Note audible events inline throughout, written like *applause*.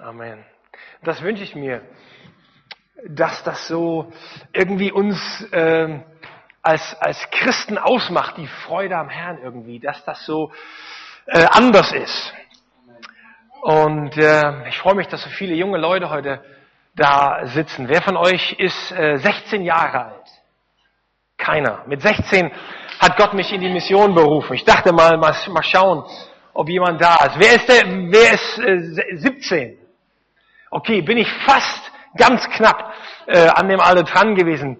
Amen. Das wünsche ich mir, dass das so irgendwie uns äh, als, als Christen ausmacht, die Freude am Herrn irgendwie, dass das so äh, anders ist. Und äh, ich freue mich, dass so viele junge Leute heute da sitzen. Wer von euch ist äh, 16 Jahre alt? Keiner. Mit 16 hat Gott mich in die Mission berufen. Ich dachte mal, mal, mal schauen, ob jemand da ist. Wer ist, der, wer ist äh, 17? Okay, bin ich fast ganz knapp äh, an dem Alter dran gewesen.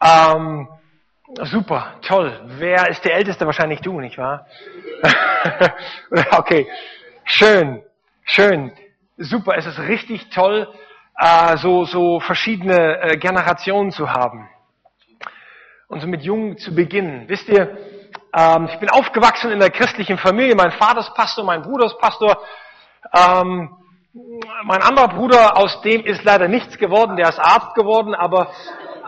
Ähm, super, toll. Wer ist der Älteste? Wahrscheinlich du, nicht wahr? *laughs* okay, schön, schön, super. Es ist richtig toll, äh, so so verschiedene äh, Generationen zu haben und so mit Jungen zu beginnen. Wisst ihr, ähm, ich bin aufgewachsen in der christlichen Familie. Mein Vater ist Pastor, mein Bruder ist Pastor. Ähm, mein anderer Bruder, aus dem ist leider nichts geworden, der ist Arzt geworden, aber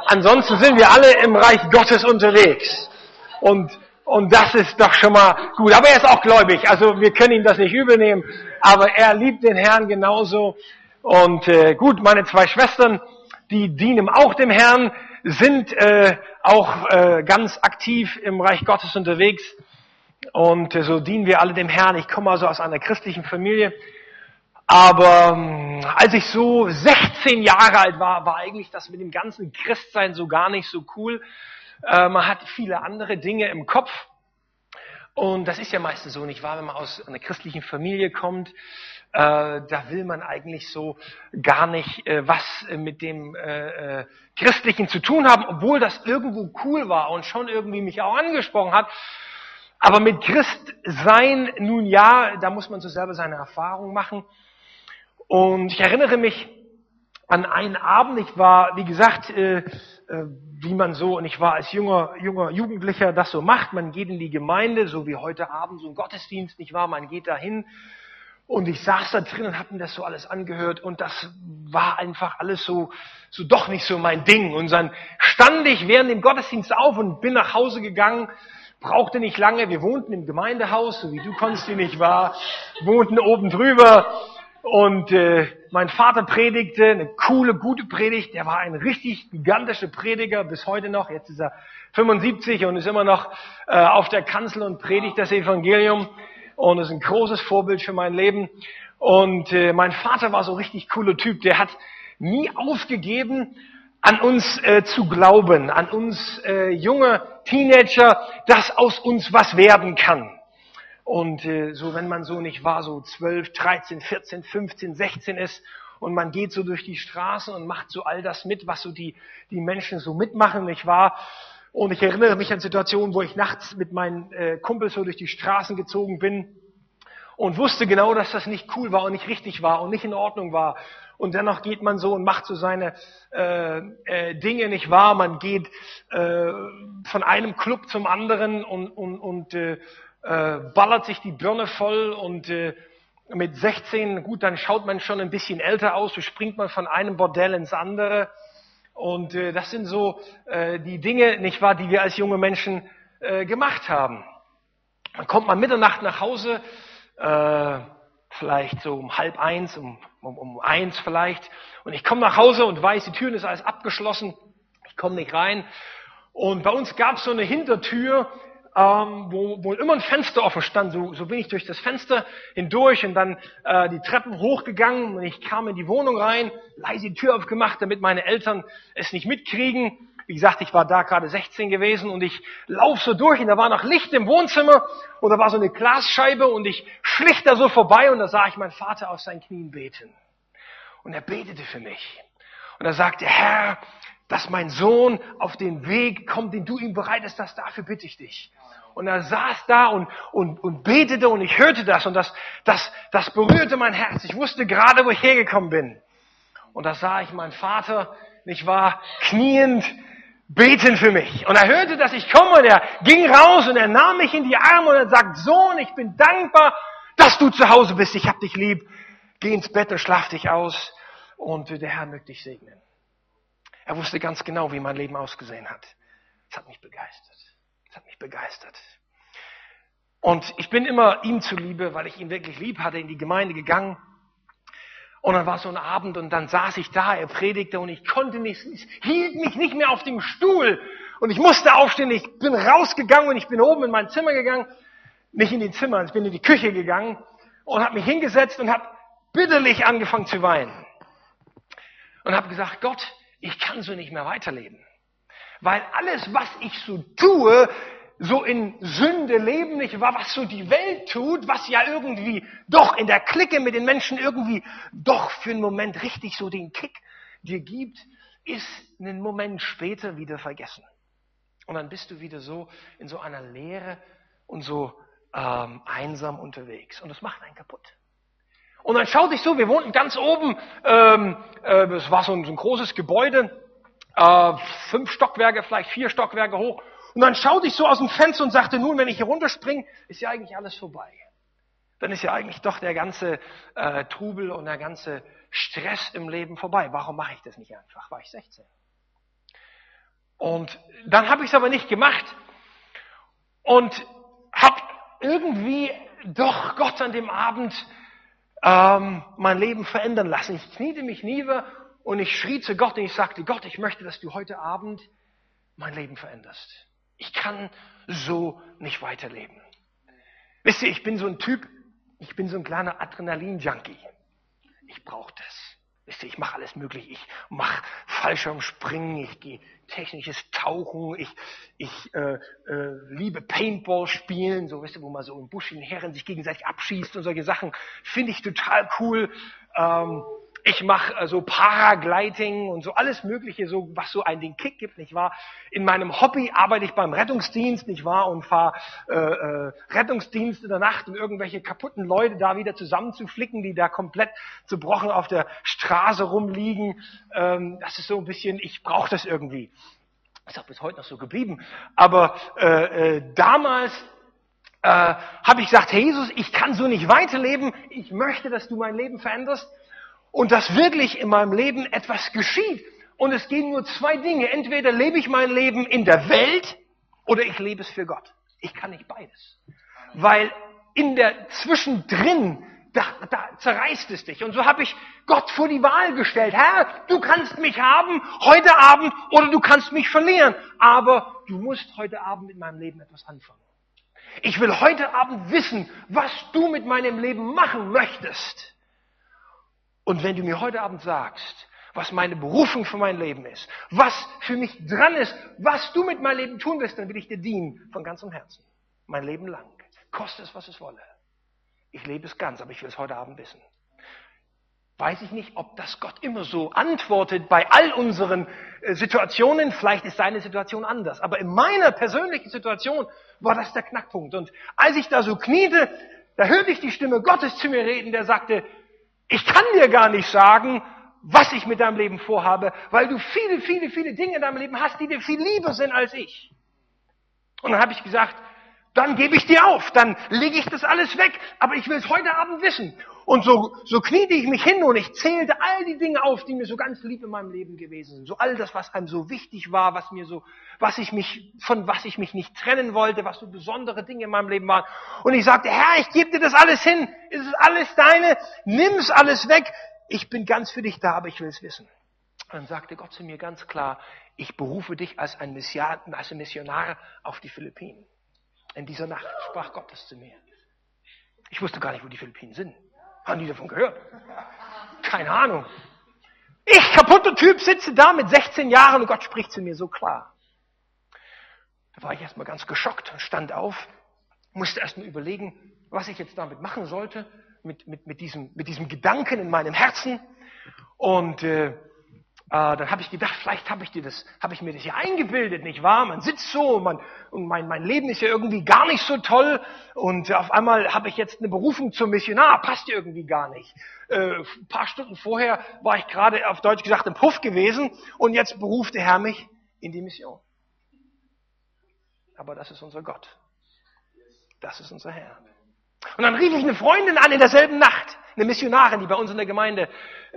ansonsten sind wir alle im Reich Gottes unterwegs. Und, und das ist doch schon mal gut. Aber er ist auch gläubig, also wir können ihm das nicht übernehmen, aber er liebt den Herrn genauso. Und äh, gut, meine zwei Schwestern, die dienen auch dem Herrn, sind äh, auch äh, ganz aktiv im Reich Gottes unterwegs. Und äh, so dienen wir alle dem Herrn. Ich komme also aus einer christlichen Familie. Aber ähm, als ich so 16 Jahre alt war, war eigentlich das mit dem ganzen Christsein so gar nicht so cool. Äh, man hat viele andere Dinge im Kopf. Und das ist ja meistens so nicht wahr, wenn man aus einer christlichen Familie kommt. Äh, da will man eigentlich so gar nicht äh, was mit dem äh, äh, Christlichen zu tun haben, obwohl das irgendwo cool war und schon irgendwie mich auch angesprochen hat. Aber mit Christ sein, nun ja, da muss man so selber seine Erfahrung machen. Und ich erinnere mich an einen Abend, ich war, wie gesagt, äh, äh, wie man so, und ich war als junger, junger Jugendlicher das so macht, man geht in die Gemeinde, so wie heute Abend so ein Gottesdienst, nicht wahr, man geht dahin. Und ich saß da drin und habe mir das so alles angehört. Und das war einfach alles so, so doch nicht so mein Ding. Und dann stand ich während dem Gottesdienst auf und bin nach Hause gegangen, brauchte nicht lange, wir wohnten im Gemeindehaus, so wie du konntest, nicht wahr, wohnten oben drüber und äh, mein Vater predigte eine coole, gute Predigt. Der war ein richtig gigantischer Prediger bis heute noch. Jetzt ist er 75 und ist immer noch äh, auf der Kanzel und predigt das Evangelium und ist ein großes Vorbild für mein Leben. Und äh, mein Vater war so richtig cooler Typ. Der hat nie aufgegeben, an uns äh, zu glauben, an uns äh, junge Teenager, dass aus uns was werden kann. Und äh, so, wenn man so nicht war, so 12, 13, 14, 15, 16 ist und man geht so durch die Straßen und macht so all das mit, was so die, die Menschen so mitmachen, nicht wahr? Und ich erinnere mich an Situationen, wo ich nachts mit meinen äh, Kumpels so durch die Straßen gezogen bin und wusste genau, dass das nicht cool war und nicht richtig war und nicht in Ordnung war. Und dennoch geht man so und macht so seine äh, äh, Dinge nicht wahr. Man geht äh, von einem Club zum anderen und, und, und äh, äh, ballert sich die Birne voll und äh, mit 16, gut, dann schaut man schon ein bisschen älter aus, so springt man von einem Bordell ins andere. Und äh, das sind so äh, die Dinge, nicht wahr, die wir als junge Menschen äh, gemacht haben. Dann kommt man Mitternacht nach Hause, äh, vielleicht so um halb eins, um, um, um eins vielleicht. Und ich komme nach Hause und weiß, die Türen ist alles abgeschlossen. Ich komme nicht rein. Und bei uns gab es so eine Hintertür, ähm, wo, wo immer ein Fenster offen stand. So, so bin ich durch das Fenster hindurch und dann äh, die Treppen hochgegangen und ich kam in die Wohnung rein, leise die Tür aufgemacht, damit meine Eltern es nicht mitkriegen. Wie gesagt, ich war da gerade 16 gewesen und ich lauf so durch und da war noch Licht im Wohnzimmer und da war so eine Glasscheibe und ich schlich da so vorbei und da sah ich meinen Vater auf seinen Knien beten. Und er betete für mich. Und er sagte, Herr, dass mein Sohn auf den Weg kommt, den du ihm bereitest, das dafür bitte ich dich. Und er saß da und, und, und betete und ich hörte das und das, das, das berührte mein Herz. Ich wusste gerade, wo ich hergekommen bin. Und da sah ich meinen Vater, nicht wahr, kniend beten für mich. Und er hörte, dass ich komme und er ging raus und er nahm mich in die Arme und er sagt, Sohn, ich bin dankbar, dass du zu Hause bist. Ich hab dich lieb. Geh ins Bett und schlaf dich aus und der Herr möchte dich segnen. Er wusste ganz genau, wie mein Leben ausgesehen hat. Es hat mich begeistert. Es hat mich begeistert. Und ich bin immer ihm zuliebe, weil ich ihn wirklich lieb hatte, in die Gemeinde gegangen. Und dann war so ein Abend und dann saß ich da, er predigte und ich konnte nicht, hielt mich nicht mehr auf dem Stuhl und ich musste aufstehen. Ich bin rausgegangen und ich bin oben in mein Zimmer gegangen, nicht in die Zimmer, ich bin in die Küche gegangen und habe mich hingesetzt und habe bitterlich angefangen zu weinen. Und habe gesagt, Gott, ich kann so nicht mehr weiterleben. Weil alles, was ich so tue, so in Sünde leben, nicht wahr, was so die Welt tut, was ja irgendwie doch in der Clique mit den Menschen irgendwie doch für einen Moment richtig so den Kick dir gibt, ist einen Moment später wieder vergessen. Und dann bist du wieder so in so einer Leere und so ähm, einsam unterwegs. Und das macht einen kaputt. Und dann schaut sich so, wir wohnten ganz oben, ähm, äh, es war so ein, so ein großes Gebäude, äh, fünf Stockwerke, vielleicht vier Stockwerke hoch. Und dann schaute ich so aus dem Fenster und sagte, nun, wenn ich hier runterspringe, ist ja eigentlich alles vorbei. Dann ist ja eigentlich doch der ganze äh, Trubel und der ganze Stress im Leben vorbei. Warum mache ich das nicht einfach? War ich 16. Und dann habe ich es aber nicht gemacht und habe irgendwie doch Gott an dem Abend ähm, mein Leben verändern lassen. Ich kniete mich nieder und ich schrie zu Gott und ich sagte, Gott, ich möchte, dass du heute Abend mein Leben veränderst. Ich kann so nicht weiterleben. Wisst ihr, ich bin so ein Typ, ich bin so ein kleiner Adrenalin-Junkie. Ich brauche das. Wisst ihr, ich mache alles möglich. Ich mache Fallschirmspringen, ich gehe technisches Tauchen, ich, ich äh, äh, liebe Paintball spielen, so wisst ihr, wo man so im Busch in Herren sich gegenseitig abschießt und solche Sachen. Finde ich total cool. Ähm, ich mache äh, so Paragliding und so alles Mögliche, so was so einen den Kick gibt, nicht wahr? In meinem Hobby arbeite ich beim Rettungsdienst, nicht wahr? Und fahre äh, äh, Rettungsdienst in der Nacht, um irgendwelche kaputten Leute da wieder zusammenzuflicken, die da komplett zerbrochen auf der Straße rumliegen. Ähm, das ist so ein bisschen, ich brauche das irgendwie. Ist auch bis heute noch so geblieben. Aber äh, äh, damals äh, habe ich gesagt, hey Jesus, ich kann so nicht weiterleben. Ich möchte, dass du mein Leben veränderst und dass wirklich in meinem Leben etwas geschieht. Und es gehen nur zwei Dinge. Entweder lebe ich mein Leben in der Welt oder ich lebe es für Gott. Ich kann nicht beides. Weil in der Zwischendrin, da, da zerreißt es dich. Und so habe ich Gott vor die Wahl gestellt. Herr, du kannst mich haben heute Abend oder du kannst mich verlieren. Aber du musst heute Abend mit meinem Leben etwas anfangen. Ich will heute Abend wissen, was du mit meinem Leben machen möchtest. Und wenn du mir heute Abend sagst, was meine Berufung für mein Leben ist, was für mich dran ist, was du mit meinem Leben tun wirst, dann will ich dir dienen von ganzem Herzen. Mein Leben lang. Koste es, was es wolle. Ich lebe es ganz, aber ich will es heute Abend wissen. Weiß ich nicht, ob das Gott immer so antwortet bei all unseren äh, Situationen. Vielleicht ist seine Situation anders. Aber in meiner persönlichen Situation war das der Knackpunkt. Und als ich da so kniete, da hörte ich die Stimme Gottes zu mir reden, der sagte, ich kann dir gar nicht sagen, was ich mit deinem Leben vorhabe, weil du viele, viele, viele Dinge in deinem Leben hast, die dir viel lieber sind als ich. Und dann habe ich gesagt, dann gebe ich dir auf, dann lege ich das alles weg, aber ich will es heute Abend wissen. Und so, so kniete ich mich hin und ich zählte all die Dinge auf, die mir so ganz lieb in meinem Leben gewesen sind. So all das, was einem so wichtig war, was mir so, was ich mich, von was ich mich nicht trennen wollte, was so besondere Dinge in meinem Leben waren. Und ich sagte, Herr, ich gebe dir das alles hin. Es ist alles deine. Nimm's alles weg. Ich bin ganz für dich da, aber ich will es wissen. Und dann sagte Gott zu mir ganz klar, ich berufe dich als ein Missionar auf die Philippinen. In dieser Nacht sprach Gott das zu mir. Ich wusste gar nicht, wo die Philippinen sind. Haben die davon gehört? Keine Ahnung. Ich, kaputter Typ, sitze da mit 16 Jahren und Gott spricht zu mir so klar. Da war ich erstmal ganz geschockt und stand auf, musste erstmal überlegen, was ich jetzt damit machen sollte, mit, mit, mit, diesem, mit diesem Gedanken in meinem Herzen. Und äh, äh, dann habe ich gedacht, vielleicht habe ich, dir das, hab ich mir das ja eingebildet, nicht wahr? Man sitzt so man, und mein, mein Leben ist ja irgendwie gar nicht so toll und auf einmal habe ich jetzt eine Berufung zum Missionar, passt irgendwie gar nicht. Äh, ein paar Stunden vorher war ich gerade auf Deutsch gesagt im Puff gewesen und jetzt beruft der Herr mich in die Mission. Aber das ist unser Gott. Das ist unser Herr. Und dann rief ich eine Freundin an in derselben Nacht, eine Missionarin, die bei uns in der Gemeinde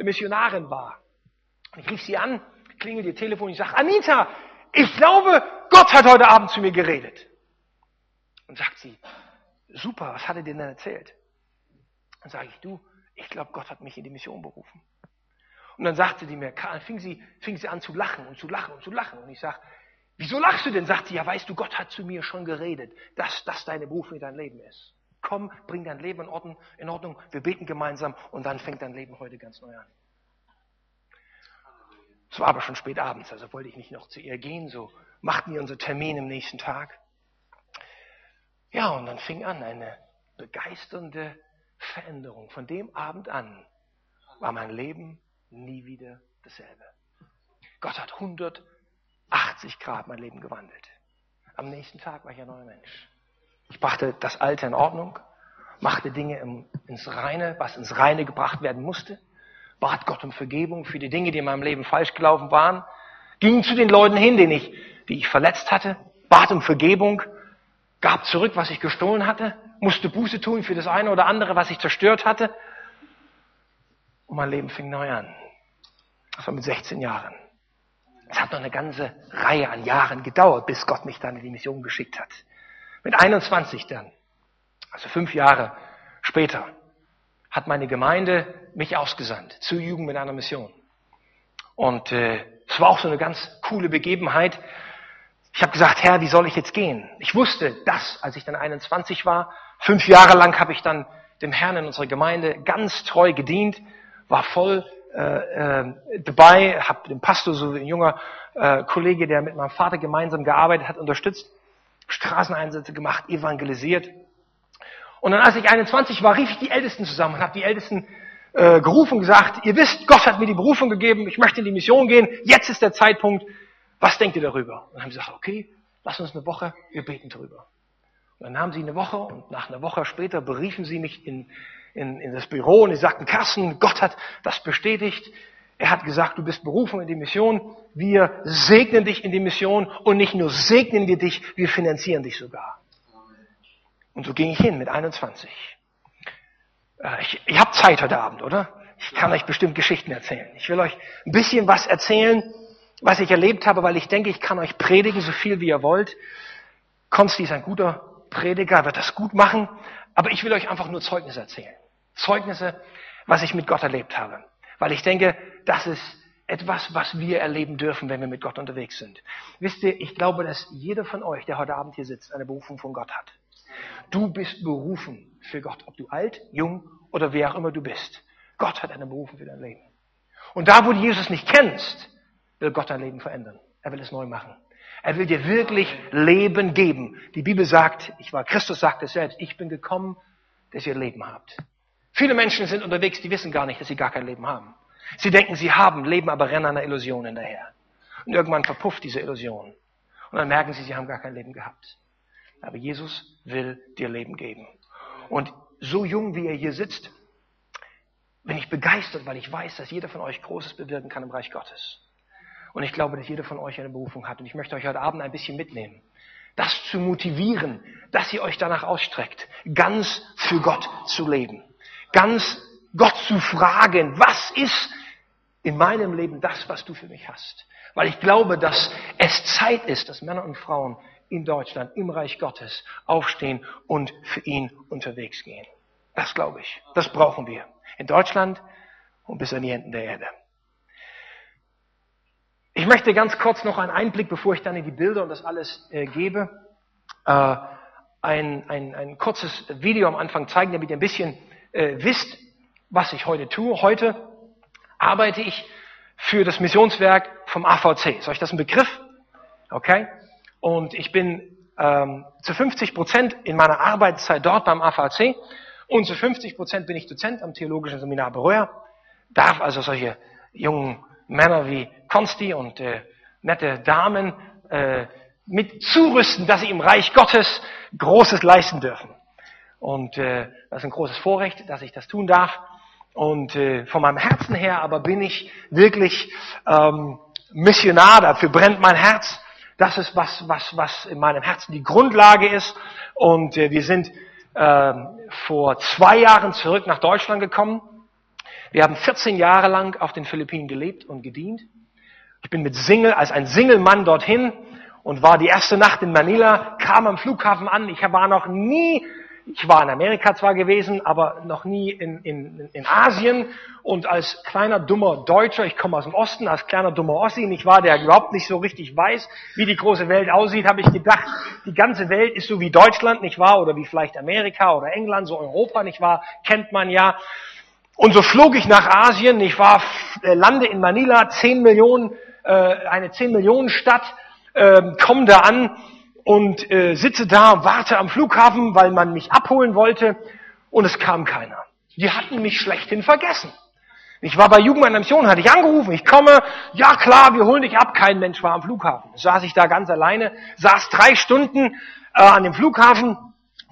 Missionarin war. Ich rief sie an, klingelt ihr Telefon, ich sage, Anita, ich glaube, Gott hat heute Abend zu mir geredet. Und sagt sie, super, was hat er dir denn erzählt? Dann sage ich, du, ich glaube, Gott hat mich in die Mission berufen. Und dann sagte die mir, Karl, fing sie, fing sie an zu lachen und zu lachen und zu lachen. Und ich sage, wieso lachst du denn? Sagt sie, ja, weißt du, Gott hat zu mir schon geredet, dass das deine Berufung in dein Leben ist. Komm, bring dein Leben in Ordnung, in Ordnung, wir beten gemeinsam und dann fängt dein Leben heute ganz neu an. Es war aber schon spät abends, also wollte ich nicht noch zu ihr gehen, so machten wir unseren Termin im nächsten Tag. Ja, und dann fing an eine begeisternde Veränderung. Von dem Abend an war mein Leben nie wieder dasselbe. Gott hat 180 Grad mein Leben gewandelt. Am nächsten Tag war ich ein neuer Mensch. Ich brachte das Alte in Ordnung, machte Dinge ins Reine, was ins Reine gebracht werden musste, bat Gott um Vergebung für die Dinge, die in meinem Leben falsch gelaufen waren, ging zu den Leuten hin, denen ich, die ich verletzt hatte, bat um Vergebung, gab zurück, was ich gestohlen hatte, musste Buße tun für das eine oder andere, was ich zerstört hatte. Und mein Leben fing neu an. Das war mit 16 Jahren. Es hat noch eine ganze Reihe an Jahren gedauert, bis Gott mich dann in die Mission geschickt hat. Mit 21 dann, also fünf Jahre später, hat meine Gemeinde mich ausgesandt zur Jugend mit einer Mission. Und äh, es war auch so eine ganz coole Begebenheit. Ich habe gesagt, Herr, wie soll ich jetzt gehen? Ich wusste das, als ich dann 21 war. Fünf Jahre lang habe ich dann dem Herrn in unserer Gemeinde ganz treu gedient, war voll äh, äh, dabei, habe den Pastor, so ein junger äh, Kollege, der mit meinem Vater gemeinsam gearbeitet hat, unterstützt, Straßeneinsätze gemacht, evangelisiert. Und dann, als ich 21 war, rief ich die Ältesten zusammen und habe die Ältesten äh, gerufen und gesagt, ihr wisst, Gott hat mir die Berufung gegeben, ich möchte in die Mission gehen, jetzt ist der Zeitpunkt, was denkt ihr darüber? Und dann haben sie gesagt, okay, lass uns eine Woche, wir beten darüber. Und dann haben sie eine Woche und nach einer Woche später beriefen sie mich in, in, in das Büro und sie sagten, Carsten, Gott hat das bestätigt. Er hat gesagt, du bist berufen in die Mission. Wir segnen dich in die Mission und nicht nur segnen wir dich, wir finanzieren dich sogar. Und so ging ich hin mit 21. Äh, ich, ich habe Zeit heute Abend, oder? Ich kann euch bestimmt Geschichten erzählen. Ich will euch ein bisschen was erzählen, was ich erlebt habe, weil ich denke, ich kann euch predigen, so viel wie ihr wollt. Konsti ist ein guter Prediger, wird das gut machen, aber ich will euch einfach nur Zeugnisse erzählen. Zeugnisse, was ich mit Gott erlebt habe. Weil ich denke, das ist etwas, was wir erleben dürfen, wenn wir mit Gott unterwegs sind. Wisst ihr, ich glaube, dass jeder von euch, der heute Abend hier sitzt, eine Berufung von Gott hat. Du bist berufen für Gott, ob du alt, jung oder wer auch immer du bist. Gott hat eine Berufung für dein Leben. Und da, wo du Jesus nicht kennst, will Gott dein Leben verändern. Er will es neu machen. Er will dir wirklich Leben geben. Die Bibel sagt, ich war, Christus sagt es selbst, ich bin gekommen, dass ihr Leben habt. Viele Menschen sind unterwegs, die wissen gar nicht, dass sie gar kein Leben haben. Sie denken, sie haben Leben, aber rennen einer Illusion hinterher. Und irgendwann verpufft diese Illusion. Und dann merken sie, sie haben gar kein Leben gehabt. Aber Jesus will dir Leben geben. Und so jung wie er hier sitzt, bin ich begeistert, weil ich weiß, dass jeder von euch Großes bewirken kann im Reich Gottes. Und ich glaube, dass jeder von euch eine Berufung hat. Und ich möchte euch heute Abend ein bisschen mitnehmen. Das zu motivieren, dass ihr euch danach ausstreckt, ganz für Gott zu leben. Ganz Gott zu fragen, was ist in meinem Leben das, was du für mich hast? Weil ich glaube, dass es Zeit ist, dass Männer und Frauen in Deutschland, im Reich Gottes aufstehen und für ihn unterwegs gehen. Das glaube ich. Das brauchen wir. In Deutschland und bis an die Enden der Erde. Ich möchte ganz kurz noch einen Einblick, bevor ich dann in die Bilder und das alles äh, gebe, äh, ein, ein, ein kurzes Video am Anfang zeigen, damit ihr ein bisschen äh, wisst, was ich heute tue. Heute arbeite ich für das Missionswerk vom AVC. Ist euch das ein Begriff? Okay. Und ich bin ähm, zu 50 Prozent in meiner Arbeitszeit dort beim AVC und zu 50 Prozent bin ich Dozent am Theologischen Seminar Bereuer. Darf also solche jungen Männer wie Konsti und äh, nette Damen äh, mit zurüsten, dass sie im Reich Gottes Großes leisten dürfen. Und äh, das ist ein großes Vorrecht, dass ich das tun darf. Und äh, von meinem Herzen her aber bin ich wirklich ähm, Missionar, dafür brennt mein Herz. Das ist was, was, was in meinem Herzen die Grundlage ist. Und äh, wir sind äh, vor zwei Jahren zurück nach Deutschland gekommen wir haben 14 Jahre lang auf den Philippinen gelebt und gedient. Ich bin mit Single, als ein Single-Mann dorthin und war die erste Nacht in Manila, kam am Flughafen an. Ich war noch nie Ich war in Amerika zwar gewesen, aber noch nie in, in, in Asien. Und als kleiner, dummer Deutscher, ich komme aus dem Osten, als kleiner, dummer Ossi, nicht wahr, der überhaupt nicht so richtig weiß, wie die große Welt aussieht, habe ich gedacht, die ganze Welt ist so wie Deutschland, nicht wahr, oder wie vielleicht Amerika oder England, so Europa, nicht wahr, kennt man ja. Und so flog ich nach Asien, ich war, äh, lande in Manila, 10 Millionen, äh, eine 10 Millionen Stadt, äh, komme da an und äh, sitze da, warte am Flughafen, weil man mich abholen wollte und es kam keiner. Die hatten mich schlechthin vergessen. Ich war bei Jugend meiner Mission, hatte ich angerufen, ich komme, ja klar, wir holen dich ab, kein Mensch war am Flughafen. Saß ich da ganz alleine, saß drei Stunden äh, an dem Flughafen,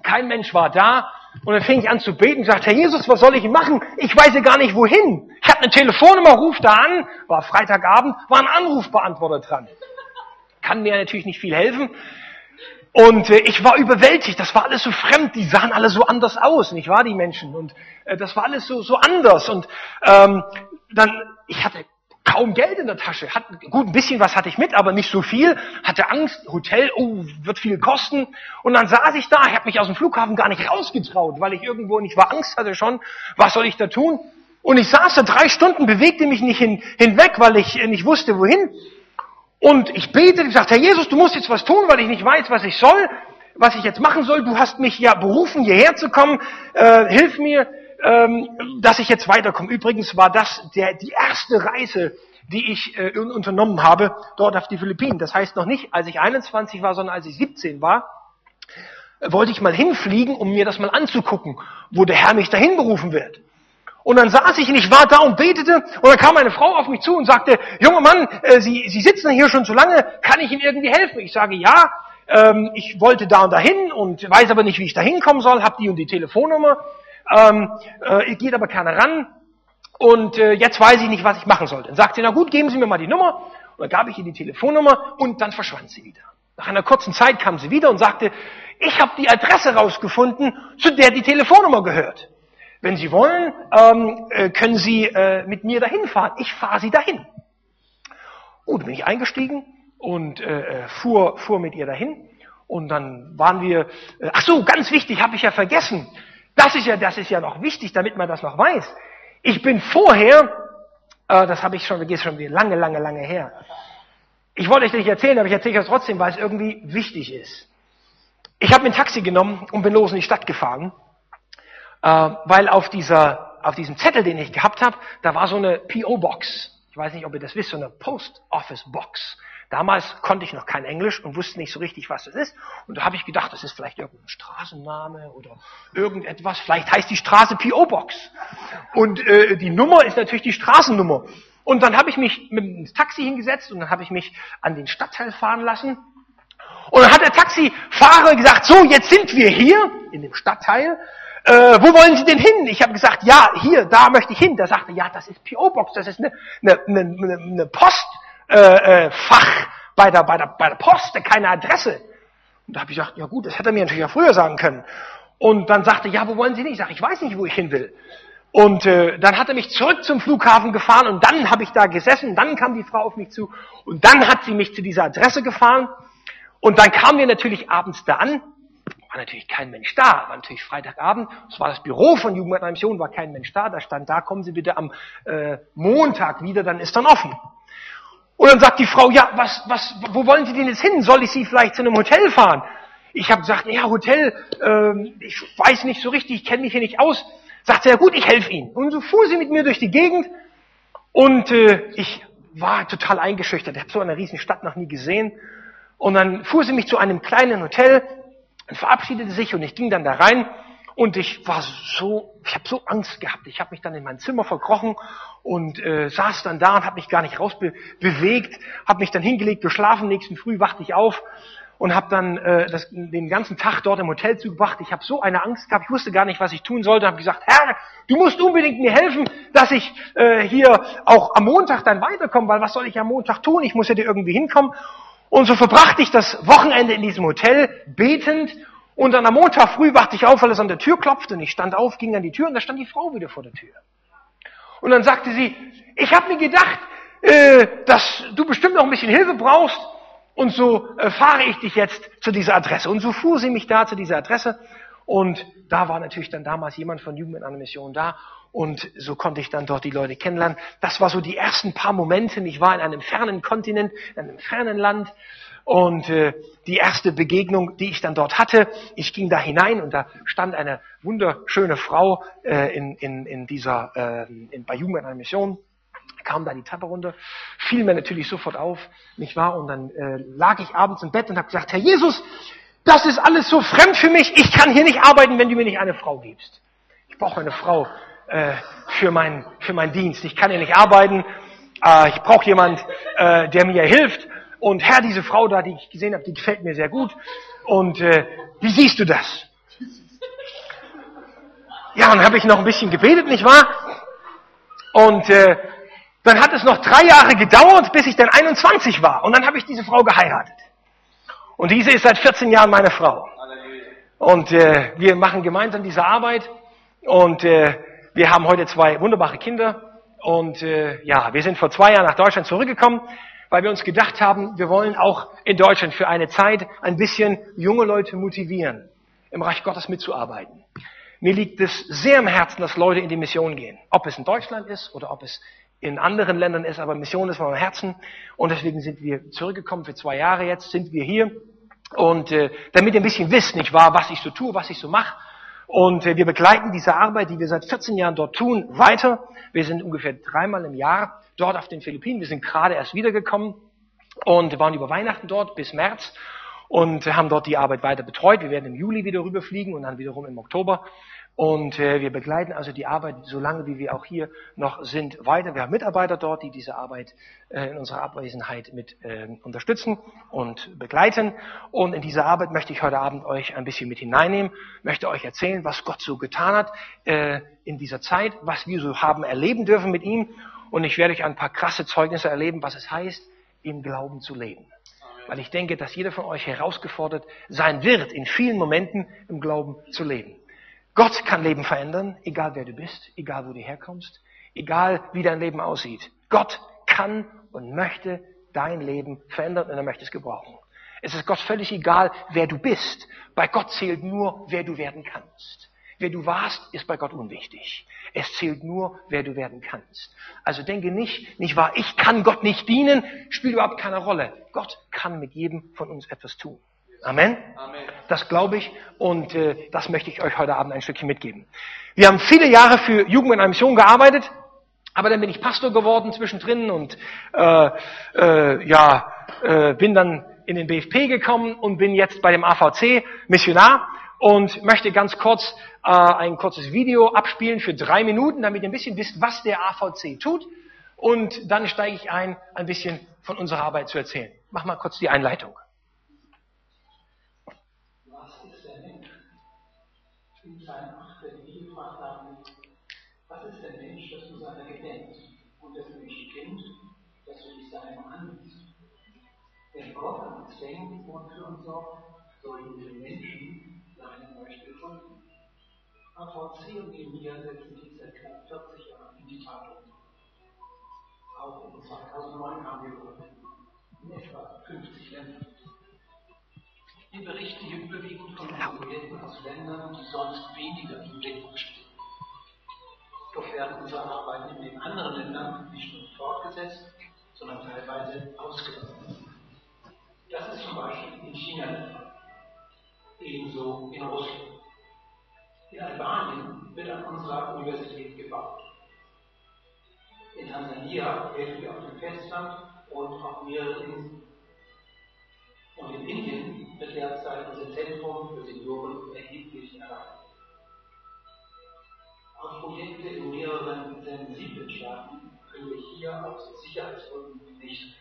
kein Mensch war da und dann fing ich an zu beten und sagte, Herr Jesus, was soll ich machen? Ich weiß ja gar nicht wohin. Ich habe eine Telefonnummer, ruf da an, war Freitagabend, war ein Anrufbeantworter dran. Kann mir natürlich nicht viel helfen. Und äh, ich war überwältigt, das war alles so fremd, die sahen alle so anders aus, nicht wahr, die Menschen? Und äh, das war alles so, so anders. Und ähm, dann, ich hatte kaum Geld in der Tasche. Hat, gut, ein bisschen was hatte ich mit, aber nicht so viel. Hatte Angst, Hotel, oh, wird viel kosten. Und dann saß ich da, ich habe mich aus dem Flughafen gar nicht rausgetraut, weil ich irgendwo nicht war, Angst hatte schon. Was soll ich da tun? Und ich saß da drei Stunden, bewegte mich nicht hin, hinweg, weil ich nicht wusste, wohin. Und ich bete, ich sagte, Herr Jesus, du musst jetzt was tun, weil ich nicht weiß, was ich soll, was ich jetzt machen soll. Du hast mich ja berufen, hierher zu kommen. Äh, hilf mir, ähm, dass ich jetzt weiterkomme. Übrigens war das der, die erste Reise, die ich äh, unternommen habe, dort auf die Philippinen. Das heißt noch nicht, als ich 21 war, sondern als ich 17 war, wollte ich mal hinfliegen, um mir das mal anzugucken, wo der Herr mich dahin berufen wird. Und dann saß ich und ich war da und betete und dann kam eine Frau auf mich zu und sagte, junger Mann, äh, Sie, Sie sitzen hier schon so lange, kann ich Ihnen irgendwie helfen? Ich sage, ja, ähm, ich wollte da und dahin und weiß aber nicht, wie ich da hinkommen soll, habe die und die Telefonnummer, ähm, äh, geht aber keiner ran und äh, jetzt weiß ich nicht, was ich machen soll. Dann sagt sie, na gut, geben Sie mir mal die Nummer. Und dann gab ich ihr die Telefonnummer und dann verschwand sie wieder. Nach einer kurzen Zeit kam sie wieder und sagte, ich habe die Adresse rausgefunden, zu der die Telefonnummer gehört. Wenn Sie wollen, ähm, äh, können Sie äh, mit mir dahin fahren. Ich fahre Sie dahin. Gut, bin ich eingestiegen und äh, äh, fuhr, fuhr mit ihr dahin. Und dann waren wir, äh, ach so, ganz wichtig, habe ich ja vergessen. Das ist ja, das ist ja noch wichtig, damit man das noch weiß. Ich bin vorher, äh, das habe ich schon, geht schon wieder lange, lange, lange her. Ich wollte euch nicht erzählen, aber ich erzähle es trotzdem, weil es irgendwie wichtig ist. Ich habe mir ein Taxi genommen und bin los in die Stadt gefahren äh, weil auf, dieser, auf diesem Zettel, den ich gehabt habe, da war so eine PO-Box. Ich weiß nicht, ob ihr das wisst, so eine Post-Office-Box. Damals konnte ich noch kein Englisch und wusste nicht so richtig, was das ist. Und da habe ich gedacht, das ist vielleicht irgendein Straßenname oder irgendetwas. Vielleicht heißt die Straße PO-Box. Und äh, die Nummer ist natürlich die Straßennummer. Und dann habe ich mich mit dem Taxi hingesetzt und dann habe ich mich an den Stadtteil fahren lassen. Und dann hat der Taxifahrer gesagt, so, jetzt sind wir hier in dem Stadtteil äh, wo wollen Sie denn hin? Ich habe gesagt, ja, hier, da möchte ich hin. Da sagte, ja, das ist PO-Box, das ist eine, eine, eine, eine Postfach äh, äh, bei, der, bei, der, bei der Post, keine Adresse. Und da habe ich gesagt, ja gut, das hätte er mir natürlich ja früher sagen können. Und dann sagte, ja, wo wollen Sie hin? Ich sage, ich weiß nicht, wo ich hin will. Und äh, dann hat er mich zurück zum Flughafen gefahren und dann habe ich da gesessen, dann kam die Frau auf mich zu und dann hat sie mich zu dieser Adresse gefahren und dann kamen wir natürlich abends da an war natürlich kein Mensch da, war natürlich Freitagabend, es war das Büro von Jugend einer Mission, war kein Mensch da, da stand da, kommen Sie bitte am äh, Montag wieder, dann ist dann offen. Und dann sagt die Frau, ja, was, was, wo wollen Sie denn jetzt hin? Soll ich Sie vielleicht zu einem Hotel fahren? Ich habe gesagt, ja, Hotel, äh, ich weiß nicht so richtig, ich kenne mich hier nicht aus. Sagt sie, ja gut, ich helfe Ihnen. Und so fuhr sie mit mir durch die Gegend und äh, ich war total eingeschüchtert. Ich habe so eine riesen Stadt noch nie gesehen. Und dann fuhr sie mich zu einem kleinen Hotel und verabschiedete sich und ich ging dann da rein und ich war so, ich habe so Angst gehabt. Ich habe mich dann in mein Zimmer verkrochen und äh, saß dann da und habe mich gar nicht rausbewegt, habe mich dann hingelegt, geschlafen. Nächsten Früh wachte ich auf und habe dann äh, das, den ganzen Tag dort im Hotel zugebracht. Ich habe so eine Angst gehabt, ich wusste gar nicht, was ich tun sollte. Habe gesagt, Herr, du musst unbedingt mir helfen, dass ich äh, hier auch am Montag dann weiterkomme, weil was soll ich am Montag tun? Ich muss ja dir irgendwie hinkommen. Und so verbrachte ich das Wochenende in diesem Hotel betend und dann am Montag früh wachte ich auf, weil es an der Tür klopfte und ich stand auf, ging an die Tür und da stand die Frau wieder vor der Tür. Und dann sagte sie, ich habe mir gedacht, äh, dass du bestimmt noch ein bisschen Hilfe brauchst und so äh, fahre ich dich jetzt zu dieser Adresse. Und so fuhr sie mich da zu dieser Adresse Und da war natürlich dann damals jemand von Jugend in einer Mission da. Und so konnte ich dann dort die Leute kennenlernen. Das war so die ersten paar Momente. Ich war in einem fernen Kontinent, in einem fernen Land. Und äh, die erste Begegnung, die ich dann dort hatte, ich ging da hinein und da stand eine wunderschöne Frau äh, in, in, in dieser, äh, in, bei Jugend in einer Mission kam da die Treppe runter, fiel mir natürlich sofort auf, nicht wahr? Und dann äh, lag ich abends im Bett und habe gesagt, Herr Jesus, das ist alles so fremd für mich, ich kann hier nicht arbeiten, wenn du mir nicht eine Frau gibst. Ich brauche eine Frau äh, für, mein, für meinen Dienst. Ich kann hier nicht arbeiten, äh, ich brauche jemand, äh, der mir hilft. Und Herr, diese Frau da, die ich gesehen habe, die gefällt mir sehr gut. Und äh, wie siehst du das? Ja, dann habe ich noch ein bisschen gebetet, nicht wahr? Und äh, dann hat es noch drei Jahre gedauert, bis ich dann 21 war. Und dann habe ich diese Frau geheiratet. Und diese ist seit 14 Jahren meine Frau. Und äh, wir machen gemeinsam diese Arbeit. Und äh, wir haben heute zwei wunderbare Kinder. Und äh, ja, wir sind vor zwei Jahren nach Deutschland zurückgekommen, weil wir uns gedacht haben, wir wollen auch in Deutschland für eine Zeit ein bisschen junge Leute motivieren, im Reich Gottes mitzuarbeiten. Mir liegt es sehr am Herzen, dass Leute in die Mission gehen. Ob es in Deutschland ist oder ob es in anderen Ländern ist, aber Mission ist mir am Herzen. Und deswegen sind wir zurückgekommen für zwei Jahre jetzt, sind wir hier. Und äh, damit ihr ein bisschen wisst, nicht wahr, was ich so tue, was ich so mache. Und äh, wir begleiten diese Arbeit, die wir seit 14 Jahren dort tun, weiter. Wir sind ungefähr dreimal im Jahr dort auf den Philippinen. Wir sind gerade erst wiedergekommen und waren über Weihnachten dort bis März und haben dort die Arbeit weiter betreut. Wir werden im Juli wieder rüberfliegen und dann wiederum im Oktober. Und äh, wir begleiten also die Arbeit, so lange wie wir auch hier noch sind, weiter. Wir haben Mitarbeiter dort, die diese Arbeit äh, in unserer Abwesenheit mit äh, unterstützen und begleiten. Und in diese Arbeit möchte ich heute Abend euch ein bisschen mit hineinnehmen, möchte euch erzählen, was Gott so getan hat äh, in dieser Zeit, was wir so haben erleben dürfen mit ihm. Und ich werde euch ein paar krasse Zeugnisse erleben, was es heißt, im Glauben zu leben. Weil ich denke, dass jeder von euch herausgefordert sein wird, in vielen Momenten im Glauben zu leben. Gott kann Leben verändern, egal wer du bist, egal wo du herkommst, egal wie dein Leben aussieht. Gott kann und möchte dein Leben verändern und er möchte es gebrauchen. Es ist Gott völlig egal, wer du bist. Bei Gott zählt nur, wer du werden kannst. Wer du warst, ist bei Gott unwichtig. Es zählt nur, wer du werden kannst. Also denke nicht, nicht wahr, ich kann Gott nicht dienen, spielt überhaupt keine Rolle. Gott kann mit jedem von uns etwas tun. Amen. Amen. Das glaube ich und äh, das möchte ich euch heute Abend ein Stückchen mitgeben. Wir haben viele Jahre für Jugend in einer Mission gearbeitet, aber dann bin ich Pastor geworden zwischendrin und äh, äh, ja äh, bin dann in den BFP gekommen und bin jetzt bei dem AVC Missionar und möchte ganz kurz äh, ein kurzes Video abspielen für drei Minuten, damit ihr ein bisschen wisst, was der AVC tut. Und dann steige ich ein, ein bisschen von unserer Arbeit zu erzählen. Mach mal kurz die Einleitung. In seinem achten Video gefragt haben, was ist der Mensch, dass du seiner gedenkst und das Menschen kennt, dass du dich seinem annimmst? Wenn Gott an uns denkt und für uns sorgt, sollten wir Menschen seinem Beispiel folgen. AVC und wir setzen dies seit knapp 40 Jahren in die Tat um. Auch in 2009 haben wir geholfen. In etwa 50 Ländern. Wir berichten hier überwiegend von Projekten aus Ländern, die sonst weniger im Blickpunkt stehen. Doch werden unsere Arbeiten in den anderen Ländern nicht nur fortgesetzt, sondern teilweise ausgeweitet. Das ist zum Beispiel in China der Fall. Ebenso in Russland. In Albanien wird an unserer Universität gebaut. In Tansania helfen wir auf dem Festland und auf mehreren Inseln. Und in Indien wird derzeit unser Zentrum für Senioren erheblich erweitert. Auf Projekte in mehreren sensiblen Staaten können wir hier aus Sicherheitsgründen nicht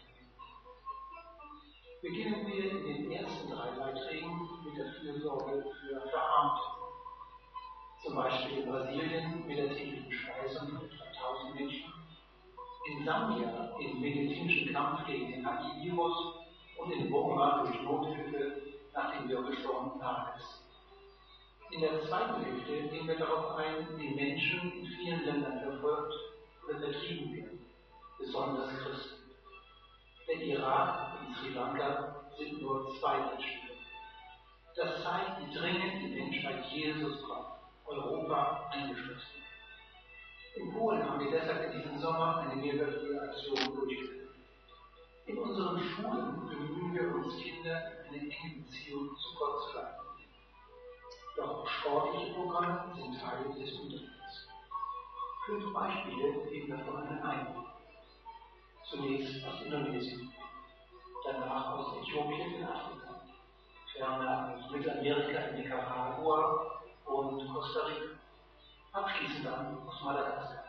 Beginnen wir in den ersten drei Beiträgen mit der Fürsorge für Verarmte. Zum Beispiel in Brasilien mit der täglichen Speisung von etwa 1000 Menschen, in Sambia im medizinischen Kampf gegen den HIV-Virus und in Burma durch Nothilfe nach dem Wirbelsturm Nages. In der zweiten Hälfte gehen wir darauf ein, wie Menschen in vielen Ländern verfolgt oder vertrieben werden, besonders Christen. Der Irak und Sri Lanka sind nur zwei Beispiele. Das zeigt, wie dringend die Menschheit Jesus braucht, Europa eingeschlossen. In Polen haben wir deshalb in diesem Sommer eine mehrwöchige Aktion durchgeführt. In unseren Schulen bemühen wir uns, Kinder in eine enge Beziehung zu Gott zu leiten. Doch auch sportliche Programme sind Teil des Unterrichts. Fünf Beispiele geben davon Eindruck. Zunächst aus Indonesien, danach aus Äthiopien in Afrika, ferner aus Mittelamerika in Nicaragua und Costa Rica, abschließend dann aus Madagaskar.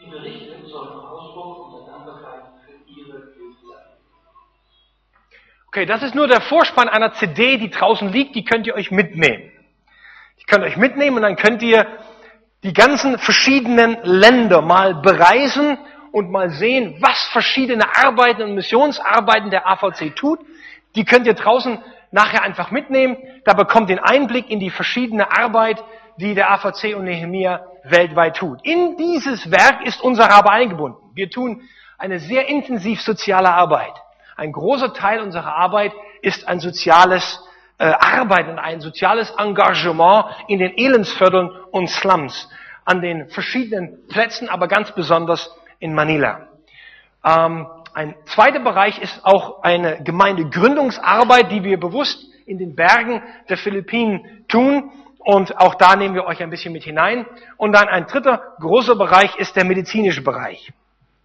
Die Berichte sollen Ausdruck unserer Dankbarkeit für Ihre Hilfe sein. Okay, das ist nur der Vorspann einer CD, die draußen liegt, die könnt ihr euch mitnehmen. Die könnt ihr euch mitnehmen und dann könnt ihr die ganzen verschiedenen Länder mal bereisen und mal sehen, was verschiedene Arbeiten und Missionsarbeiten der AVC tut. Die könnt ihr draußen nachher einfach mitnehmen. Da bekommt ihr einen Einblick in die verschiedene Arbeit, die der AVC und Nehemia weltweit tut. In dieses Werk ist unser Rabe eingebunden. Wir tun eine sehr intensiv soziale Arbeit. Ein großer Teil unserer Arbeit ist ein soziales äh, Arbeit und ein soziales Engagement in den Elendsvierteln und Slums, an den verschiedenen Plätzen, aber ganz besonders in Manila. Ähm, ein zweiter Bereich ist auch eine Gemeindegründungsarbeit, die wir bewusst in den Bergen der Philippinen tun. Und auch da nehmen wir euch ein bisschen mit hinein. Und dann ein dritter großer Bereich ist der medizinische Bereich.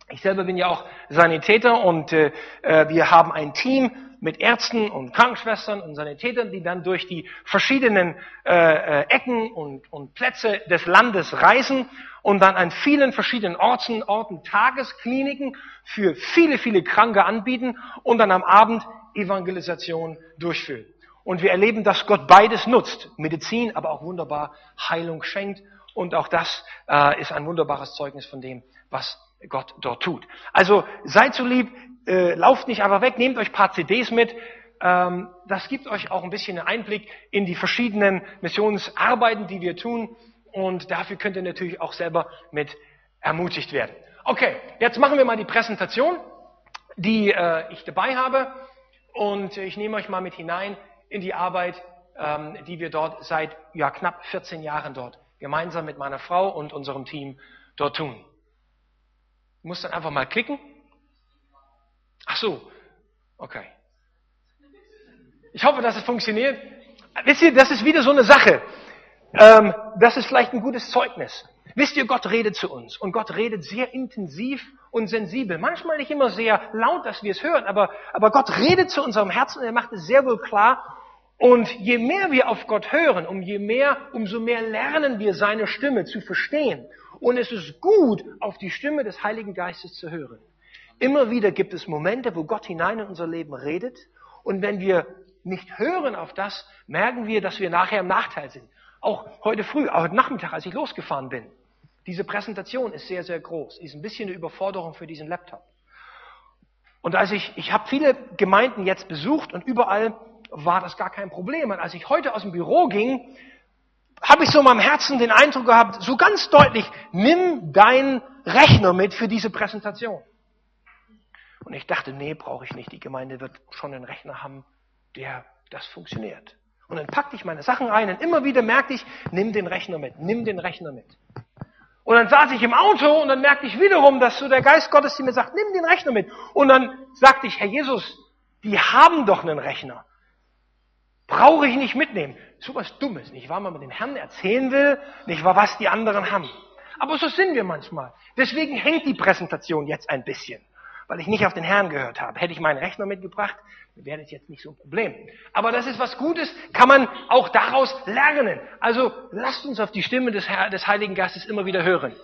Ich selber bin ja auch Sanitäter und äh, äh wir haben ein Team mit Ärzten und Krankenschwestern und Sanitätern, die dann durch die verschiedenen äh, äh, Ecken und, und Plätze des Landes reisen und dann an vielen verschiedenen Orten, Orten Tageskliniken für viele, viele Kranke anbieten und dann am Abend Evangelisation durchführen. Und wir erleben, dass Gott beides nutzt. Medizin, aber auch wunderbar Heilung schenkt. Und auch das äh, ist ein wunderbares Zeugnis von dem, was Gott dort tut. Also seid so lieb, äh, lauft nicht einfach weg, nehmt euch paar CDs mit. Ähm, das gibt euch auch ein bisschen einen Einblick in die verschiedenen Missionsarbeiten, die wir tun. Und dafür könnt ihr natürlich auch selber mit ermutigt werden. Okay, jetzt machen wir mal die Präsentation, die äh, ich dabei habe. Und ich nehme euch mal mit hinein in die Arbeit, ähm, die wir dort seit ja, knapp 14 Jahren dort gemeinsam mit meiner Frau und unserem Team dort tun. Ich muss dann einfach mal klicken. Ach so, okay. Ich hoffe, dass es funktioniert. Wisst ihr, das ist wieder so eine Sache. Ähm, das ist vielleicht ein gutes Zeugnis. Wisst ihr, Gott redet zu uns und Gott redet sehr intensiv und sensibel. Manchmal nicht immer sehr laut, dass wir es hören, aber, aber Gott redet zu unserem Herzen und er macht es sehr wohl klar. Und je mehr wir auf Gott hören, um je mehr, umso mehr lernen wir seine Stimme zu verstehen. Und es ist gut, auf die Stimme des Heiligen Geistes zu hören. Immer wieder gibt es Momente, wo Gott hinein in unser Leben redet. Und wenn wir nicht hören auf das, merken wir, dass wir nachher im Nachteil sind. Auch heute früh, auch heute Nachmittag, als ich losgefahren bin. Diese Präsentation ist sehr, sehr groß. Ist ein bisschen eine Überforderung für diesen Laptop. Und als ich, ich habe viele Gemeinden jetzt besucht und überall war das gar kein Problem. Und als ich heute aus dem Büro ging, habe ich so in meinem Herzen den Eindruck gehabt, so ganz deutlich, nimm deinen Rechner mit für diese Präsentation. Und ich dachte, nee, brauche ich nicht. Die Gemeinde wird schon einen Rechner haben, der das funktioniert. Und dann packte ich meine Sachen ein und immer wieder merkte ich, nimm den Rechner mit, nimm den Rechner mit. Und dann saß ich im Auto und dann merkte ich wiederum, dass so der Geist Gottes zu mir sagt, nimm den Rechner mit. Und dann sagte ich, Herr Jesus, die haben doch einen Rechner. Brauche ich nicht mitnehmen. So was Dummes, nicht wahr? Man mit dem Herrn erzählen will, nicht wahr, was die anderen haben. Aber so sind wir manchmal. Deswegen hängt die Präsentation jetzt ein bisschen weil ich nicht auf den Herrn gehört habe. Hätte ich meinen Rechner mitgebracht, wäre das jetzt nicht so ein Problem. Aber das ist was Gutes, kann man auch daraus lernen. Also lasst uns auf die Stimme des, des Heiligen Geistes immer wieder hören.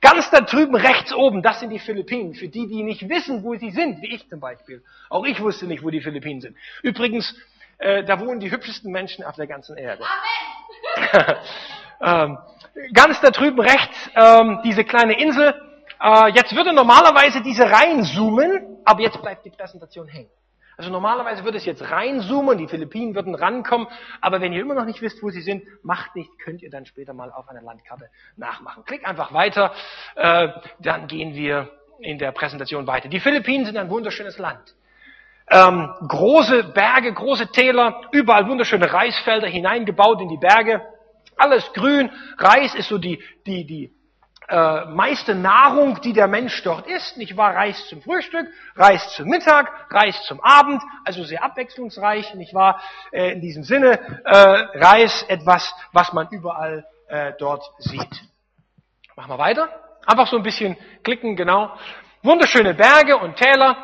Ganz da drüben rechts oben, das sind die Philippinen. Für die, die nicht wissen, wo sie sind, wie ich zum Beispiel. Auch ich wusste nicht, wo die Philippinen sind. Übrigens, äh, da wohnen die hübschesten Menschen auf der ganzen Erde. Amen. *laughs* ähm, ganz da drüben rechts, ähm, diese kleine Insel, äh, jetzt würde normalerweise diese reinzoomen, aber jetzt bleibt die Präsentation hängen. Also normalerweise würde es jetzt reinzoomen, die Philippinen würden rankommen, aber wenn ihr immer noch nicht wisst, wo sie sind, macht nicht, könnt ihr dann später mal auf einer Landkarte nachmachen. Klickt einfach weiter, äh, dann gehen wir in der Präsentation weiter. Die Philippinen sind ein wunderschönes Land. Ähm, große Berge, große Täler, überall wunderschöne Reisfelder hineingebaut in die Berge. Alles grün. Reis ist so die, die, die äh, meiste Nahrung, die der Mensch dort isst, nicht wahr? Reis zum Frühstück, Reis zum Mittag, Reis zum Abend, also sehr abwechslungsreich, nicht wahr? Äh, in diesem Sinne, äh, Reis etwas, was man überall äh, dort sieht. Machen wir weiter. Einfach so ein bisschen klicken, genau. Wunderschöne Berge und Täler,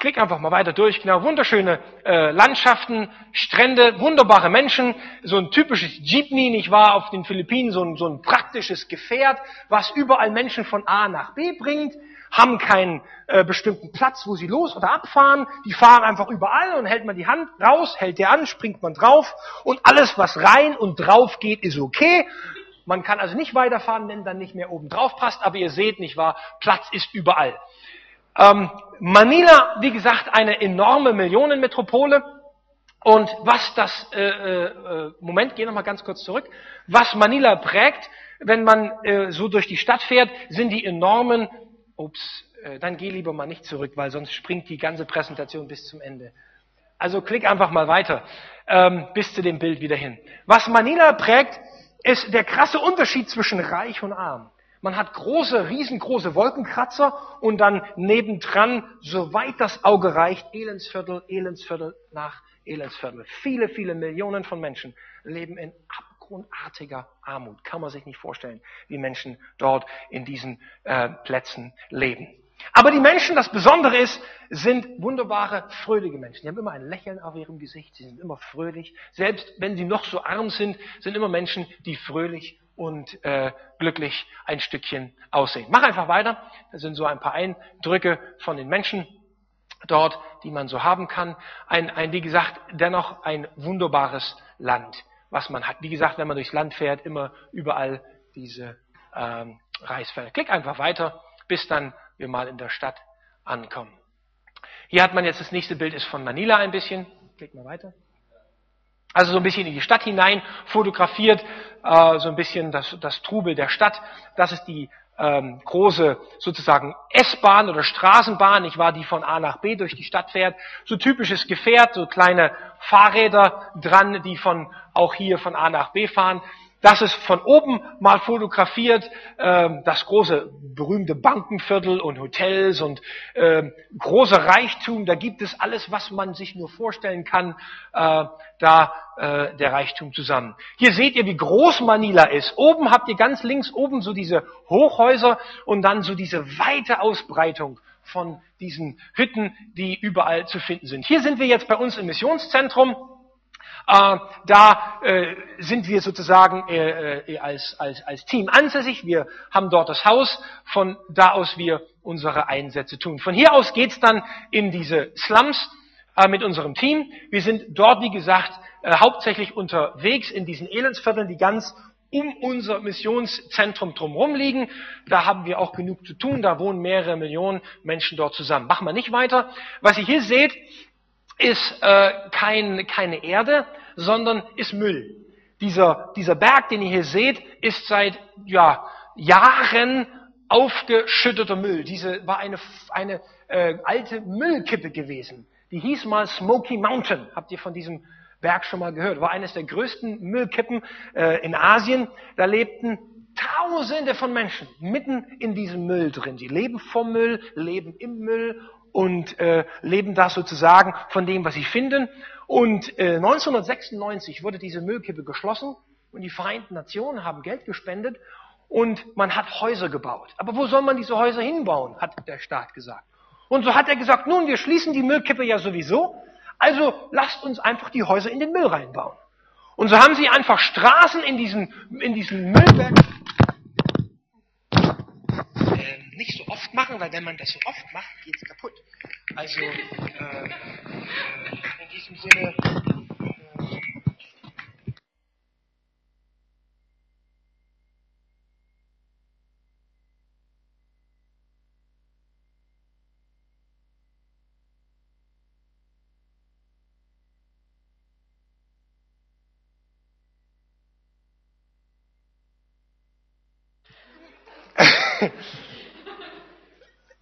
Klick einfach mal weiter durch. Genau, wunderschöne äh, Landschaften, Strände, wunderbare Menschen, so ein typisches Jeepney, nicht wahr, auf den Philippinen, so ein, so ein praktisches Gefährt, was überall Menschen von A nach B bringt, haben keinen äh, bestimmten Platz, wo sie los oder abfahren. Die fahren einfach überall und hält man die Hand raus, hält der an, springt man drauf und alles, was rein und drauf geht, ist okay. Man kann also nicht weiterfahren, wenn dann nicht mehr oben drauf passt, aber ihr seht, nicht wahr, Platz ist überall. Ähm, Manila, wie gesagt, eine enorme Millionenmetropole. Und was das, äh, äh, Moment, geh noch mal ganz kurz zurück. Was Manila prägt, wenn man äh, so durch die Stadt fährt, sind die enormen, ups, äh, dann geh lieber mal nicht zurück, weil sonst springt die ganze Präsentation bis zum Ende. Also klick einfach mal weiter, ähm, bis zu dem Bild wieder hin. Was Manila prägt, ist der krasse Unterschied zwischen reich und arm. Man hat große, riesengroße Wolkenkratzer und dann nebendran, soweit das Auge reicht, Elendsviertel, Elendsviertel nach Elendsviertel. Viele, viele Millionen von Menschen leben in abgrundartiger Armut. Kann man sich nicht vorstellen, wie Menschen dort in diesen äh, Plätzen leben. Aber die Menschen, das Besondere ist, sind wunderbare, fröhliche Menschen. Die haben immer ein Lächeln auf ihrem Gesicht, sie sind immer fröhlich. Selbst wenn sie noch so arm sind, sind immer Menschen, die fröhlich und äh, glücklich ein Stückchen aussehen. Mach einfach weiter. Das sind so ein paar Eindrücke von den Menschen dort, die man so haben kann. Ein, ein wie gesagt, dennoch ein wunderbares Land, was man hat. Wie gesagt, wenn man durchs Land fährt, immer überall diese ähm, Reisfelder. Klick einfach weiter, bis dann wir mal in der Stadt ankommen. Hier hat man jetzt das nächste Bild ist von Manila ein bisschen. Klick mal weiter. Also so ein bisschen in die Stadt hinein fotografiert, äh, so ein bisschen das, das Trubel der Stadt. Das ist die ähm, große sozusagen S-Bahn oder Straßenbahn, ich war die von A nach B durch die Stadt fährt. So typisches Gefährt, so kleine Fahrräder dran, die von auch hier von A nach B fahren. Das ist von oben mal fotografiert, äh, das große berühmte Bankenviertel und Hotels und äh, großer Reichtum. Da gibt es alles, was man sich nur vorstellen kann, äh, da äh, der Reichtum zusammen. Hier seht ihr, wie groß Manila ist. Oben habt ihr ganz links oben so diese Hochhäuser und dann so diese weite Ausbreitung von diesen Hütten, die überall zu finden sind. Hier sind wir jetzt bei uns im Missionszentrum. Äh, da äh, sind wir sozusagen äh, äh, als, als, als Team ansässig. Wir haben dort das Haus, von da aus wir unsere Einsätze tun. Von hier aus geht's dann in diese Slums äh, mit unserem Team. Wir sind dort, wie gesagt, äh, hauptsächlich unterwegs in diesen Elendsvierteln, die ganz um unser Missionszentrum drumherum liegen. Da haben wir auch genug zu tun. Da wohnen mehrere Millionen Menschen dort zusammen. Machen wir nicht weiter. Was ihr hier seht, ist äh, kein, keine Erde, sondern ist Müll. Dieser, dieser Berg, den ihr hier seht, ist seit ja, Jahren aufgeschütteter Müll. Diese war eine, eine äh, alte Müllkippe gewesen. Die hieß mal Smoky Mountain. Habt ihr von diesem Berg schon mal gehört? War eines der größten Müllkippen äh, in Asien. Da lebten Tausende von Menschen mitten in diesem Müll drin. Sie leben vom Müll, leben im Müll und äh, leben da sozusagen von dem, was sie finden. Und äh, 1996 wurde diese Müllkippe geschlossen und die Vereinten Nationen haben Geld gespendet und man hat Häuser gebaut. Aber wo soll man diese Häuser hinbauen, hat der Staat gesagt. Und so hat er gesagt, nun, wir schließen die Müllkippe ja sowieso, also lasst uns einfach die Häuser in den Müll reinbauen. Und so haben sie einfach Straßen in diesen, in diesen Müllberg nicht so oft machen, weil wenn man das so oft macht, geht es kaputt. Also äh, in diesem Sinne. Äh, *laughs*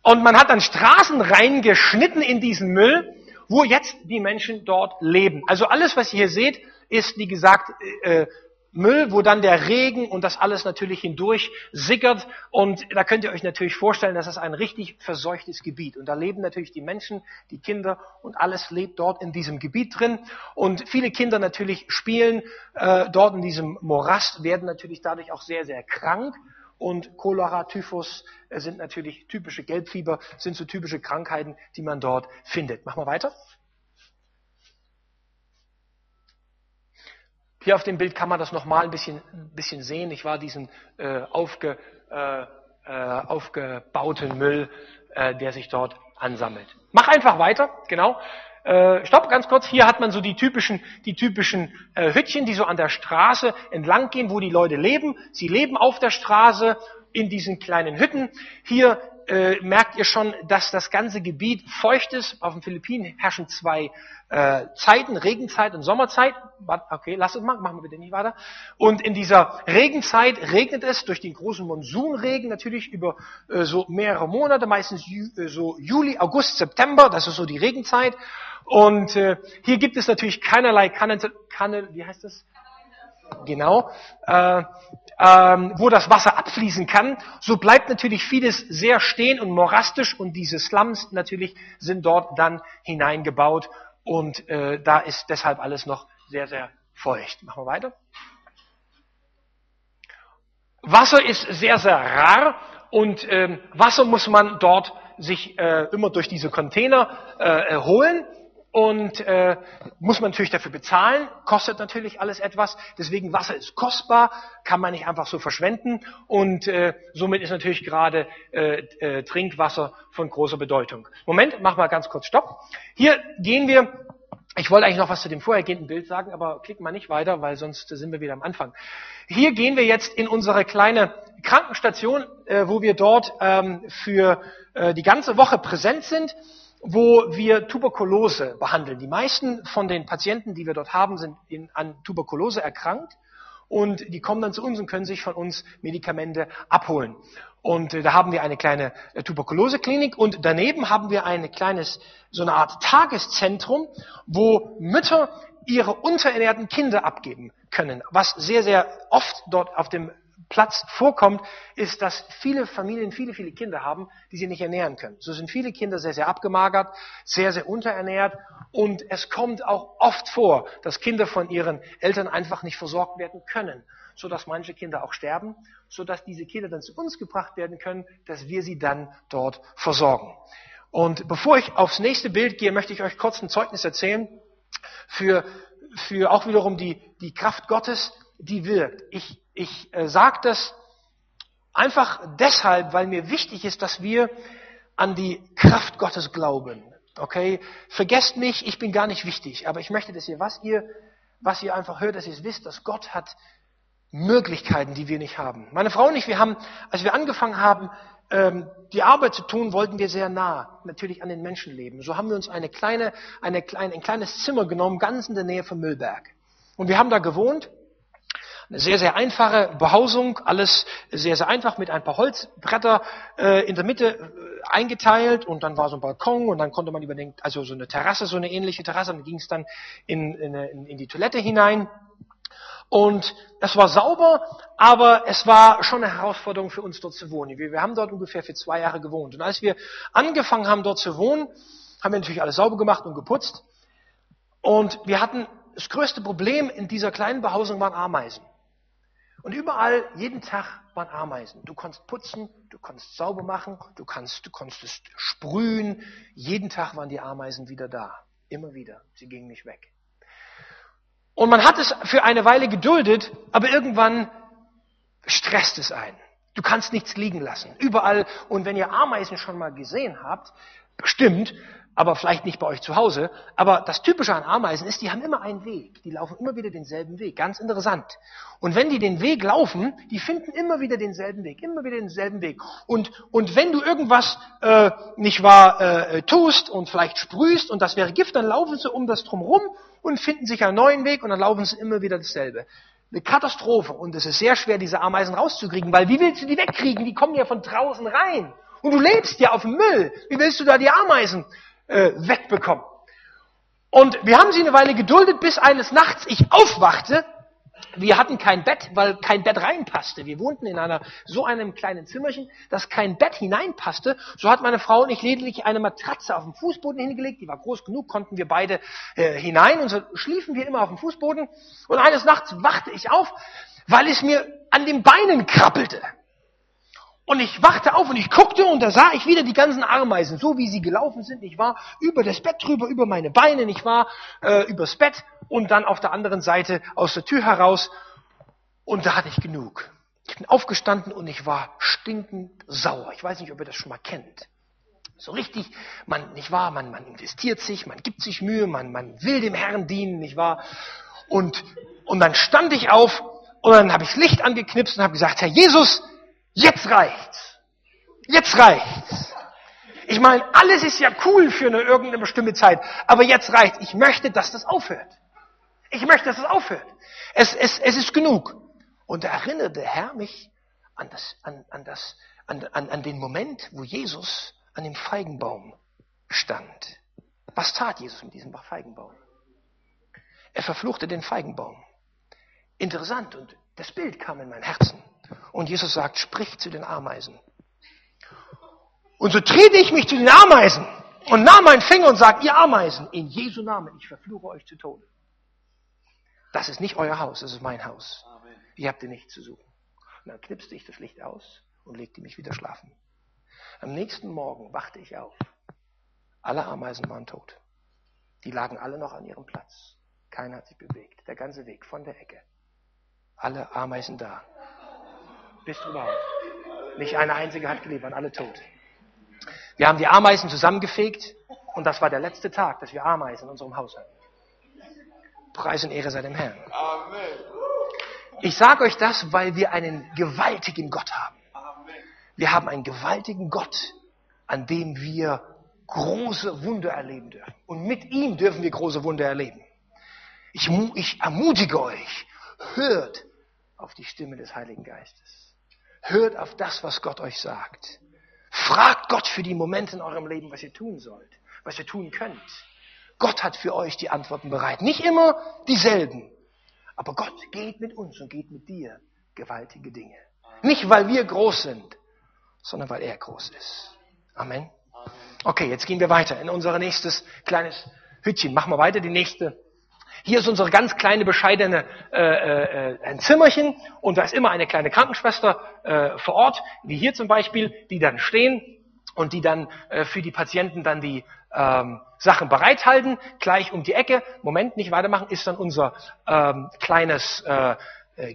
Und man hat dann Straßen reingeschnitten in diesen Müll wo jetzt die Menschen dort leben. Also alles, was ihr hier seht, ist, wie gesagt, äh, Müll, wo dann der Regen und das alles natürlich hindurch sickert. Und da könnt ihr euch natürlich vorstellen, dass das ein richtig verseuchtes Gebiet. Und da leben natürlich die Menschen, die Kinder und alles lebt dort in diesem Gebiet drin. Und viele Kinder natürlich spielen äh, dort in diesem Morast, werden natürlich dadurch auch sehr, sehr krank. Und Cholera, Typhus äh, sind natürlich typische Gelbfieber, sind so typische Krankheiten, die man dort findet. Machen wir weiter. Hier auf dem Bild kann man das nochmal ein bisschen, ein bisschen sehen. Ich war diesen äh, aufge, äh, äh, aufgebauten Müll, äh, der sich dort ansammelt. Mach einfach weiter, genau. Äh, stopp, ganz kurz. Hier hat man so die typischen, die typischen äh, Hütchen, die so an der Straße entlang gehen, wo die Leute leben. Sie leben auf der Straße in diesen kleinen Hütten. Hier äh, merkt ihr schon, dass das ganze Gebiet feucht ist. Auf den Philippinen herrschen zwei äh, Zeiten, Regenzeit und Sommerzeit. Okay, lass es mal, machen wir bitte nicht weiter. Und in dieser Regenzeit regnet es durch den großen Monsunregen natürlich über äh, so mehrere Monate, meistens ju, äh, so Juli, August, September, das ist so die Regenzeit. Und äh, hier gibt es natürlich keinerlei Kanal, Kanal wie heißt das? Genau. Äh, ähm, wo das Wasser abfließen kann, so bleibt natürlich vieles sehr stehen und morastisch und diese Slums natürlich sind dort dann hineingebaut und äh, da ist deshalb alles noch sehr, sehr feucht. Machen wir weiter. Wasser ist sehr, sehr rar und ähm, Wasser muss man dort sich äh, immer durch diese Container äh, holen und äh, muss man natürlich dafür bezahlen, kostet natürlich alles etwas. Deswegen Wasser ist kostbar, kann man nicht einfach so verschwenden und äh, somit ist natürlich gerade äh, äh, Trinkwasser von großer Bedeutung. Moment, mach mal ganz kurz Stopp. Hier gehen wir. Ich wollte eigentlich noch was zu dem vorhergehenden Bild sagen, aber klick mal nicht weiter, weil sonst sind wir wieder am Anfang. Hier gehen wir jetzt in unsere kleine Krankenstation, äh, wo wir dort ähm, für äh, die ganze Woche präsent sind wo wir Tuberkulose behandeln. Die meisten von den Patienten, die wir dort haben, sind in, an Tuberkulose erkrankt und die kommen dann zu uns und können sich von uns Medikamente abholen. Und äh, da haben wir eine kleine äh, Tuberkuloseklinik und daneben haben wir ein kleines, so eine Art Tageszentrum, wo Mütter ihre unterernährten Kinder abgeben können, was sehr, sehr oft dort auf dem Platz vorkommt, ist, dass viele Familien viele, viele Kinder haben, die sie nicht ernähren können. So sind viele Kinder sehr, sehr abgemagert, sehr, sehr unterernährt und es kommt auch oft vor, dass Kinder von ihren Eltern einfach nicht versorgt werden können, so dass manche Kinder auch sterben, so dass diese Kinder dann zu uns gebracht werden können, dass wir sie dann dort versorgen. Und bevor ich aufs nächste Bild gehe, möchte ich euch kurz ein Zeugnis erzählen für, für auch wiederum die, die Kraft Gottes, die wirkt. Ich, ich äh, sage das einfach deshalb, weil mir wichtig ist, dass wir an die Kraft Gottes glauben. Okay? Vergesst mich, ich bin gar nicht wichtig, aber ich möchte, dass ihr, was ihr, was ihr einfach hört, dass ihr es wisst, dass Gott hat Möglichkeiten, die wir nicht haben. Meine Frau und ich, wir haben, als wir angefangen haben, ähm, die Arbeit zu tun, wollten wir sehr nah natürlich an den Menschen leben. So haben wir uns eine kleine, eine kleine, ein kleines Zimmer genommen, ganz in der Nähe von Müllberg. Und wir haben da gewohnt eine sehr, sehr einfache Behausung, alles sehr, sehr einfach mit ein paar Holzbretter äh, in der Mitte äh, eingeteilt und dann war so ein Balkon und dann konnte man über den, also so eine Terrasse, so eine ähnliche Terrasse, dann ging es dann in, in, in die Toilette hinein. Und es war sauber, aber es war schon eine Herausforderung für uns dort zu wohnen. Wir, wir haben dort ungefähr für zwei Jahre gewohnt. Und als wir angefangen haben dort zu wohnen, haben wir natürlich alles sauber gemacht und geputzt. Und wir hatten das größte Problem in dieser kleinen Behausung waren Ameisen. Und überall, jeden Tag waren Ameisen. Du konntest putzen, du konntest sauber machen, du kannst, du konntest sprühen. Jeden Tag waren die Ameisen wieder da. Immer wieder. Sie gingen nicht weg. Und man hat es für eine Weile geduldet, aber irgendwann stresst es einen. Du kannst nichts liegen lassen. Überall. Und wenn ihr Ameisen schon mal gesehen habt, bestimmt, aber vielleicht nicht bei euch zu Hause. Aber das Typische an Ameisen ist, die haben immer einen Weg. Die laufen immer wieder denselben Weg. Ganz interessant. Und wenn die den Weg laufen, die finden immer wieder denselben Weg, immer wieder denselben Weg. Und, und wenn du irgendwas äh, nicht wahr äh, tust und vielleicht sprühst und das wäre Gift, dann laufen sie um das drumherum und finden sich einen neuen Weg und dann laufen sie immer wieder dasselbe. Eine Katastrophe. Und es ist sehr schwer, diese Ameisen rauszukriegen, weil wie willst du die wegkriegen? Die kommen ja von draußen rein. Und du lebst ja auf dem Müll. Wie willst du da die Ameisen äh, wegbekommen. Und wir haben sie eine Weile geduldet, bis eines Nachts ich aufwachte. Wir hatten kein Bett, weil kein Bett reinpasste. Wir wohnten in einer so einem kleinen Zimmerchen, dass kein Bett hineinpasste. So hat meine Frau und ich lediglich eine Matratze auf dem Fußboden hingelegt. Die war groß genug, konnten wir beide äh, hinein. Und so schliefen wir immer auf dem Fußboden. Und eines Nachts wachte ich auf, weil es mir an den Beinen krabbelte. Und ich wachte auf und ich guckte und da sah ich wieder die ganzen Ameisen, so wie sie gelaufen sind. Ich war über das Bett drüber, über meine Beine, ich war äh, übers Bett und dann auf der anderen Seite aus der Tür heraus. Und da hatte ich genug. Ich bin aufgestanden und ich war stinkend sauer. Ich weiß nicht, ob ihr das schon mal kennt. So richtig, man, nicht wahr, man, man investiert sich, man gibt sich Mühe, man, man will dem Herrn dienen, nicht wahr? Und, und dann stand ich auf und dann habe ich Licht angeknipst und habe gesagt, Herr Jesus, Jetzt reicht's. Jetzt reicht's. Ich meine, alles ist ja cool für eine irgendeine bestimmte Zeit, aber jetzt reicht's. Ich möchte, dass das aufhört. Ich möchte, dass das aufhört. Es, es, es ist genug. Und da erinnerte der Herr mich an, das, an, an, das, an, an, an den Moment, wo Jesus an dem Feigenbaum stand. Was tat Jesus mit diesem Feigenbaum? Er verfluchte den Feigenbaum. Interessant und das Bild kam in mein Herzen. Und Jesus sagt, sprich zu den Ameisen. Und so trete ich mich zu den Ameisen und nahm meinen Finger und sage, ihr Ameisen, in Jesu Namen, ich verfluche euch zu Tode. Das ist nicht euer Haus, das ist mein Haus. Ihr habt ihr nicht zu suchen. Und dann knipste ich das Licht aus und legte mich wieder schlafen. Am nächsten Morgen wachte ich auf. Alle Ameisen waren tot. Die lagen alle noch an ihrem Platz. Keiner hat sich bewegt. Der ganze Weg von der Ecke. Alle Ameisen da bis drüber auf. Nicht eine einzige hat gelebt, waren alle tot. Wir haben die Ameisen zusammengefegt und das war der letzte Tag, dass wir Ameisen in unserem Haus hatten. Preis und Ehre sei dem Herrn. Ich sage euch das, weil wir einen gewaltigen Gott haben. Wir haben einen gewaltigen Gott, an dem wir große Wunder erleben dürfen. Und mit ihm dürfen wir große Wunder erleben. Ich, ich ermutige euch, hört auf die Stimme des Heiligen Geistes. Hört auf das, was Gott euch sagt. Fragt Gott für die Momente in eurem Leben, was ihr tun sollt, was ihr tun könnt. Gott hat für euch die Antworten bereit. Nicht immer dieselben. Aber Gott geht mit uns und geht mit dir gewaltige Dinge. Nicht, weil wir groß sind, sondern weil er groß ist. Amen. Okay, jetzt gehen wir weiter in unser nächstes kleines Hütchen. Machen wir weiter, die nächste hier ist unsere ganz kleine, bescheidene äh, äh, ein Zimmerchen und da ist immer eine kleine Krankenschwester äh, vor Ort, wie hier zum Beispiel, die dann stehen und die dann äh, für die Patienten dann die ähm, Sachen bereithalten, gleich um die Ecke. Moment, nicht weitermachen, ist dann unser ähm, kleines äh,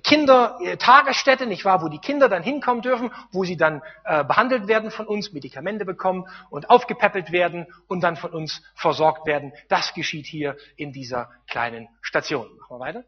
Kindertagesstätte, nicht wahr, wo die Kinder dann hinkommen dürfen, wo sie dann äh, behandelt werden von uns, Medikamente bekommen und aufgepäppelt werden und dann von uns versorgt werden. Das geschieht hier in dieser kleinen Station. Machen wir weiter.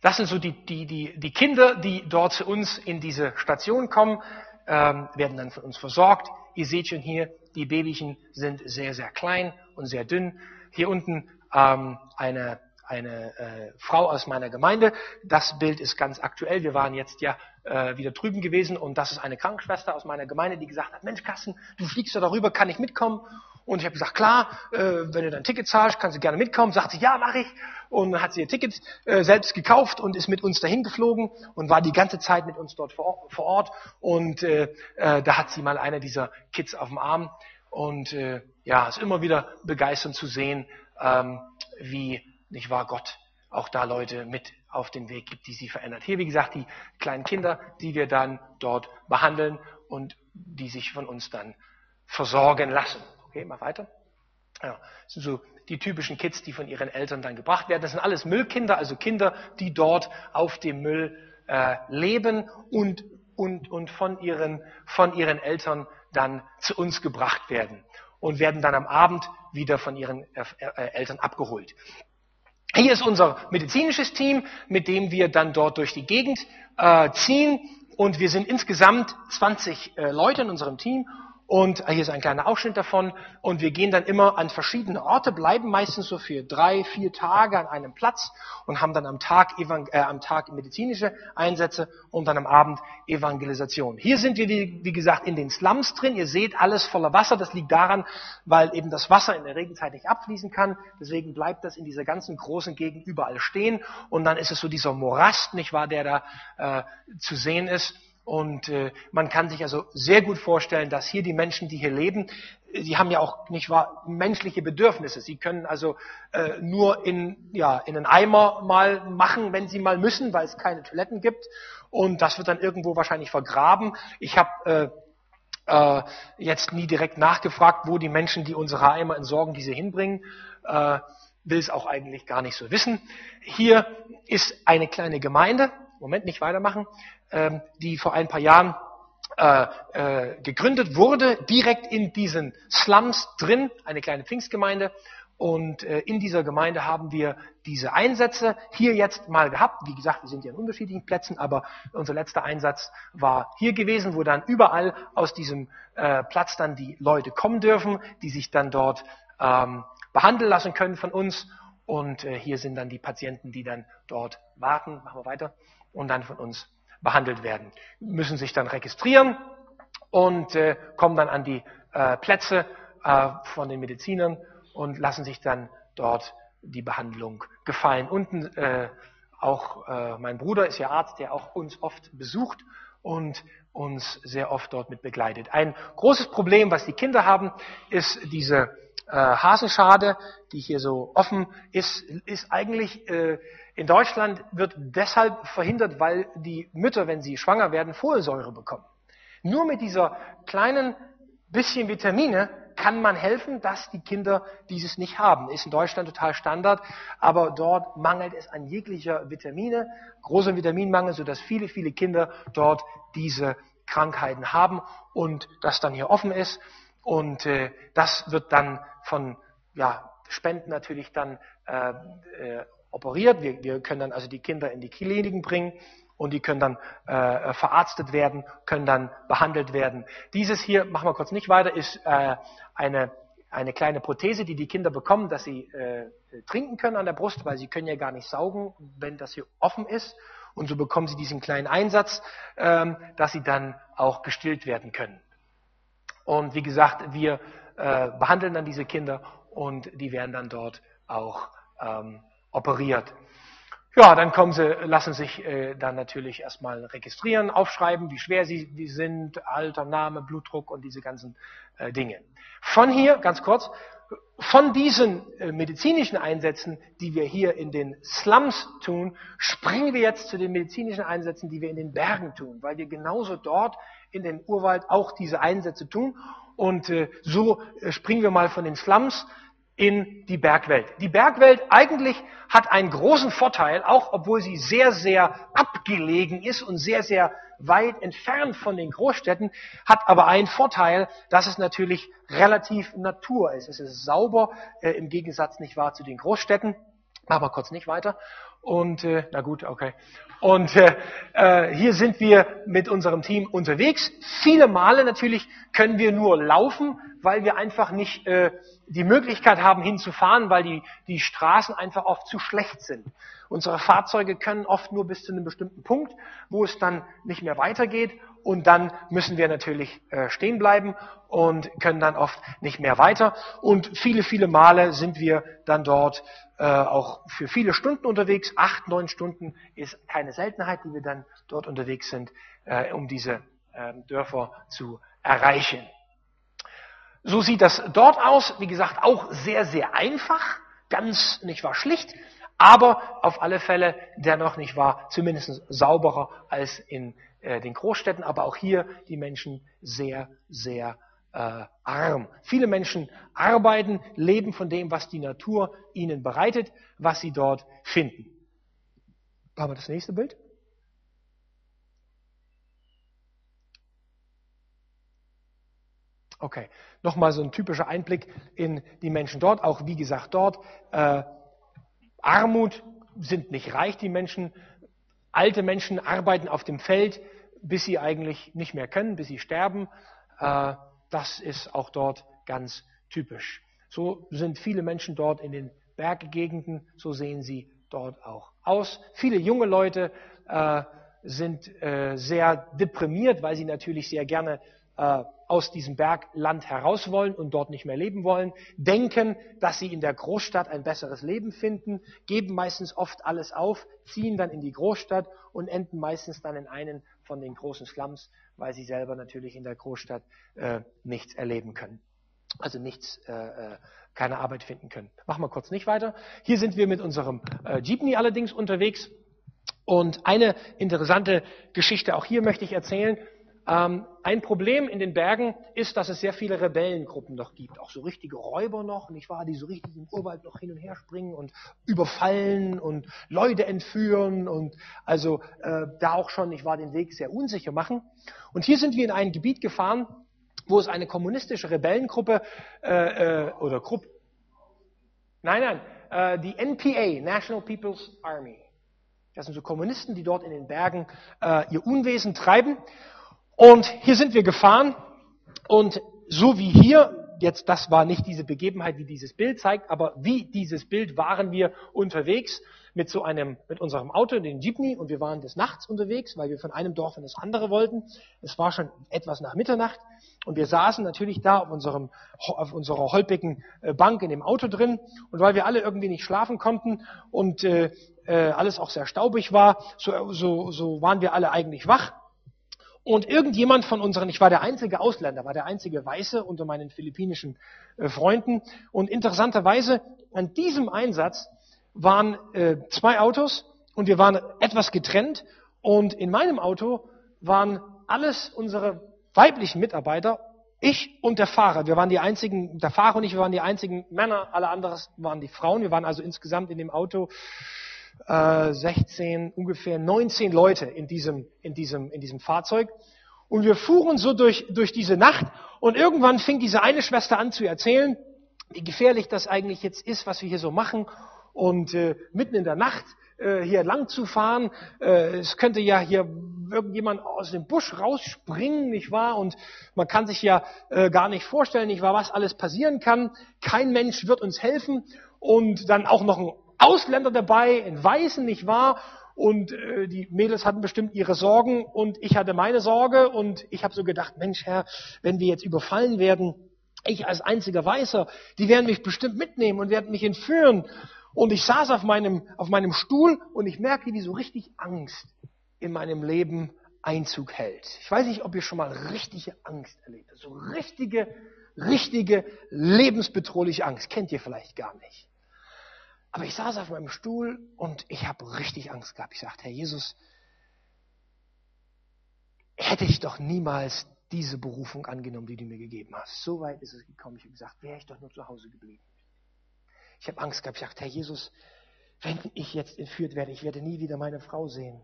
Das sind so die, die, die, die Kinder, die dort zu uns in diese Station kommen, ähm, werden dann von uns versorgt. Ihr seht schon hier, die Babychen sind sehr, sehr klein und sehr dünn. Hier unten ähm, eine, eine äh, Frau aus meiner Gemeinde. Das Bild ist ganz aktuell. Wir waren jetzt ja äh, wieder drüben gewesen und das ist eine Krankenschwester aus meiner Gemeinde, die gesagt hat, Mensch Carsten, du fliegst ja darüber, kann ich mitkommen? Und ich habe gesagt, klar, äh, wenn du dein Ticket zahlst, kannst du gerne mitkommen. Sagt sie, ja, mache ich. Und dann hat sie ihr Ticket äh, selbst gekauft und ist mit uns dahin geflogen und war die ganze Zeit mit uns dort vor, vor Ort. Und äh, äh, da hat sie mal einer dieser Kids auf dem Arm. Und äh, ja, ist immer wieder begeisternd zu sehen, ähm, wie, nicht wahr, Gott auch da Leute mit auf den Weg gibt, die sie verändert. Hier, wie gesagt, die kleinen Kinder, die wir dann dort behandeln und die sich von uns dann versorgen lassen. Okay, mal weiter. Ja, das sind so die typischen Kids, die von ihren Eltern dann gebracht werden. Das sind alles Müllkinder, also Kinder, die dort auf dem Müll äh, leben und, und, und von, ihren, von ihren Eltern dann zu uns gebracht werden und werden dann am Abend wieder von ihren äh, äh, Eltern abgeholt. Hier ist unser medizinisches Team, mit dem wir dann dort durch die Gegend äh, ziehen. Und wir sind insgesamt 20 äh, Leute in unserem Team. Und äh, hier ist ein kleiner Ausschnitt davon. Und wir gehen dann immer an verschiedene Orte, bleiben meistens so für drei, vier Tage an einem Platz und haben dann am Tag, äh, am Tag medizinische Einsätze und dann am Abend Evangelisation. Hier sind wir, wie, wie gesagt, in den Slums drin. Ihr seht alles voller Wasser. Das liegt daran, weil eben das Wasser in der Regenzeit nicht abfließen kann. Deswegen bleibt das in dieser ganzen großen Gegend überall stehen. Und dann ist es so dieser Morast, nicht wahr, der da äh, zu sehen ist. Und äh, man kann sich also sehr gut vorstellen, dass hier die Menschen, die hier leben, sie haben ja auch nicht wahr menschliche Bedürfnisse. Sie können also äh, nur in ja in einen Eimer mal machen, wenn sie mal müssen, weil es keine Toiletten gibt. Und das wird dann irgendwo wahrscheinlich vergraben. Ich habe äh, äh, jetzt nie direkt nachgefragt, wo die Menschen, die unsere Eimer entsorgen, diese hinbringen. Äh, will es auch eigentlich gar nicht so wissen. Hier ist eine kleine Gemeinde. Moment, nicht weitermachen. Ähm, die vor ein paar Jahren äh, äh, gegründet wurde, direkt in diesen Slums drin, eine kleine Pfingstgemeinde. Und äh, in dieser Gemeinde haben wir diese Einsätze hier jetzt mal gehabt. Wie gesagt, wir sind ja an unterschiedlichen Plätzen, aber unser letzter Einsatz war hier gewesen, wo dann überall aus diesem äh, Platz dann die Leute kommen dürfen, die sich dann dort ähm, behandeln lassen können von uns. Und äh, hier sind dann die Patienten, die dann dort warten. Machen wir weiter. Und dann von uns behandelt werden. Müssen sich dann registrieren und äh, kommen dann an die äh, Plätze äh, von den Medizinern und lassen sich dann dort die Behandlung gefallen. Unten äh, auch äh, mein Bruder ist ja Arzt, der auch uns oft besucht und uns sehr oft dort mit begleitet. Ein großes Problem, was die Kinder haben, ist diese äh, Hasenschade, die hier so offen ist, ist eigentlich äh, in Deutschland wird deshalb verhindert, weil die Mütter, wenn sie schwanger werden, Folsäure bekommen. Nur mit dieser kleinen bisschen Vitamine kann man helfen, dass die Kinder dieses nicht haben. Ist in Deutschland total Standard, aber dort mangelt es an jeglicher Vitamine, großer Vitaminmangel, sodass viele, viele Kinder dort diese Krankheiten haben und das dann hier offen ist. Und äh, das wird dann von ja, Spenden natürlich dann äh, äh, operiert. Wir, wir können dann also die Kinder in die Kliniken bringen und die können dann äh, verarztet werden, können dann behandelt werden. Dieses hier, machen wir kurz nicht weiter, ist äh, eine, eine kleine Prothese, die die Kinder bekommen, dass sie äh, trinken können an der Brust, weil sie können ja gar nicht saugen, wenn das hier offen ist. Und so bekommen sie diesen kleinen Einsatz, ähm, dass sie dann auch gestillt werden können. Und wie gesagt, wir äh, behandeln dann diese Kinder und die werden dann dort auch ähm, operiert. Ja, dann kommen sie, lassen sich äh, dann natürlich erstmal registrieren, aufschreiben, wie schwer sie die sind, Alter, Name, Blutdruck und diese ganzen äh, Dinge. Von hier, ganz kurz, von diesen äh, medizinischen Einsätzen, die wir hier in den Slums tun, springen wir jetzt zu den medizinischen Einsätzen, die wir in den Bergen tun, weil wir genauso dort in den Urwald auch diese Einsätze tun. Und äh, so äh, springen wir mal von den Slums in die Bergwelt. Die Bergwelt eigentlich hat einen großen Vorteil, auch obwohl sie sehr, sehr abgelegen ist und sehr, sehr weit entfernt von den Großstädten, hat aber einen Vorteil, dass es natürlich relativ Natur ist. Es ist sauber, äh, im Gegensatz nicht wahr zu den Großstädten. Machen wir kurz nicht weiter. Und äh, na gut, okay. Und äh, äh, hier sind wir mit unserem Team unterwegs. Viele Male natürlich können wir nur laufen, weil wir einfach nicht äh, die Möglichkeit haben hinzufahren, weil die, die Straßen einfach oft zu schlecht sind. Unsere Fahrzeuge können oft nur bis zu einem bestimmten Punkt, wo es dann nicht mehr weitergeht und dann müssen wir natürlich äh, stehen bleiben und können dann oft nicht mehr weiter. Und viele, viele Male sind wir dann dort äh, auch für viele Stunden unterwegs. Acht, neun Stunden ist keine Seltenheit, die wir dann dort unterwegs sind, äh, um diese äh, Dörfer zu erreichen. So sieht das dort aus. Wie gesagt, auch sehr, sehr einfach. Ganz, nicht wahr, schlicht. Aber auf alle Fälle dennoch nicht wahr, zumindest sauberer als in äh, den Großstädten. Aber auch hier die Menschen sehr, sehr äh, arm. Viele Menschen arbeiten, leben von dem, was die Natur ihnen bereitet, was sie dort finden. Haben wir das nächste Bild? Okay, nochmal so ein typischer Einblick in die Menschen dort. Auch wie gesagt dort, äh, Armut sind nicht reich, die Menschen. Alte Menschen arbeiten auf dem Feld, bis sie eigentlich nicht mehr können, bis sie sterben. Äh, das ist auch dort ganz typisch. So sind viele Menschen dort in den Berggegenden, so sehen sie dort auch aus. Viele junge Leute äh, sind äh, sehr deprimiert, weil sie natürlich sehr gerne äh, aus diesem Bergland heraus wollen und dort nicht mehr leben wollen, denken, dass sie in der Großstadt ein besseres Leben finden, geben meistens oft alles auf, ziehen dann in die Großstadt und enden meistens dann in einen von den großen Slums, weil sie selber natürlich in der Großstadt äh, nichts erleben können. Also nichts, äh, äh keine Arbeit finden können. Machen wir kurz nicht weiter. Hier sind wir mit unserem äh, Jeepney allerdings unterwegs. Und eine interessante Geschichte auch hier möchte ich erzählen. Ähm, ein Problem in den Bergen ist, dass es sehr viele Rebellengruppen noch gibt, auch so richtige Räuber noch, nicht wahr, die so richtig im Urwald noch hin und her springen und überfallen und Leute entführen und also äh, da auch schon, ich war den Weg sehr unsicher machen. Und hier sind wir in ein Gebiet gefahren, wo es eine kommunistische Rebellengruppe äh, äh, oder Gruppe, nein, nein, äh, die NPA, National People's Army. Das sind so Kommunisten, die dort in den Bergen äh, ihr Unwesen treiben. Und hier sind wir gefahren und so wie hier, jetzt das war nicht diese Begebenheit, wie dieses Bild zeigt, aber wie dieses Bild waren wir unterwegs mit so einem, mit unserem Auto, den Jeepney, und wir waren des Nachts unterwegs, weil wir von einem Dorf in das andere wollten. Es war schon etwas nach Mitternacht und wir saßen natürlich da auf unserem, auf unserer holpigen äh, Bank in dem Auto drin und weil wir alle irgendwie nicht schlafen konnten und äh, äh, alles auch sehr staubig war, so, so, so waren wir alle eigentlich wach und irgendjemand von unseren, ich war der einzige Ausländer, war der einzige Weiße unter meinen philippinischen äh, Freunden. Und interessanterweise an diesem Einsatz waren äh, zwei Autos und wir waren etwas getrennt. Und in meinem Auto waren alles unsere weiblichen Mitarbeiter, ich und der Fahrer. Wir waren die einzigen, der Fahrer und ich, wir waren die einzigen Männer, alle anderen waren die Frauen. Wir waren also insgesamt in dem Auto 16, äh, ungefähr 19 Leute in diesem, in diesem, in diesem Fahrzeug. Und wir fuhren so durch, durch diese Nacht und irgendwann fing diese eine Schwester an zu erzählen, wie gefährlich das eigentlich jetzt ist, was wir hier so machen. Und äh, mitten in der Nacht äh, hier lang zu fahren, äh, es könnte ja hier irgendjemand aus dem Busch rausspringen, nicht wahr? Und man kann sich ja äh, gar nicht vorstellen, nicht wahr, was alles passieren kann. Kein Mensch wird uns helfen. Und dann auch noch ein Ausländer dabei, in Weißen, nicht wahr? Und äh, die Mädels hatten bestimmt ihre Sorgen und ich hatte meine Sorge und ich habe so gedacht, Mensch Herr, wenn wir jetzt überfallen werden, ich als einziger Weißer, die werden mich bestimmt mitnehmen und werden mich entführen. Und ich saß auf meinem, auf meinem Stuhl und ich merkte, wie so richtig Angst in meinem Leben Einzug hält. Ich weiß nicht, ob ihr schon mal richtige Angst erlebt habt. So richtige, richtige lebensbedrohliche Angst. Kennt ihr vielleicht gar nicht. Aber ich saß auf meinem Stuhl und ich habe richtig Angst gehabt. Ich sagte, Herr Jesus, hätte ich doch niemals diese Berufung angenommen, die du mir gegeben hast. So weit ist es gekommen. Ich habe gesagt, wäre ich doch nur zu Hause geblieben. Ich habe Angst gehabt. Ich sagte, Herr Jesus, wenn ich jetzt entführt werde, ich werde nie wieder meine Frau sehen.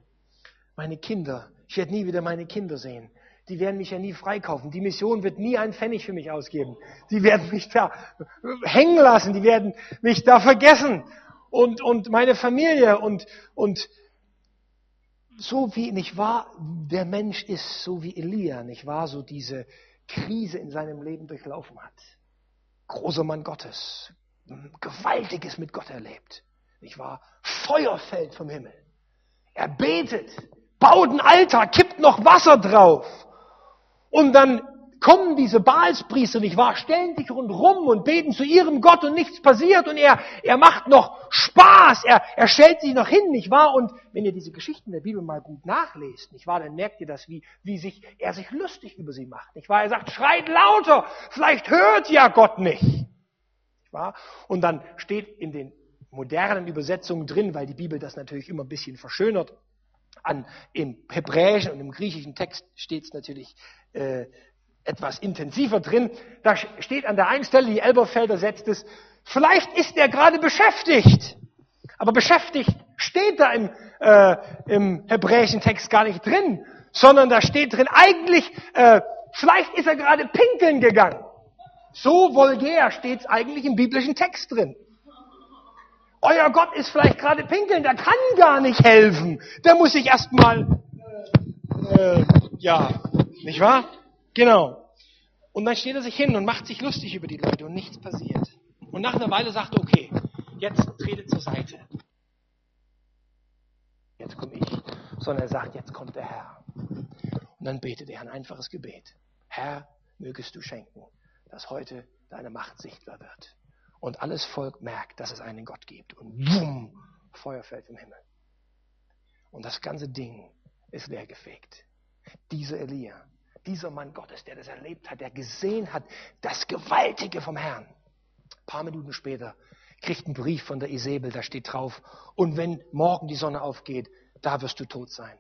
Meine Kinder, ich werde nie wieder meine Kinder sehen die werden mich ja nie freikaufen. Die Mission wird nie einen Pfennig für mich ausgeben. Die werden mich da hängen lassen, die werden mich da vergessen. Und, und meine Familie und, und so wie, nicht wahr, der Mensch ist, so wie Elia, nicht wahr, so diese Krise in seinem Leben durchlaufen hat. Großer Mann Gottes, Gewaltiges mit Gott erlebt, nicht wahr, Feuer fällt vom Himmel. Er betet, baut ein Altar, kippt noch Wasser drauf. Und dann kommen diese Baalspriester, nicht wahr, stellen sich rundrum und beten zu ihrem Gott und nichts passiert und er, er macht noch Spaß, er, er stellt sich noch hin, nicht wahr? Und wenn ihr diese Geschichten der Bibel mal gut nachlest, nicht wahr, dann merkt ihr das, wie, wie sich, er sich lustig über sie macht, nicht wahr? Er sagt, schreit lauter, vielleicht hört ja Gott nicht wahr? Und dann steht in den modernen Übersetzungen drin, weil die Bibel das natürlich immer ein bisschen verschönert, an, im hebräischen und im griechischen Text steht es natürlich äh, etwas intensiver drin. Da steht an der einen Stelle, die Elberfelder setzt es, vielleicht ist er gerade beschäftigt. Aber beschäftigt steht da im, äh, im hebräischen Text gar nicht drin, sondern da steht drin, eigentlich, äh, vielleicht ist er gerade pinkeln gegangen. So vulgär steht es eigentlich im biblischen Text drin. Euer Gott ist vielleicht gerade pinkeln, der kann gar nicht helfen. Der muss sich erstmal, äh, äh, ja, nicht wahr? Genau. Und dann steht er sich hin und macht sich lustig über die Leute und nichts passiert. Und nach einer Weile sagt er, okay, jetzt trete zur Seite. Jetzt komme ich. Sondern er sagt, jetzt kommt der Herr. Und dann betet er ein einfaches Gebet. Herr, mögest du schenken, dass heute deine Macht sichtbar wird. Und alles Volk merkt, dass es einen Gott gibt. Und wumm, Feuer fällt vom Himmel. Und das ganze Ding ist leergefegt. Dieser Elia, dieser Mann Gottes, der das erlebt hat, der gesehen hat, das Gewaltige vom Herrn. Ein paar Minuten später kriegt ein Brief von der Isabel, da steht drauf, und wenn morgen die Sonne aufgeht, da wirst du tot sein.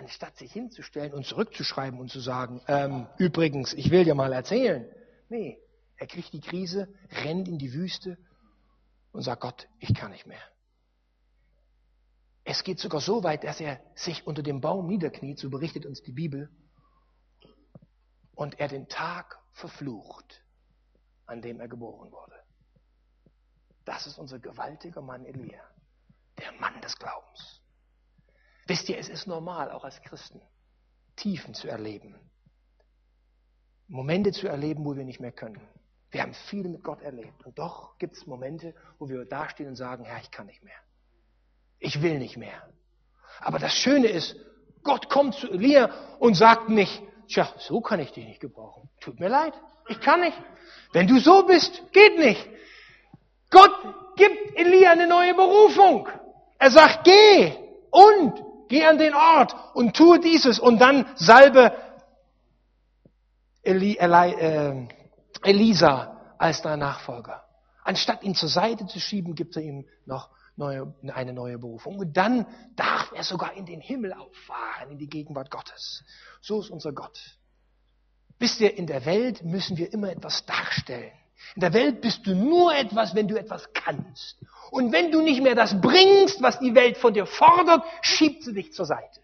Anstatt sich hinzustellen und zurückzuschreiben und zu sagen, ähm, übrigens, ich will dir mal erzählen. Nee, er kriegt die Krise, rennt in die Wüste und sagt, Gott, ich kann nicht mehr. Es geht sogar so weit, dass er sich unter dem Baum niederkniet, so berichtet uns die Bibel, und er den Tag verflucht, an dem er geboren wurde. Das ist unser gewaltiger Mann Elia, der Mann des Glaubens. Wisst ihr, es ist normal, auch als Christen, Tiefen zu erleben, Momente zu erleben, wo wir nicht mehr können. Wir haben viel mit Gott erlebt und doch gibt es Momente, wo wir dastehen und sagen, Herr, ich kann nicht mehr. Ich will nicht mehr. Aber das Schöne ist, Gott kommt zu Elia und sagt nicht, Tja, so kann ich dich nicht gebrauchen. Tut mir leid. Ich kann nicht. Wenn du so bist, geht nicht. Gott gibt Elia eine neue Berufung. Er sagt, geh und geh an den Ort und tue dieses und dann salbe Eli, Eli, äh, Elisa als dein Nachfolger. Anstatt ihn zur Seite zu schieben, gibt er ihm noch neue, eine neue Berufung. Und dann darf er sogar in den Himmel auffahren, in die Gegenwart Gottes. So ist unser Gott. Wisst ihr, in der Welt müssen wir immer etwas darstellen. In der Welt bist du nur etwas, wenn du etwas kannst. Und wenn du nicht mehr das bringst, was die Welt von dir fordert, schiebt sie dich zur Seite.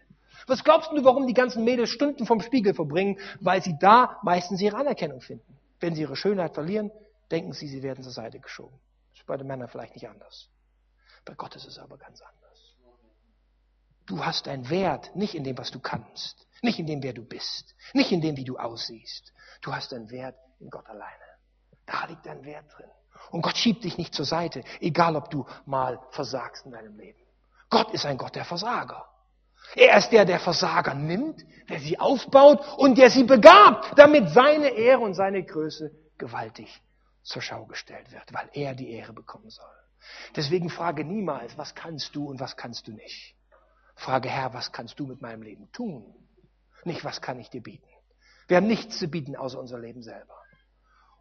Was glaubst du, warum die ganzen Mädels Stunden vom Spiegel verbringen? Weil sie da meistens ihre Anerkennung finden. Wenn sie ihre Schönheit verlieren, denken sie, sie werden zur Seite geschoben. Das ist bei den Männern vielleicht nicht anders. Bei Gott ist es aber ganz anders. Du hast einen Wert nicht in dem, was du kannst, nicht in dem, wer du bist, nicht in dem, wie du aussiehst. Du hast einen Wert in Gott alleine. Da liegt dein Wert drin. Und Gott schiebt dich nicht zur Seite, egal ob du mal versagst in deinem Leben. Gott ist ein Gott der Versager. Er ist der, der Versager nimmt, der sie aufbaut und der sie begabt, damit seine Ehre und seine Größe gewaltig zur Schau gestellt wird, weil er die Ehre bekommen soll. Deswegen frage niemals, was kannst du und was kannst du nicht. Frage, Herr, was kannst du mit meinem Leben tun? Nicht, was kann ich dir bieten? Wir haben nichts zu bieten außer unser Leben selber.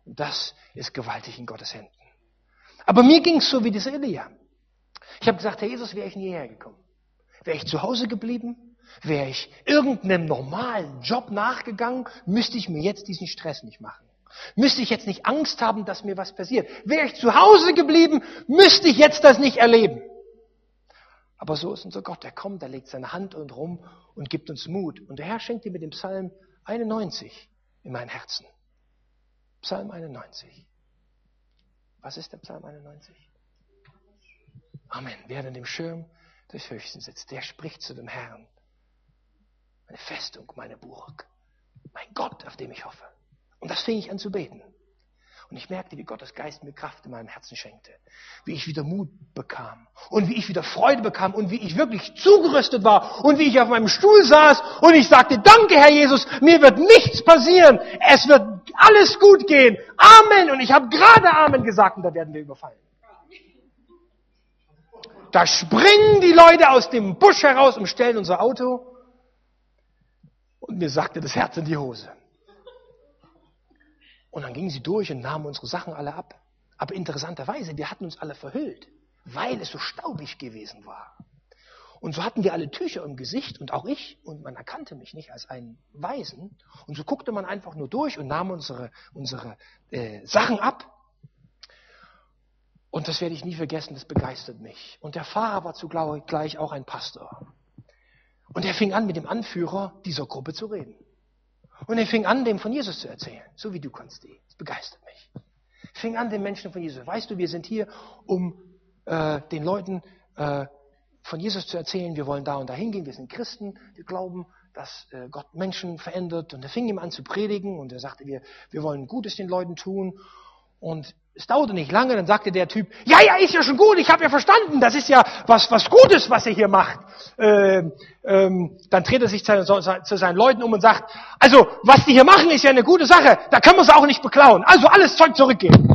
Und das ist gewaltig in Gottes Händen. Aber mir ging es so wie dieser Elia. Ich habe gesagt, Herr Jesus, wäre ich nie hergekommen. Wäre ich zu Hause geblieben, wäre ich irgendeinem normalen Job nachgegangen, müsste ich mir jetzt diesen Stress nicht machen. Müsste ich jetzt nicht Angst haben, dass mir was passiert? Wäre ich zu Hause geblieben, müsste ich jetzt das nicht erleben. Aber so ist unser Gott. Er kommt, er legt seine Hand und rum und gibt uns Mut. Und der Herr schenkt dir mit dem Psalm 91 in mein Herzen. Psalm 91. Was ist der Psalm 91? Amen. Wer an dem Schirm des Höchsten sitzt, der spricht zu dem Herrn. Meine Festung, meine Burg, mein Gott, auf dem ich hoffe. Und das fing ich an zu beten. Und ich merkte, wie Gottes Geist mir Kraft in meinem Herzen schenkte. Wie ich wieder Mut bekam. Und wie ich wieder Freude bekam. Und wie ich wirklich zugerüstet war. Und wie ich auf meinem Stuhl saß. Und ich sagte, danke Herr Jesus, mir wird nichts passieren. Es wird alles gut gehen. Amen. Und ich habe gerade Amen gesagt und da werden wir überfallen. Da springen die Leute aus dem Busch heraus und stellen unser Auto. Und mir sagte das Herz in die Hose. Und dann gingen sie durch und nahmen unsere Sachen alle ab. Aber interessanterweise, wir hatten uns alle verhüllt, weil es so staubig gewesen war. Und so hatten wir alle Tücher im Gesicht und auch ich, und man erkannte mich nicht als einen Weisen. Und so guckte man einfach nur durch und nahm unsere, unsere äh, Sachen ab. Und das werde ich nie vergessen, das begeistert mich. Und der Fahrer war zugleich auch ein Pastor. Und er fing an, mit dem Anführer dieser Gruppe zu reden. Und er fing an, dem von Jesus zu erzählen, so wie du, Konsti. Das begeistert mich. Fing an, den Menschen von Jesus. Weißt du, wir sind hier, um äh, den Leuten äh, von Jesus zu erzählen. Wir wollen da und da hingehen. Wir sind Christen. Wir glauben, dass äh, Gott Menschen verändert. Und er fing ihm an zu predigen und er sagte, wir, wir wollen Gutes den Leuten tun. Und es dauerte nicht lange, dann sagte der Typ, ja, ja, ist ja schon gut, ich habe ja verstanden, das ist ja was, was Gutes, was er hier macht. Ähm, ähm, dann dreht er sich zu, zu seinen Leuten um und sagt, also, was die hier machen, ist ja eine gute Sache, da können wir es auch nicht beklauen. Also alles Zeug zurückgeben.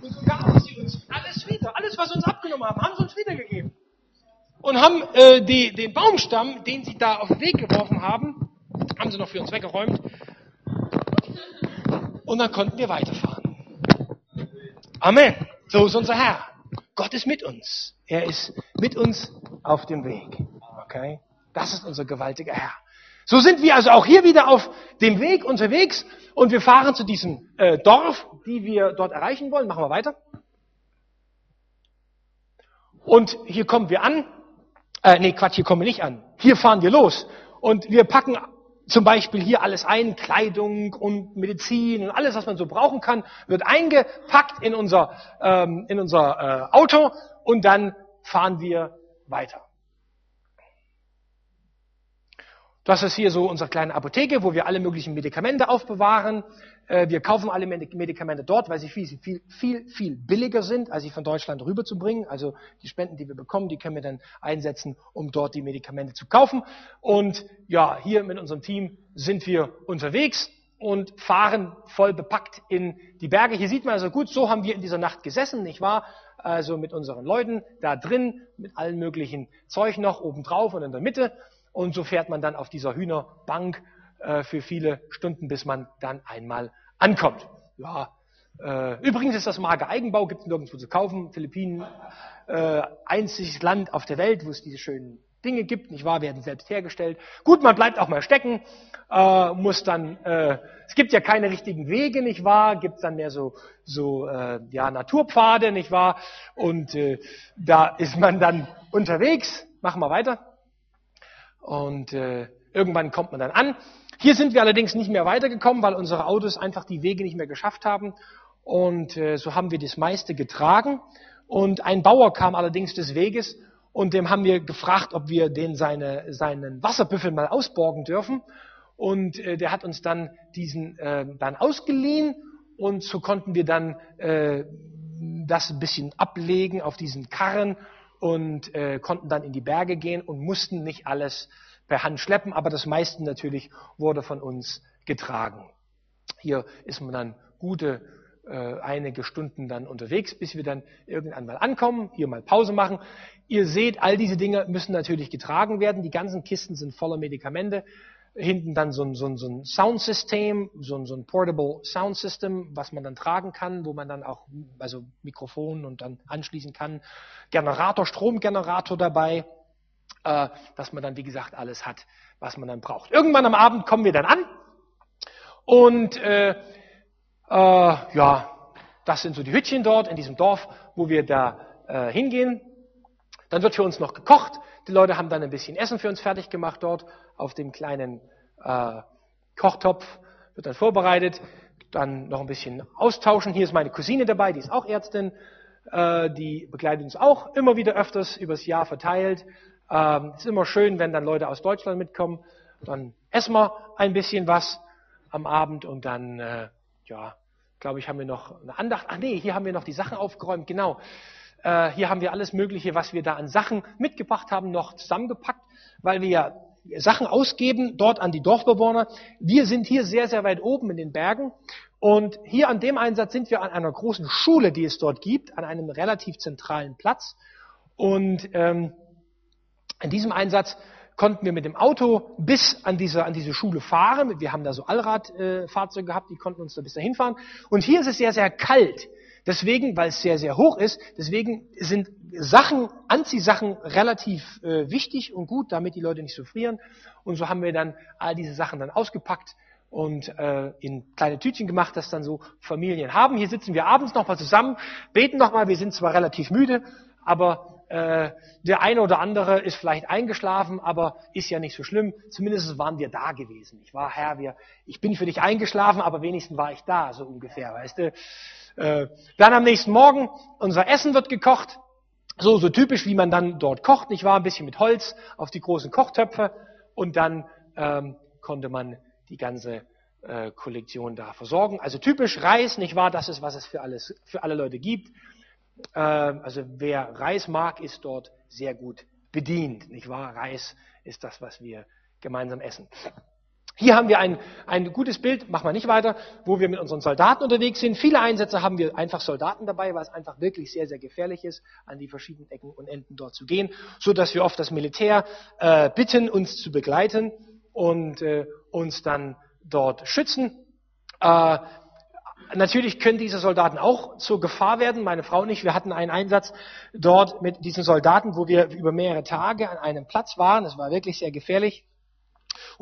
Und so gaben sie uns alles wieder, alles, was sie uns abgenommen haben, haben sie uns wiedergegeben. Und haben äh, die, den Baumstamm, den sie da auf den Weg geworfen haben, haben sie noch für uns weggeräumt. Und dann konnten wir weiterfahren. Amen. So ist unser Herr. Gott ist mit uns. Er ist mit uns auf dem Weg. Okay? Das ist unser gewaltiger Herr. So sind wir also auch hier wieder auf dem Weg unterwegs und wir fahren zu diesem äh, Dorf, die wir dort erreichen wollen. Machen wir weiter. Und hier kommen wir an. Äh, nee, Quatsch, hier kommen wir nicht an. Hier fahren wir los. Und wir packen zum Beispiel hier alles ein, Kleidung und Medizin und alles, was man so brauchen kann, wird eingepackt in unser, ähm, in unser äh, Auto und dann fahren wir weiter. Das ist hier so unsere kleine Apotheke, wo wir alle möglichen Medikamente aufbewahren. Äh, wir kaufen alle Medikamente dort, weil sie viel, viel, viel, viel billiger sind, als sie von Deutschland rüberzubringen. Also die Spenden, die wir bekommen, die können wir dann einsetzen, um dort die Medikamente zu kaufen. Und ja, hier mit unserem Team sind wir unterwegs und fahren voll bepackt in die Berge. Hier sieht man also gut, so haben wir in dieser Nacht gesessen, nicht wahr? Also mit unseren Leuten da drin, mit allen möglichen Zeug noch obendrauf und in der Mitte. Und so fährt man dann auf dieser Hühnerbank äh, für viele Stunden, bis man dann einmal ankommt. Ja, äh, übrigens ist das Marke Eigenbau, gibt es nirgendwo zu kaufen. Philippinen, äh, einziges Land auf der Welt, wo es diese schönen Dinge gibt, nicht wahr, werden selbst hergestellt. Gut, man bleibt auch mal stecken, äh, muss dann, äh, es gibt ja keine richtigen Wege, nicht wahr, gibt dann mehr so, so äh, ja, Naturpfade, nicht wahr, und äh, da ist man dann unterwegs. Machen wir weiter. Und äh, irgendwann kommt man dann an. Hier sind wir allerdings nicht mehr weitergekommen, weil unsere Autos einfach die Wege nicht mehr geschafft haben. Und äh, so haben wir das meiste getragen. Und ein Bauer kam allerdings des Weges und dem haben wir gefragt, ob wir den seine, seinen Wasserbüffel mal ausborgen dürfen. Und äh, der hat uns dann diesen äh, dann ausgeliehen und so konnten wir dann äh, das ein bisschen ablegen auf diesen Karren und äh, konnten dann in die Berge gehen und mussten nicht alles per Hand schleppen, aber das meiste natürlich wurde von uns getragen. Hier ist man dann gute äh, einige Stunden dann unterwegs, bis wir dann irgendwann mal ankommen, hier mal Pause machen. Ihr seht, all diese Dinge müssen natürlich getragen werden. Die ganzen Kisten sind voller Medikamente hinten dann so ein, so ein, so ein Soundsystem, so ein, so ein Portable Sound System, was man dann tragen kann, wo man dann auch also Mikrofon und dann anschließen kann. Generator, Stromgenerator dabei, äh, dass man dann, wie gesagt, alles hat, was man dann braucht. Irgendwann am Abend kommen wir dann an und äh, äh, ja, das sind so die Hütchen dort in diesem Dorf, wo wir da äh, hingehen. Dann wird für uns noch gekocht. Die Leute haben dann ein bisschen Essen für uns fertig gemacht dort auf dem kleinen äh, Kochtopf, wird dann vorbereitet, dann noch ein bisschen austauschen. Hier ist meine Cousine dabei, die ist auch Ärztin, äh, die begleitet uns auch immer wieder öfters übers Jahr verteilt. Ähm, ist immer schön, wenn dann Leute aus Deutschland mitkommen. Dann essen wir ein bisschen was am Abend und dann, äh, ja, glaube ich, haben wir noch eine Andacht. Ach nee, hier haben wir noch die Sachen aufgeräumt, genau. Äh, hier haben wir alles Mögliche, was wir da an Sachen mitgebracht haben, noch zusammengepackt, weil wir ja Sachen ausgeben dort an die Dorfbewohner. Wir sind hier sehr, sehr weit oben in den Bergen und hier an dem Einsatz sind wir an einer großen Schule, die es dort gibt, an einem relativ zentralen Platz. Und ähm, in diesem Einsatz konnten wir mit dem Auto bis an diese, an diese Schule fahren. Wir haben da so Allradfahrzeuge äh, gehabt, die konnten uns da bis dahin fahren. Und hier ist es sehr, sehr kalt. Deswegen, weil es sehr, sehr hoch ist, deswegen sind Sachen, Anziehsachen relativ äh, wichtig und gut, damit die Leute nicht so frieren. Und so haben wir dann all diese Sachen dann ausgepackt und äh, in kleine Tütchen gemacht, das dann so Familien haben. Hier sitzen wir abends nochmal zusammen, beten nochmal, wir sind zwar relativ müde, aber äh, der eine oder andere ist vielleicht eingeschlafen, aber ist ja nicht so schlimm. Zumindest waren wir da gewesen. Ich war Herr, wir, ich bin für dich eingeschlafen, aber wenigstens war ich da, so ungefähr, weißt du. Äh, dann am nächsten Morgen, unser Essen wird gekocht. So, so typisch, wie man dann dort kocht, nicht wahr? Ein bisschen mit Holz auf die großen Kochtöpfe und dann ähm, konnte man die ganze äh, Kollektion da versorgen. Also typisch Reis, nicht wahr? Das ist, was es für, alles, für alle Leute gibt. Äh, also wer Reis mag, ist dort sehr gut bedient, nicht wahr? Reis ist das, was wir gemeinsam essen. Hier haben wir ein, ein gutes Bild, machen wir nicht weiter, wo wir mit unseren Soldaten unterwegs sind. Viele Einsätze haben wir einfach Soldaten dabei, weil es einfach wirklich sehr, sehr gefährlich ist, an die verschiedenen Ecken und Enden dort zu gehen, so dass wir oft das Militär äh, bitten, uns zu begleiten und äh, uns dann dort schützen. Äh, natürlich können diese Soldaten auch zur Gefahr werden. Meine Frau und ich, wir hatten einen Einsatz dort mit diesen Soldaten, wo wir über mehrere Tage an einem Platz waren. Es war wirklich sehr gefährlich.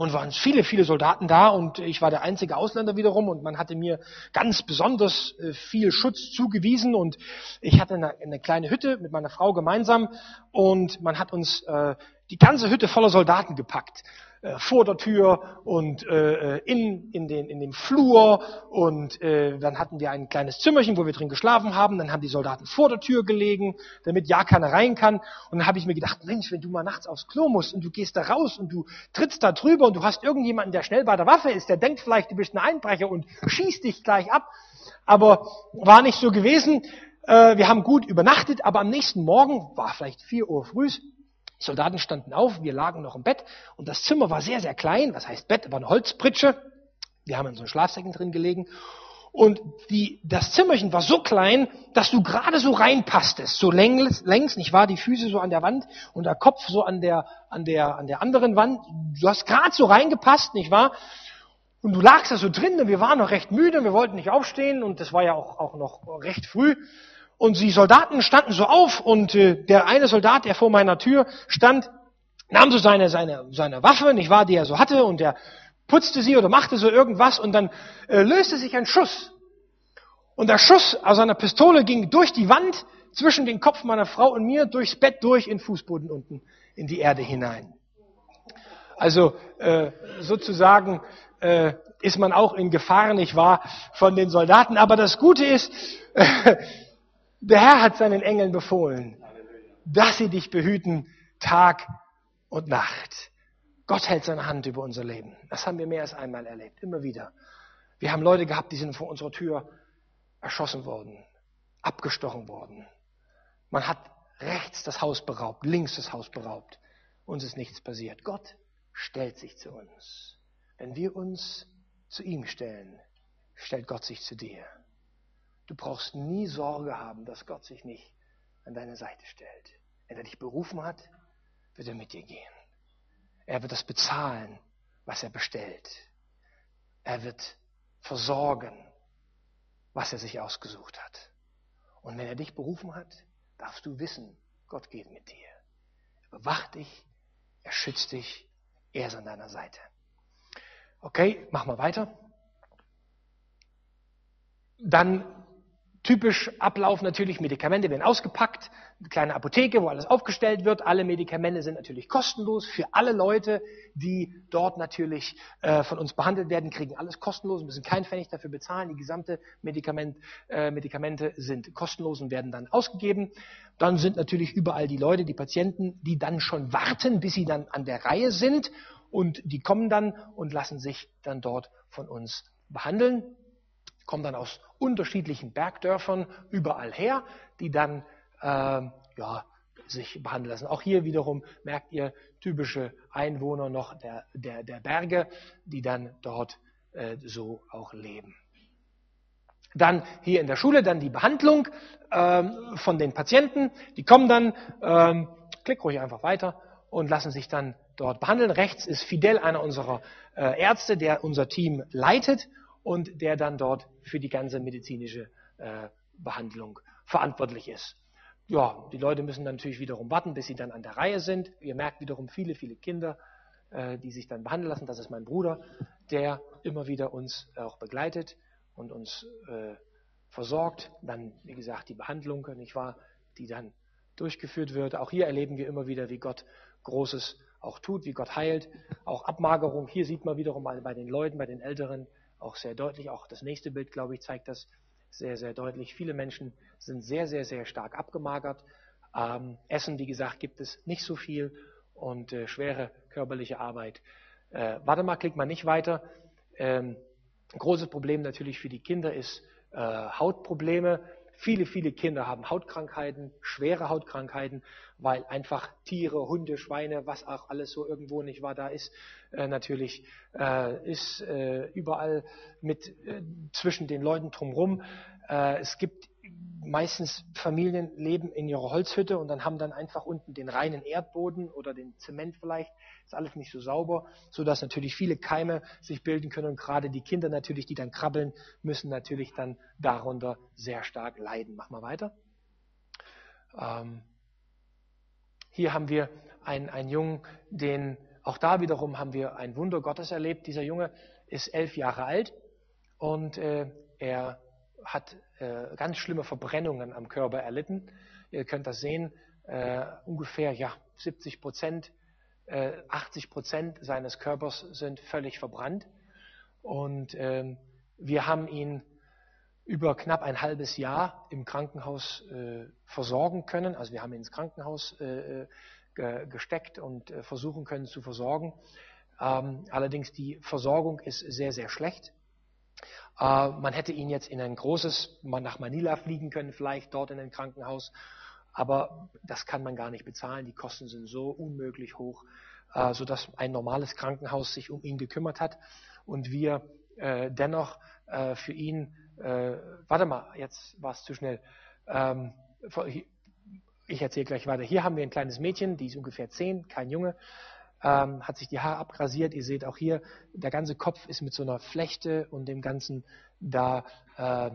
Und waren viele, viele Soldaten da. Und ich war der einzige Ausländer wiederum. Und man hatte mir ganz besonders äh, viel Schutz zugewiesen. Und ich hatte eine, eine kleine Hütte mit meiner Frau gemeinsam. Und man hat uns äh, die ganze Hütte voller Soldaten gepackt äh, vor der Tür und äh, in, in, den, in dem Flur und äh, dann hatten wir ein kleines Zimmerchen, wo wir drin geschlafen haben. Dann haben die Soldaten vor der Tür gelegen, damit ja keiner rein kann. Und dann habe ich mir gedacht, Mensch, wenn du mal nachts aufs Klo musst und du gehst da raus und du trittst da drüber und du hast irgendjemanden, der schnell bei der Waffe ist, der denkt vielleicht, du bist ein Einbrecher und schießt dich gleich ab. Aber war nicht so gewesen. Äh, wir haben gut übernachtet, aber am nächsten Morgen, war vielleicht vier Uhr früh, die Soldaten standen auf, wir lagen noch im Bett und das Zimmer war sehr, sehr klein. Was heißt Bett? War eine Holzpritsche. Wir haben in so einem Schlafsäcken drin gelegen. Und die, das Zimmerchen war so klein, dass du gerade so reinpasstest, so längs, längs, nicht wahr? Die Füße so an der Wand und der Kopf so an der, an der, an der anderen Wand. Du hast gerade so reingepasst, nicht wahr? Und du lagst da so drin und wir waren noch recht müde, wir wollten nicht aufstehen und das war ja auch, auch noch recht früh. Und die Soldaten standen so auf und äh, der eine Soldat, der vor meiner Tür stand, nahm so seine, seine, seine Waffe, nicht wahr, die er so hatte, und der putzte sie oder machte so irgendwas und dann äh, löste sich ein Schuss. Und der Schuss aus seiner Pistole ging durch die Wand zwischen den Kopf meiner Frau und mir, durchs Bett durch, in Fußboden unten, in die Erde hinein. Also äh, sozusagen äh, ist man auch in Gefahr, nicht wahr, von den Soldaten. Aber das Gute ist, äh, *laughs* Der Herr hat seinen Engeln befohlen, dass sie dich behüten Tag und Nacht. Gott hält seine Hand über unser Leben. Das haben wir mehr als einmal erlebt, immer wieder. Wir haben Leute gehabt, die sind vor unserer Tür erschossen worden, abgestochen worden. Man hat rechts das Haus beraubt, links das Haus beraubt. Uns ist nichts passiert. Gott stellt sich zu uns. Wenn wir uns zu ihm stellen, stellt Gott sich zu dir. Du brauchst nie Sorge haben, dass Gott sich nicht an deine Seite stellt. Wenn er dich berufen hat, wird er mit dir gehen. Er wird das bezahlen, was er bestellt. Er wird versorgen, was er sich ausgesucht hat. Und wenn er dich berufen hat, darfst du wissen, Gott geht mit dir. Er bewacht dich, er schützt dich, er ist an deiner Seite. Okay, machen wir weiter. Dann Typisch Ablauf natürlich, Medikamente werden ausgepackt, eine kleine Apotheke, wo alles aufgestellt wird. Alle Medikamente sind natürlich kostenlos für alle Leute, die dort natürlich äh, von uns behandelt werden, kriegen alles kostenlos, müssen keinen Pfennig dafür bezahlen. Die gesamte Medikament, äh, Medikamente sind kostenlos und werden dann ausgegeben. Dann sind natürlich überall die Leute, die Patienten, die dann schon warten, bis sie dann an der Reihe sind und die kommen dann und lassen sich dann dort von uns behandeln kommen dann aus unterschiedlichen Bergdörfern überall her, die dann äh, ja, sich behandeln lassen. Auch hier wiederum merkt ihr typische Einwohner noch der, der, der Berge, die dann dort äh, so auch leben. Dann hier in der Schule dann die Behandlung ähm, von den Patienten. Die kommen dann, ähm, klick ruhig einfach weiter und lassen sich dann dort behandeln. Rechts ist Fidel, einer unserer äh, Ärzte, der unser Team leitet und der dann dort für die ganze medizinische äh, Behandlung verantwortlich ist. Ja, die Leute müssen natürlich wiederum warten, bis sie dann an der Reihe sind. Ihr merkt wiederum viele, viele Kinder, äh, die sich dann behandeln lassen. Das ist mein Bruder, der immer wieder uns auch begleitet und uns äh, versorgt. Dann, wie gesagt, die Behandlung, nicht wahr, die dann durchgeführt wird. Auch hier erleben wir immer wieder, wie Gott Großes auch tut, wie Gott heilt. Auch Abmagerung. Hier sieht man wiederum bei den Leuten, bei den Älteren, auch sehr deutlich. Auch das nächste Bild, glaube ich, zeigt das sehr, sehr deutlich. Viele Menschen sind sehr, sehr, sehr stark abgemagert. Ähm, Essen, wie gesagt, gibt es nicht so viel und äh, schwere körperliche Arbeit Äh, warte mal, klick mal nicht weiter. Ähm, großes Problem natürlich für die Kinder ist äh, Hautprobleme. Viele, viele Kinder haben Hautkrankheiten, schwere Hautkrankheiten, weil einfach Tiere, Hunde, Schweine, was auch alles so irgendwo nicht wahr da ist, äh, natürlich äh, ist äh, überall mit äh, zwischen den Leuten drumherum. Äh, es gibt meistens Familien leben in ihrer Holzhütte und dann haben dann einfach unten den reinen Erdboden oder den Zement vielleicht, ist alles nicht so sauber, so dass natürlich viele Keime sich bilden können und gerade die Kinder natürlich, die dann krabbeln, müssen natürlich dann darunter sehr stark leiden. Mach mal weiter. Ähm, hier haben wir einen, einen Jungen, den, auch da wiederum haben wir ein Wunder Gottes erlebt. Dieser Junge ist elf Jahre alt und äh, er hat äh, ganz schlimme Verbrennungen am Körper erlitten. Ihr könnt das sehen, äh, ungefähr ja, 70 Prozent, äh, 80 Prozent seines Körpers sind völlig verbrannt. Und ähm, wir haben ihn über knapp ein halbes Jahr im Krankenhaus äh, versorgen können. Also wir haben ihn ins Krankenhaus äh, ge gesteckt und äh, versuchen können zu versorgen. Ähm, allerdings die Versorgung ist sehr, sehr schlecht. Äh, man hätte ihn jetzt in ein großes, nach Manila fliegen können, vielleicht dort in ein Krankenhaus. Aber das kann man gar nicht bezahlen. Die Kosten sind so unmöglich hoch, äh, sodass ein normales Krankenhaus sich um ihn gekümmert hat und wir äh, dennoch für ihn, warte mal, jetzt war es zu schnell. Ähm, ich erzähle gleich weiter. Hier haben wir ein kleines Mädchen, die ist ungefähr zehn, kein Junge ähm, hat sich die Haare abrasiert. Ihr seht auch hier, der ganze Kopf ist mit so einer Flechte und dem Ganzen da äh,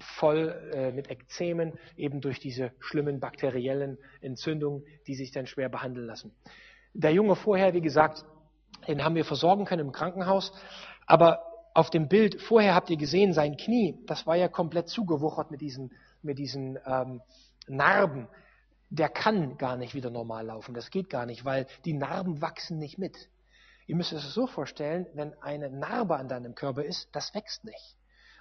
voll äh, mit Ekzemen, eben durch diese schlimmen bakteriellen Entzündungen, die sich dann schwer behandeln lassen. Der Junge vorher, wie gesagt, den haben wir versorgen können im Krankenhaus, aber auf dem Bild vorher habt ihr gesehen, sein Knie, das war ja komplett zugewuchert mit diesen, mit diesen ähm, Narben der kann gar nicht wieder normal laufen. Das geht gar nicht, weil die Narben wachsen nicht mit. Ihr müsst es so vorstellen, wenn eine Narbe an deinem Körper ist, das wächst nicht.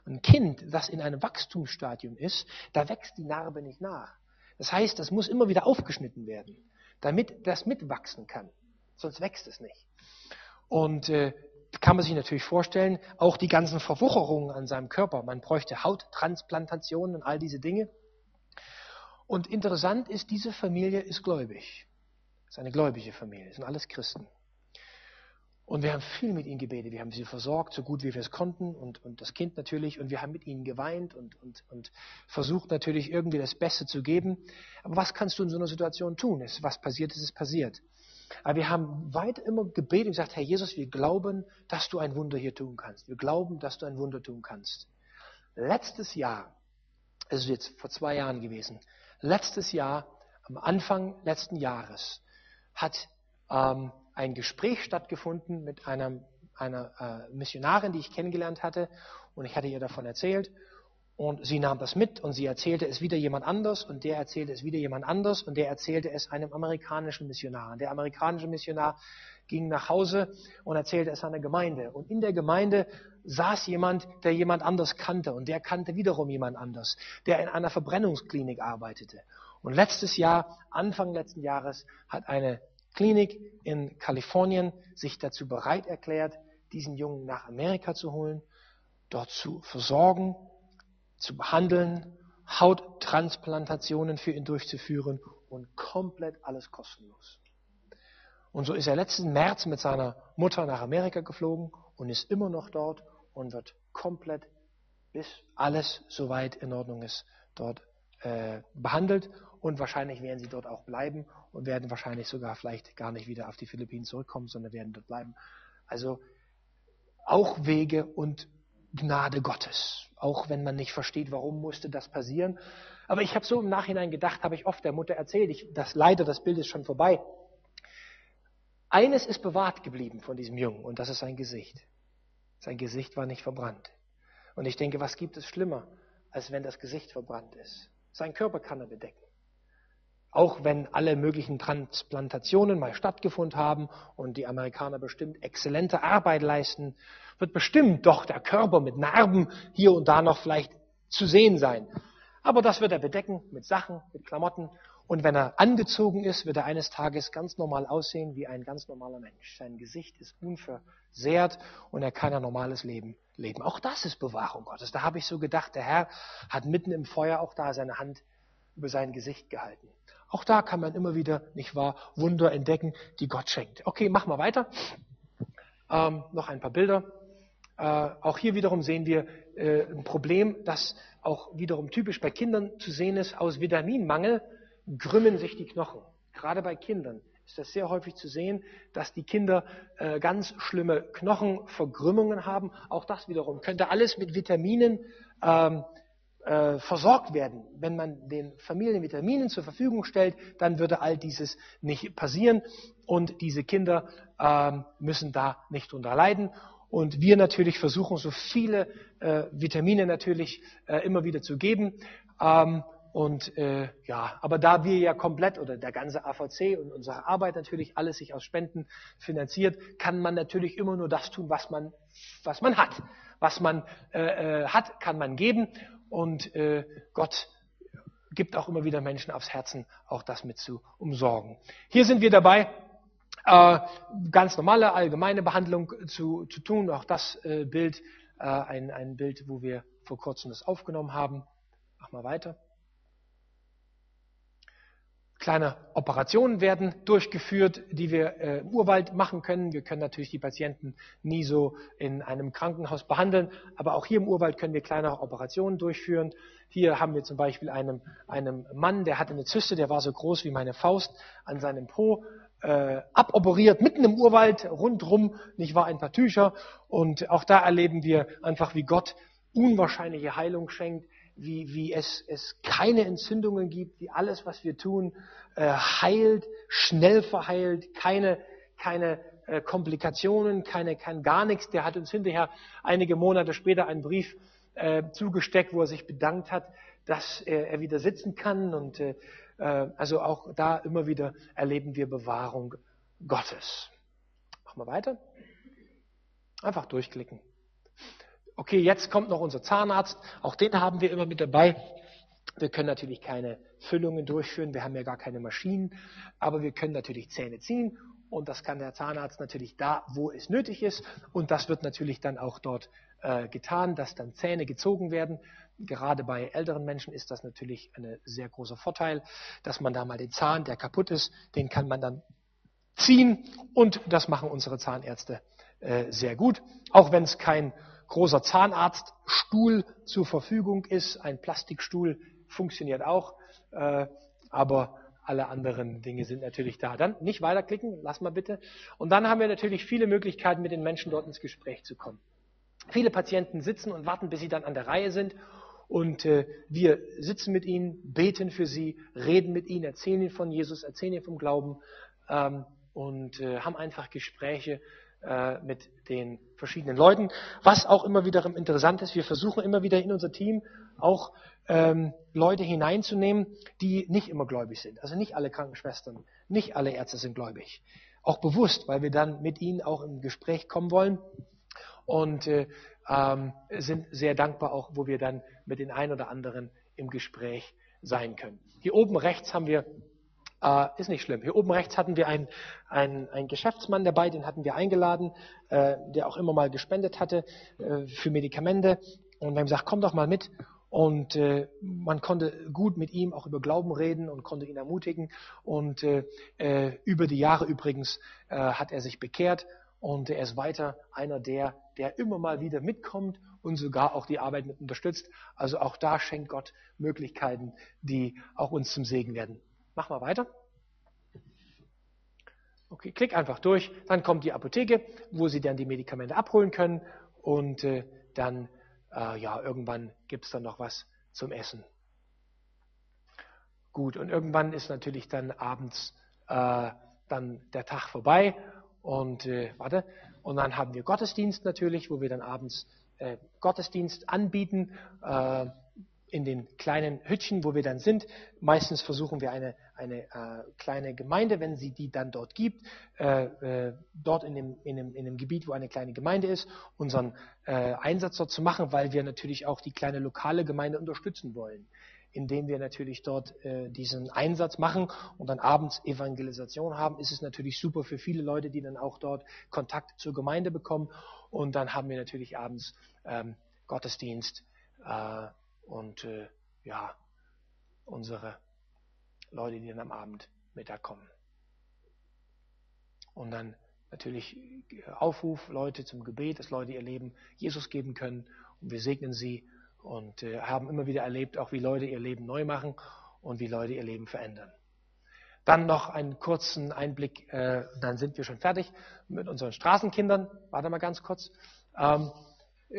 ein Kind, das in einem Wachstumsstadium ist, da wächst die Narbe nicht nach. Das heißt, das muss immer wieder aufgeschnitten werden, damit das mitwachsen kann. Sonst wächst es nicht. Und äh, kann man sich natürlich vorstellen, auch die ganzen Verwucherungen an seinem Körper. Man bräuchte Hauttransplantationen und all diese Dinge. Und interessant ist, diese Familie ist gläubig. Es ist eine gläubige Familie, es sind alles Christen. Und wir haben viel mit ihnen gebetet, wir haben sie versorgt, so gut wie wir es konnten und, und das Kind natürlich und wir haben mit ihnen geweint und, und, und versucht natürlich irgendwie das Beste zu geben. Aber was kannst du in so einer Situation tun? Es, was passiert ist, ist passiert. Aber wir haben weit immer gebetet und gesagt, Herr Jesus, wir glauben, dass du ein Wunder hier tun kannst. Wir glauben, dass du ein Wunder tun kannst. Letztes Jahr, es ist jetzt vor zwei Jahren gewesen, letztes Jahr, am Anfang letzten Jahres, hat ähm, ein Gespräch stattgefunden mit einer, einer äh, Missionarin, die ich kennengelernt hatte. Und ich hatte ihr davon erzählt. Und sie nahm das mit und sie erzählte es wieder jemand anders und der erzählte es wieder jemand anders und der erzählte es einem amerikanischen Missionar. Und der amerikanische Missionar ging nach Hause und erzählte es einer Gemeinde. Und in der Gemeinde saß jemand, der jemand anders kannte und der kannte wiederum jemand anders, der in einer Verbrennungsklinik arbeitete. Und letztes Jahr, Anfang letzten Jahres, hat eine Klinik in Kalifornien sich dazu bereit erklärt, diesen Jungen nach Amerika zu holen, dort zu versorgen, zu behandeln, Hauttransplantationen für ihn durchzuführen und komplett alles kostenlos. Und so ist er letzten März mit seiner Mutter nach Amerika geflogen und ist immer noch dort und wird komplett, bis alles soweit in Ordnung ist, dort äh, behandelt. Und wahrscheinlich werden sie dort auch bleiben und werden wahrscheinlich sogar vielleicht gar nicht wieder auf die Philippinen zurückkommen, sondern werden dort bleiben. Also auch Wege und Gnade Gottes. Auch wenn man nicht versteht, warum musste das passieren. Aber ich habe so im Nachhinein gedacht, habe ich oft der Mutter erzählt, ich, das leider, das Bild ist schon vorbei. Eines ist bewahrt geblieben von diesem Jungen und das ist sein Gesicht. Sein Gesicht war nicht verbrannt. Und ich denke, was gibt es schlimmer, als wenn das Gesicht verbrannt ist? Sein Körper kann er bedecken. Auch wenn alle möglichen Transplantationen mal stattgefunden haben und die Amerikaner bestimmt exzellente Arbeit leisten, wird bestimmt doch der Körper mit Narben hier und da noch vielleicht zu sehen sein. Aber das wird er bedecken mit Sachen, mit Klamotten Und wenn er angezogen ist, wird er eines Tages ganz normal aussehen wie ein ganz normaler Mensch. Sein Gesicht ist unversehrt und er kann ein normales Leben leben. Auch das ist Bewahrung Gottes. Da habe ich so gedacht, der Herr hat mitten im Feuer auch da seine Hand über sein Gesicht gehalten. Auch da kann man immer wieder, nicht wahr, Wunder entdecken, die Gott schenkt. Okay, machen wir weiter. Ähm, noch ein paar Bilder. Äh, auch hier wiederum sehen wir äh, ein Problem, das auch wiederum typisch bei Kindern zu sehen ist. Aus Vitaminmangel krümmen sich die Knochen. Gerade bei Kindern ist das sehr häufig zu sehen, dass die Kinder äh, ganz schlimme Knochenverkrümmungen haben. Auch das wiederum könnte alles mit Vitaminen ähm, äh, versorgt werden. Wenn man den Familien Vitaminen zur Verfügung stellt, dann würde all dieses nicht passieren und diese Kinder ähm, müssen da nicht drunter leiden. Und wir natürlich versuchen, so viele äh, Vitamine natürlich äh, immer wieder zu geben. Ähm, und äh, ja, aber da wir ja komplett oder der ganze AVC und unsere Arbeit natürlich alles sich aus Spenden finanziert, kann man natürlich immer nur das tun, was man, was man hat. Was man äh, äh, hat, kann man geben. Und äh, Gott gibt auch immer wieder Menschen aufs Herzen, auch das mit zu umsorgen. Hier sind wir dabei, äh, ganz normale allgemeine Behandlung zu, zu tun. Auch das äh, Bild, äh, ein, ein Bild, wo wir vor kurzem das aufgenommen haben. Mach mal weiter. Kleine Operationen werden durchgeführt, die wir äh, im Urwald machen können. Wir können natürlich die Patienten nie so in einem Krankenhaus behandeln, aber auch hier im Urwald können wir kleinere Operationen durchführen. Hier haben wir zum Beispiel einem, einem Mann, der hatte eine Zyste, der war so groß wie meine Faust an seinem Po, äh, aboperiert, mitten im Urwald, rundrum, nicht wahr, ein paar Tücher. Und auch da erleben wir einfach, wie Gott unwahrscheinliche Heilung schenkt wie, wie es, es keine Entzündungen gibt, wie alles, was wir tun, äh, heilt, schnell verheilt, keine, keine äh, Komplikationen, keine, kein gar nichts. Der hat uns hinterher einige Monate später einen Brief äh, zugesteckt, wo er sich bedankt hat, dass er, er wieder sitzen kann. Und äh, äh also auch da immer wieder erleben wir Bewahrung Gottes. Machen wir weiter. Einfach durchklicken okay, jetzt kommt noch unser Zahnarzt, auch den haben wir immer mit dabei. Wir können natürlich keine Füllungen durchführen, wir haben ja gar keine Maschinen, aber wir können natürlich Zähne ziehen. Und das kann der Zahnarzt natürlich da, wo es nötig ist. Und das wird natürlich dann auch dort äh, getan, dass dann Zähne gezogen werden. Gerade bei älteren Menschen ist das natürlich ein sehr großer Vorteil, dass man da mal den Zahn, der kaputt ist, den kann man dann ziehen. Und das machen unsere Zahnärzte äh, sehr gut, auch wenn es kein großer Zahnarztstuhl zur Verfügung ist. Ein Plastikstuhl funktioniert auch, äh, aber alle anderen Dinge sind natürlich da. Dann nicht weiterklicken, lass mal bitte. Und dann haben wir natürlich viele Möglichkeiten, mit den Menschen dort ins Gespräch zu kommen. Viele Patienten sitzen und warten, bis sie dann an der Reihe sind. Und äh, wir sitzen mit ihnen, beten für sie, reden mit ihnen, erzählen ihnen von Jesus, erzählen ihnen vom Glauben ähm, und äh, haben einfach Gespräche äh, mit den verschiedenen Leuten. Was auch immer wiederum interessant ist, wir versuchen immer wieder in unser Team auch ähm, Leute hineinzunehmen, die nicht immer gläubig sind. Also nicht alle Krankenschwestern, nicht alle Ärzte sind gläubig. Auch bewusst, weil wir dann mit ihnen auch im Gespräch kommen wollen und äh, ähm, sind sehr dankbar auch, wo wir dann mit den einen oder anderen im Gespräch sein können. Hier oben rechts haben wir äh, ist nicht schlimm. Hier oben rechts hatten wir einen, einen, einen Geschäftsmann dabei, den hatten wir eingeladen, äh, der auch immer mal gespendet hatte äh, für Medikamente. Und wir haben gesagt, komm doch mal mit. Und äh, man konnte gut mit ihm auch über Glauben reden und konnte ihn ermutigen. Und äh, äh, über die Jahre übrigens äh, hat er sich bekehrt und er ist weiter einer der, der immer mal wieder mitkommt und sogar auch die Arbeit mit unterstützt. Also auch da schenkt Gott Möglichkeiten, die auch uns zum Segen werden. Mach mal weiter. Okay, klick einfach durch. Dann kommt die Apotheke, wo Sie dann die Medikamente abholen können. Und äh, dann, äh, ja, irgendwann gibt es dann noch was zum Essen. Gut, und irgendwann ist natürlich dann abends äh, dann der Tag vorbei. Und äh, warte, und dann haben wir Gottesdienst natürlich, wo wir dann abends äh, Gottesdienst anbieten. Äh, in den kleinen Hütchen, wo wir dann sind. Meistens versuchen wir eine, eine äh, kleine Gemeinde, wenn sie die dann dort gibt, äh, äh, dort in dem, in, dem, in dem Gebiet, wo eine kleine Gemeinde ist, unseren äh, Einsatz dort zu machen, weil wir natürlich auch die kleine lokale Gemeinde unterstützen wollen. indem wir natürlich dort äh, diesen Einsatz machen und dann abends Evangelisation haben, ist es natürlich super für viele Leute, die dann auch dort Kontakt zur Gemeinde bekommen. Und dann haben wir natürlich abends ähm, Gottesdienst äh, und ja, unsere Leute, die dann am Abend Mittag kommen. Und dann natürlich Aufruf, Leute zum Gebet, dass Leute ihr Leben Jesus geben können. Und wir segnen sie und äh, haben immer wieder erlebt, auch wie Leute ihr Leben neu machen und wie Leute ihr Leben verändern. Dann noch einen kurzen Einblick, äh, dann sind wir schon fertig mit unseren Straßenkindern. Warte mal ganz kurz. Ähm,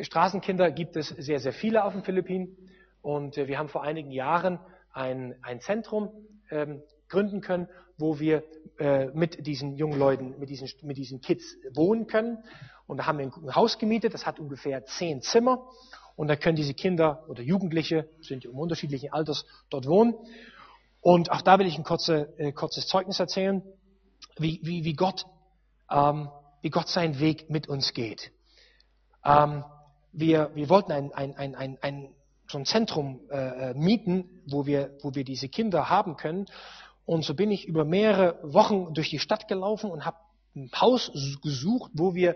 Straßenkinder gibt es sehr, sehr viele auf den Philippinen. Und äh, wir haben vor einigen Jahren ein, ein Zentrum ähm, gründen können, wo wir äh, mit diesen jungen Leuten, mit diesen, mit diesen Kids wohnen können. Und da haben wir ein Haus gemietet, das hat ungefähr zehn Zimmer. Und da können diese Kinder oder Jugendliche, sind um unterschiedlichen Alters, dort wohnen. Und auch da will ich ein kurze, äh, kurzes Zeugnis erzählen, wie, wie, wie, Gott, ähm, wie Gott seinen Weg mit uns geht. Ähm, wir, wir wollten ein, ein, ein, ein, ein, so ein Zentrum äh, äh mieten, wo wir, wo wir diese Kinder haben können. Und so bin ich über mehrere Wochen durch die Stadt gelaufen und habe ein Haus gesucht, wo wir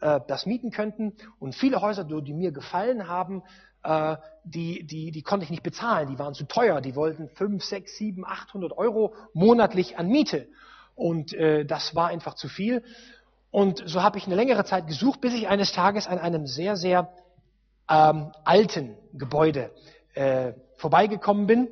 äh, das mieten könnten. Und viele Häuser, die mir gefallen haben, äh, die, die, die konnte ich nicht bezahlen. Die waren zu teuer. Die wollten 5, 6, 7, 800 Euro monatlich an Miete. Und äh, das war einfach zu viel. Und so habe ich eine längere Zeit gesucht, bis ich eines Tages an einem sehr, sehr ähm, alten Gebäude äh, vorbeigekommen bin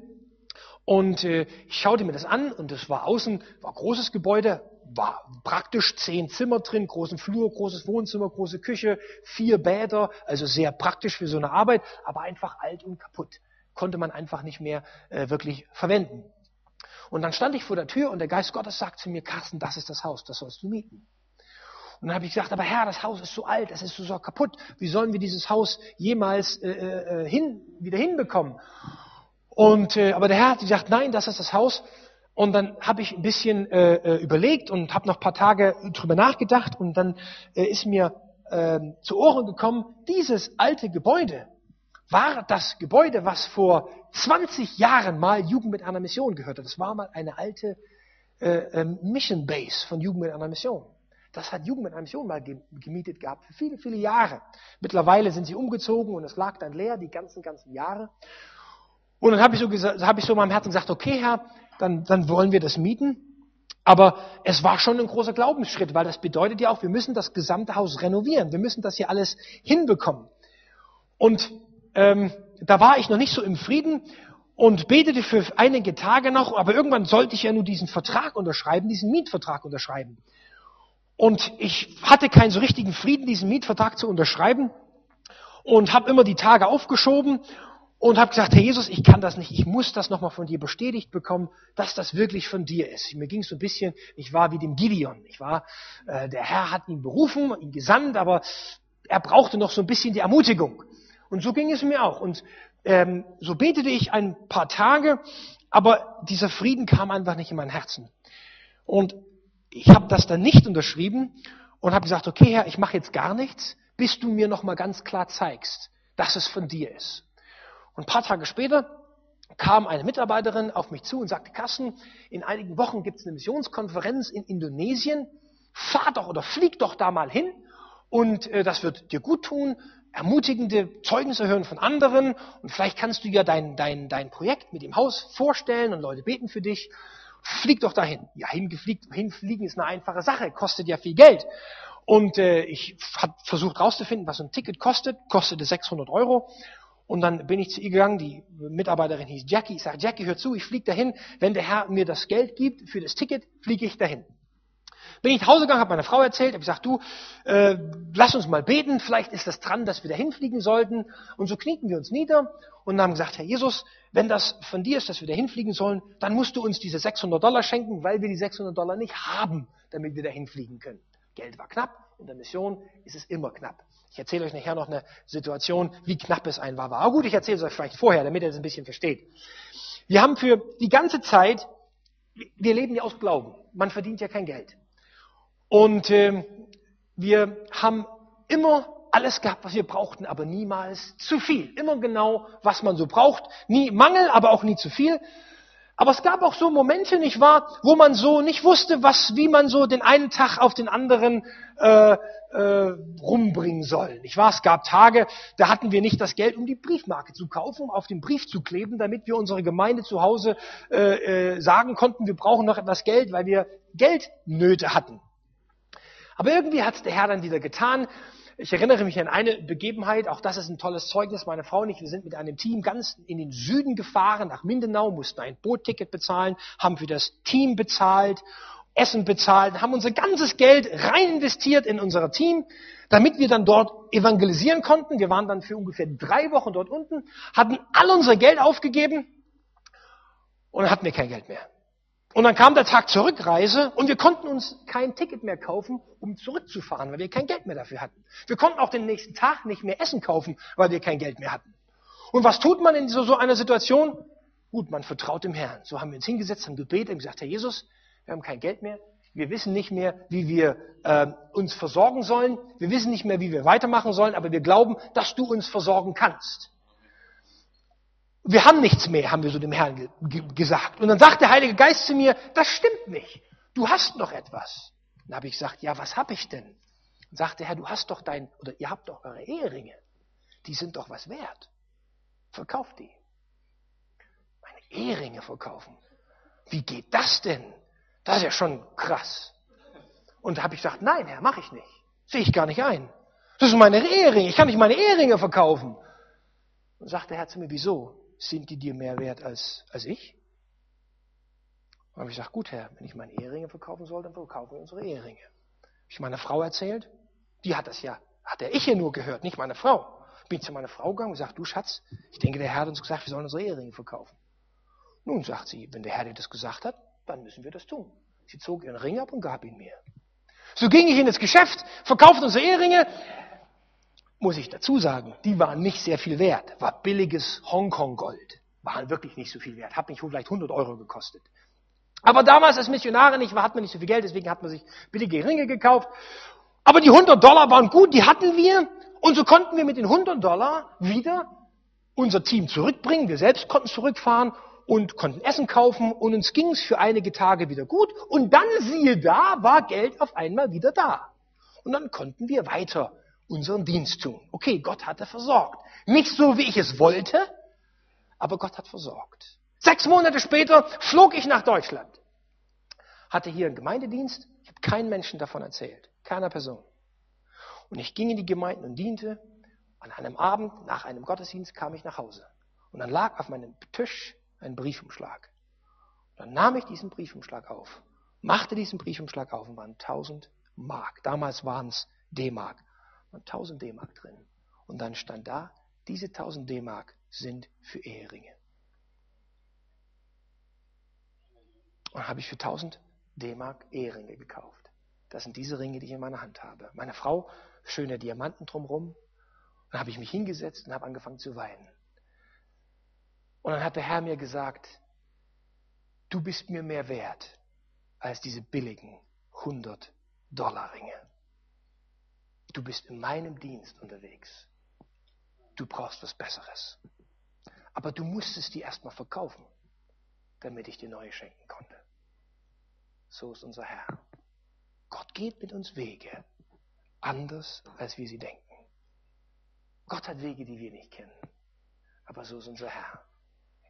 und äh, ich schaute mir das an und es war außen, war großes Gebäude, war praktisch zehn Zimmer drin, großen Flur, großes Wohnzimmer, große Küche, vier Bäder, also sehr praktisch für so eine Arbeit, aber einfach alt und kaputt. Konnte man einfach nicht mehr äh, wirklich verwenden. Und dann stand ich vor der Tür und der Geist Gottes sagt zu mir, Carsten, das ist das Haus, das sollst du mieten. Und dann habe ich gesagt, aber Herr, das Haus ist so alt, das ist so, so kaputt. Wie sollen wir dieses Haus jemals äh, äh, hin, wieder hinbekommen? Und, äh, aber der Herr hat gesagt, nein, das ist das Haus. Und dann habe ich ein bisschen äh, äh, überlegt und habe noch ein paar Tage drüber nachgedacht und dann äh, ist mir äh, zu Ohren gekommen, dieses alte Gebäude war das Gebäude, was vor 20 Jahren mal Jugend mit einer Mission gehörte. Das war mal eine alte äh, äh, Mission Base von Jugend mit einer Mission. Das hat Jugend mit einer Mission mal gemietet gehabt für viele, viele Jahre. Mittlerweile sind sie umgezogen und es lag dann leer die ganzen, ganzen Jahre. Und dann habe ich, so hab ich so in meinem Herzen gesagt, okay Herr, dann, dann wollen wir das mieten. Aber es war schon ein großer Glaubensschritt, weil das bedeutet ja auch, wir müssen das gesamte Haus renovieren. Wir müssen das hier alles hinbekommen. Und ähm, da war ich noch nicht so im Frieden und betete für einige Tage noch, aber irgendwann sollte ich ja nur diesen Vertrag unterschreiben, diesen Mietvertrag unterschreiben. Und ich hatte keinen so richtigen Frieden, diesen Mietvertrag zu unterschreiben und habe immer die Tage aufgeschoben und habe gesagt, Herr Jesus, ich kann das nicht, ich muss das nochmal von dir bestätigt bekommen, dass das wirklich von dir ist. Mir ging es so ein bisschen, ich war wie dem Gideon, ich war, äh, der Herr hat ihn berufen, ihn gesandt, aber er brauchte noch so ein bisschen die Ermutigung. Und so ging es mir auch. Und ähm, so betete ich ein paar Tage, aber dieser Frieden kam einfach nicht in mein Herzen. Und ich habe das dann nicht unterschrieben und habe gesagt, okay Herr, ich mache jetzt gar nichts, bis du mir nochmal ganz klar zeigst, dass es von dir ist. Und ein paar Tage später kam eine Mitarbeiterin auf mich zu und sagte, Carsten, in einigen Wochen gibt es eine Missionskonferenz in Indonesien. Fahr doch oder flieg doch da mal hin und äh, das wird dir gut tun, ermutigende Zeugnisse hören von anderen und vielleicht kannst du ja dein, dein, dein Projekt mit dem Haus vorstellen und Leute beten für dich. Flieg doch dahin. Ja, hingefliegt, hinfliegen ist eine einfache Sache, kostet ja viel Geld. Und äh, ich habe versucht rauszufinden, was so ein Ticket kostet, kostete 600 Euro. Und dann bin ich zu ihr gegangen, die Mitarbeiterin hieß Jackie. Ich sage, Jackie, hör zu, ich fliege dahin. Wenn der Herr mir das Geld gibt für das Ticket, fliege ich dahin. Bin ich nach Hause gegangen, habe meiner Frau erzählt, habe gesagt, du, äh, lass uns mal beten, vielleicht ist das dran, dass wir dahin fliegen sollten. Und so knieten wir uns nieder und haben gesagt, Herr Jesus, wenn das von dir ist, dass wir dahin fliegen sollen, dann musst du uns diese 600 Dollar schenken, weil wir die 600 Dollar nicht haben, damit wir dahin fliegen können. Geld war knapp, in der Mission ist es immer knapp. Ich erzähle euch nachher noch eine Situation, wie knapp es ein war. Aber gut, ich erzähle es euch vielleicht vorher, damit ihr es ein bisschen versteht. Wir haben für die ganze Zeit, wir leben ja aus Glauben. Man verdient ja kein Geld. Und äh, wir haben immer alles gehabt, was wir brauchten, aber niemals zu viel. Immer genau, was man so braucht. Nie Mangel, aber auch nie zu viel. Aber es gab auch so Momente, nicht wahr, wo man so nicht wusste, was, wie man so den einen Tag auf den anderen äh, äh, rumbringen soll. Nicht wahr? Es gab Tage, da hatten wir nicht das Geld, um die Briefmarke zu kaufen, um auf den Brief zu kleben, damit wir unsere Gemeinde zu Hause äh, äh, sagen konnten, wir brauchen noch etwas Geld, weil wir Geldnöte hatten. Aber irgendwie hat es der Herr dann wieder getan. Ich erinnere mich an eine Begebenheit, auch das ist ein tolles Zeugnis. Meine Frau und ich, wir sind mit einem Team ganz in den Süden gefahren, nach Mindenau, mussten ein Bootticket bezahlen, haben für das Team bezahlt, Essen bezahlt, haben unser ganzes Geld rein investiert in unser Team, damit wir dann dort evangelisieren konnten. Wir waren dann für ungefähr drei Wochen dort unten, hatten all unser Geld aufgegeben und hatten wir kein Geld mehr. Und dann kam der Tag zur Rückreise und wir konnten uns kein Ticket mehr kaufen, um zurückzufahren, weil wir kein Geld mehr dafür hatten. Wir konnten auch den nächsten Tag nicht mehr Essen kaufen, weil wir kein Geld mehr hatten. Und was tut man in so, so einer Situation? Gut, man vertraut dem Herrn. So haben wir uns hingesetzt, haben gebetet und gesagt, Herr Jesus, wir haben kein Geld mehr. Wir wissen nicht mehr, wie wir äh, uns versorgen sollen. Wir wissen nicht mehr, wie wir weitermachen sollen, aber wir glauben, dass du uns versorgen kannst wir haben nichts mehr, haben wir so dem Herrn ge ge gesagt. Und dann sagt der Heilige Geist zu mir, das stimmt nicht. Du hast noch etwas. Dann habe ich gesagt, ja, was habe ich denn? Dann sagt der Herr, du hast doch dein, oder ihr habt doch eure Eheringe. Die sind doch was wert. Verkauft die. Meine Eheringe verkaufen. Wie geht das denn? Das ist ja schon krass. Und da habe ich gesagt, nein, Herr, mache ich nicht. Sehe ich gar nicht ein. Das sind meine Eheringe. Ich kann nicht meine Eheringe verkaufen. Und sagt der Herr zu mir, wieso? Sind die dir mehr wert als, als ich? Und ich gesagt, gut Herr, wenn ich meine Eheringe verkaufen soll, dann verkaufen wir unsere Eheringe. Habe ich meiner Frau erzählt, die hat das ja, hat der ich ja nur gehört, nicht meine Frau. Bin ich zu meiner Frau gegangen und gesagt, du Schatz, ich denke, der Herr hat uns gesagt, wir sollen unsere Eheringe verkaufen. Nun sagt sie, wenn der Herr dir das gesagt hat, dann müssen wir das tun. Sie zog ihren Ring ab und gab ihn mir. So ging ich in das Geschäft, verkaufte unsere Eheringe, muss ich dazu sagen, die waren nicht sehr viel wert. War billiges Hongkong-Gold. Waren wirklich nicht so viel wert. Hat mich vielleicht 100 Euro gekostet. Aber damals als Missionarin nicht, hat man nicht so viel Geld, deswegen hat man sich billige Ringe gekauft. Aber die 100 Dollar waren gut, die hatten wir. Und so konnten wir mit den 100 Dollar wieder unser Team zurückbringen. Wir selbst konnten zurückfahren und konnten Essen kaufen und uns ging es für einige Tage wieder gut. Und dann siehe da, war Geld auf einmal wieder da. Und dann konnten wir weiter unseren Dienst tun. Okay, Gott hatte versorgt. Nicht so, wie ich es wollte, aber Gott hat versorgt. Sechs Monate später flog ich nach Deutschland. Hatte hier einen Gemeindedienst. Ich habe keinen Menschen davon erzählt. Keiner Person. Und ich ging in die Gemeinden und diente. An einem Abend, nach einem Gottesdienst, kam ich nach Hause. Und dann lag auf meinem Tisch ein Briefumschlag. Und dann nahm ich diesen Briefumschlag auf, machte diesen Briefumschlag auf und waren 1000 Mark. Damals waren es D-Mark und 1000 D-Mark drin. Und dann stand da, diese 1000 D-Mark sind für Eheringe. Und habe ich für 1000 D-Mark Eheringe gekauft. Das sind diese Ringe, die ich in meiner Hand habe. Meine Frau, schöne Diamanten drumherum. Dann habe ich mich hingesetzt und habe angefangen zu weinen. Und dann hat der Herr mir gesagt, du bist mir mehr wert als diese billigen 100 Dollar Ringe. Du bist in meinem Dienst unterwegs. Du brauchst was Besseres. Aber du musstest die erstmal verkaufen, damit ich dir neue schenken konnte. So ist unser Herr. Gott geht mit uns Wege, anders als wir sie denken. Gott hat Wege, die wir nicht kennen. Aber so ist unser Herr.